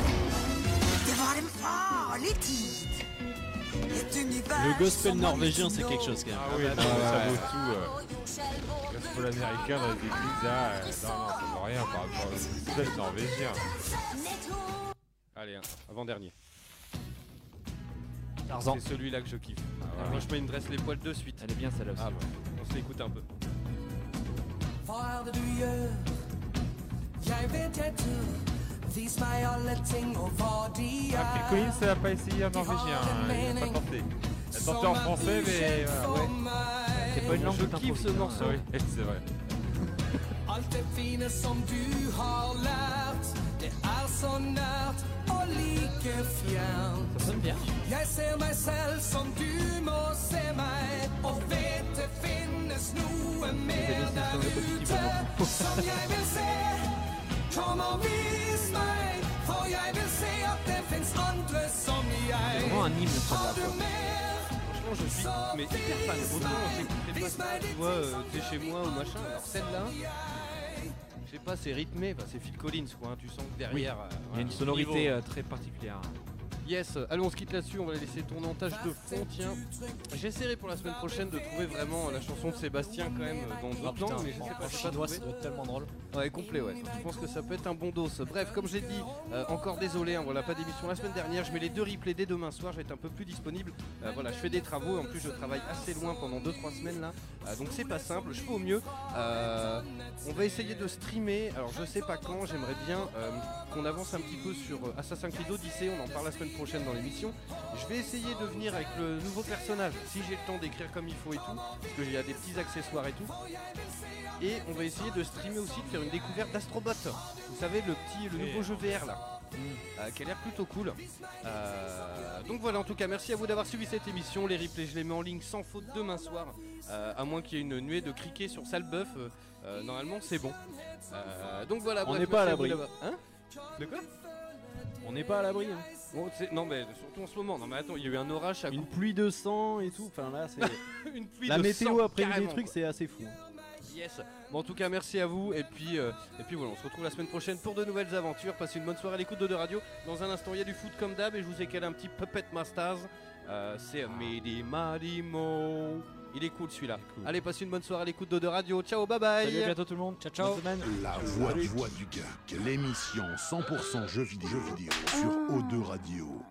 Le gospel norvégien, c'est quelque chose quand même. Ah oui, non, Ouais, ça ouais. vaut tout. Euh, gospel américain dans les églises, là, euh, non, non, ça vaut rien par rapport au gospel norvégien. Allez, un avant-dernier. Tarzan. C'est celui-là que je kiffe. voilà. Franchement, il me dresse les poils de suite. Elle est bien celle-là aussi. Ah ouais. On se l'écoute un peu. De Ah, Phil er. Collins, pas essayé en norvégien, hein, il a pas tenté. Elle a tenté en français, mais voilà, ouais. C'est pas une langue Je kiffe ce morceau. Ah oui, c'est vrai. Alt det fine som du har lært, det er så nært og like fjernt. Ça sonne bien. Jeg ser meg selv som du må se meg, og vet det finnes noe mer der ute som jeg vil se. Kom og vis meg, for jeg vil se at det fins andre som jeg. C'est vraiment un hymne? Franchement, je suis mais hyper fan. Autant j'écoutais pas ça, tu vois, euh, sais, chez moi ou machin. Alors celle-là, je sais pas, c'est rythmé. Bah, c'est Phil Collins, quoi. hein, Tu sens que derrière. euh, Il y a voilà, une sonorité euh, très particulière. Yes, allez on se quitte là-dessus, on va laisser tourner en tâche de fond, tiens. J'essaierai pour la semaine prochaine de trouver vraiment la chanson de Sébastien quand même dans d'autres putain, langues, mais je sais pas, en chinois, ça doit être tellement drôle. Ouais, complet, ouais. Je pense que ça peut être un bon dos. Bref, comme j'ai dit, euh, encore désolé, hein, voilà, pas d'émission la semaine dernière. Je mets les deux replays dès demain soir, je vais être un peu plus disponible. Euh, voilà, je fais des travaux, en plus je travaille assez loin pendant 2-3 semaines là. Euh, donc c'est pas simple, je fais au mieux. On va essayer de streamer, alors je sais pas quand, j'aimerais bien qu'on avance un petit peu sur Assassin's Creed Odyssey, on en parle la semaine prochaine dans l'émission. Je vais essayer de venir avec le nouveau personnage, si j'ai le temps d'écrire comme il faut et tout, parce qu'il y a des petits accessoires et tout. Et on va essayer de streamer aussi, de faire une découverte d'Astrobot. Vous savez, le petit, le nouveau jeu VR là. euh, qui a l'air plutôt cool. Euh, donc voilà, en tout cas, merci à vous d'avoir suivi cette émission. Les replays, je les mets en ligne sans faute demain soir. Euh, à moins qu'il y ait une nuée de criquets sur euh, normalement, c'est bon. Donc voilà, On bref, n'est pas à l'abri. Hein? De quoi? On n'est pas à l'abri. hein. C'est- Non, mais surtout en ce moment. Non, mais attends, il y a eu un orage à Une pluie de sang et tout. Enfin là, c'est. Une pluie La de météo sang, après des trucs, c'est assez fou. hein. Yes. Bon, en tout cas, merci à vous. Et puis, euh, et puis voilà, on se retrouve la semaine prochaine pour de nouvelles aventures. Passez une bonne soirée à l'écoute de, de radio. Dans un instant, il y a du foot comme d'hab. Et je vous ai calé un petit Puppet Masters. Euh, c'est Midi Marimo. Il est cool celui-là. Allez, passez une bonne soirée à l'écoute de, de radio. Ciao, bye bye. Salut, à bientôt tout le monde. Ciao, ciao. La voix, du voix du geek, l'émission 100% jeux vidéo, jeux vidéo sur O2 Radio.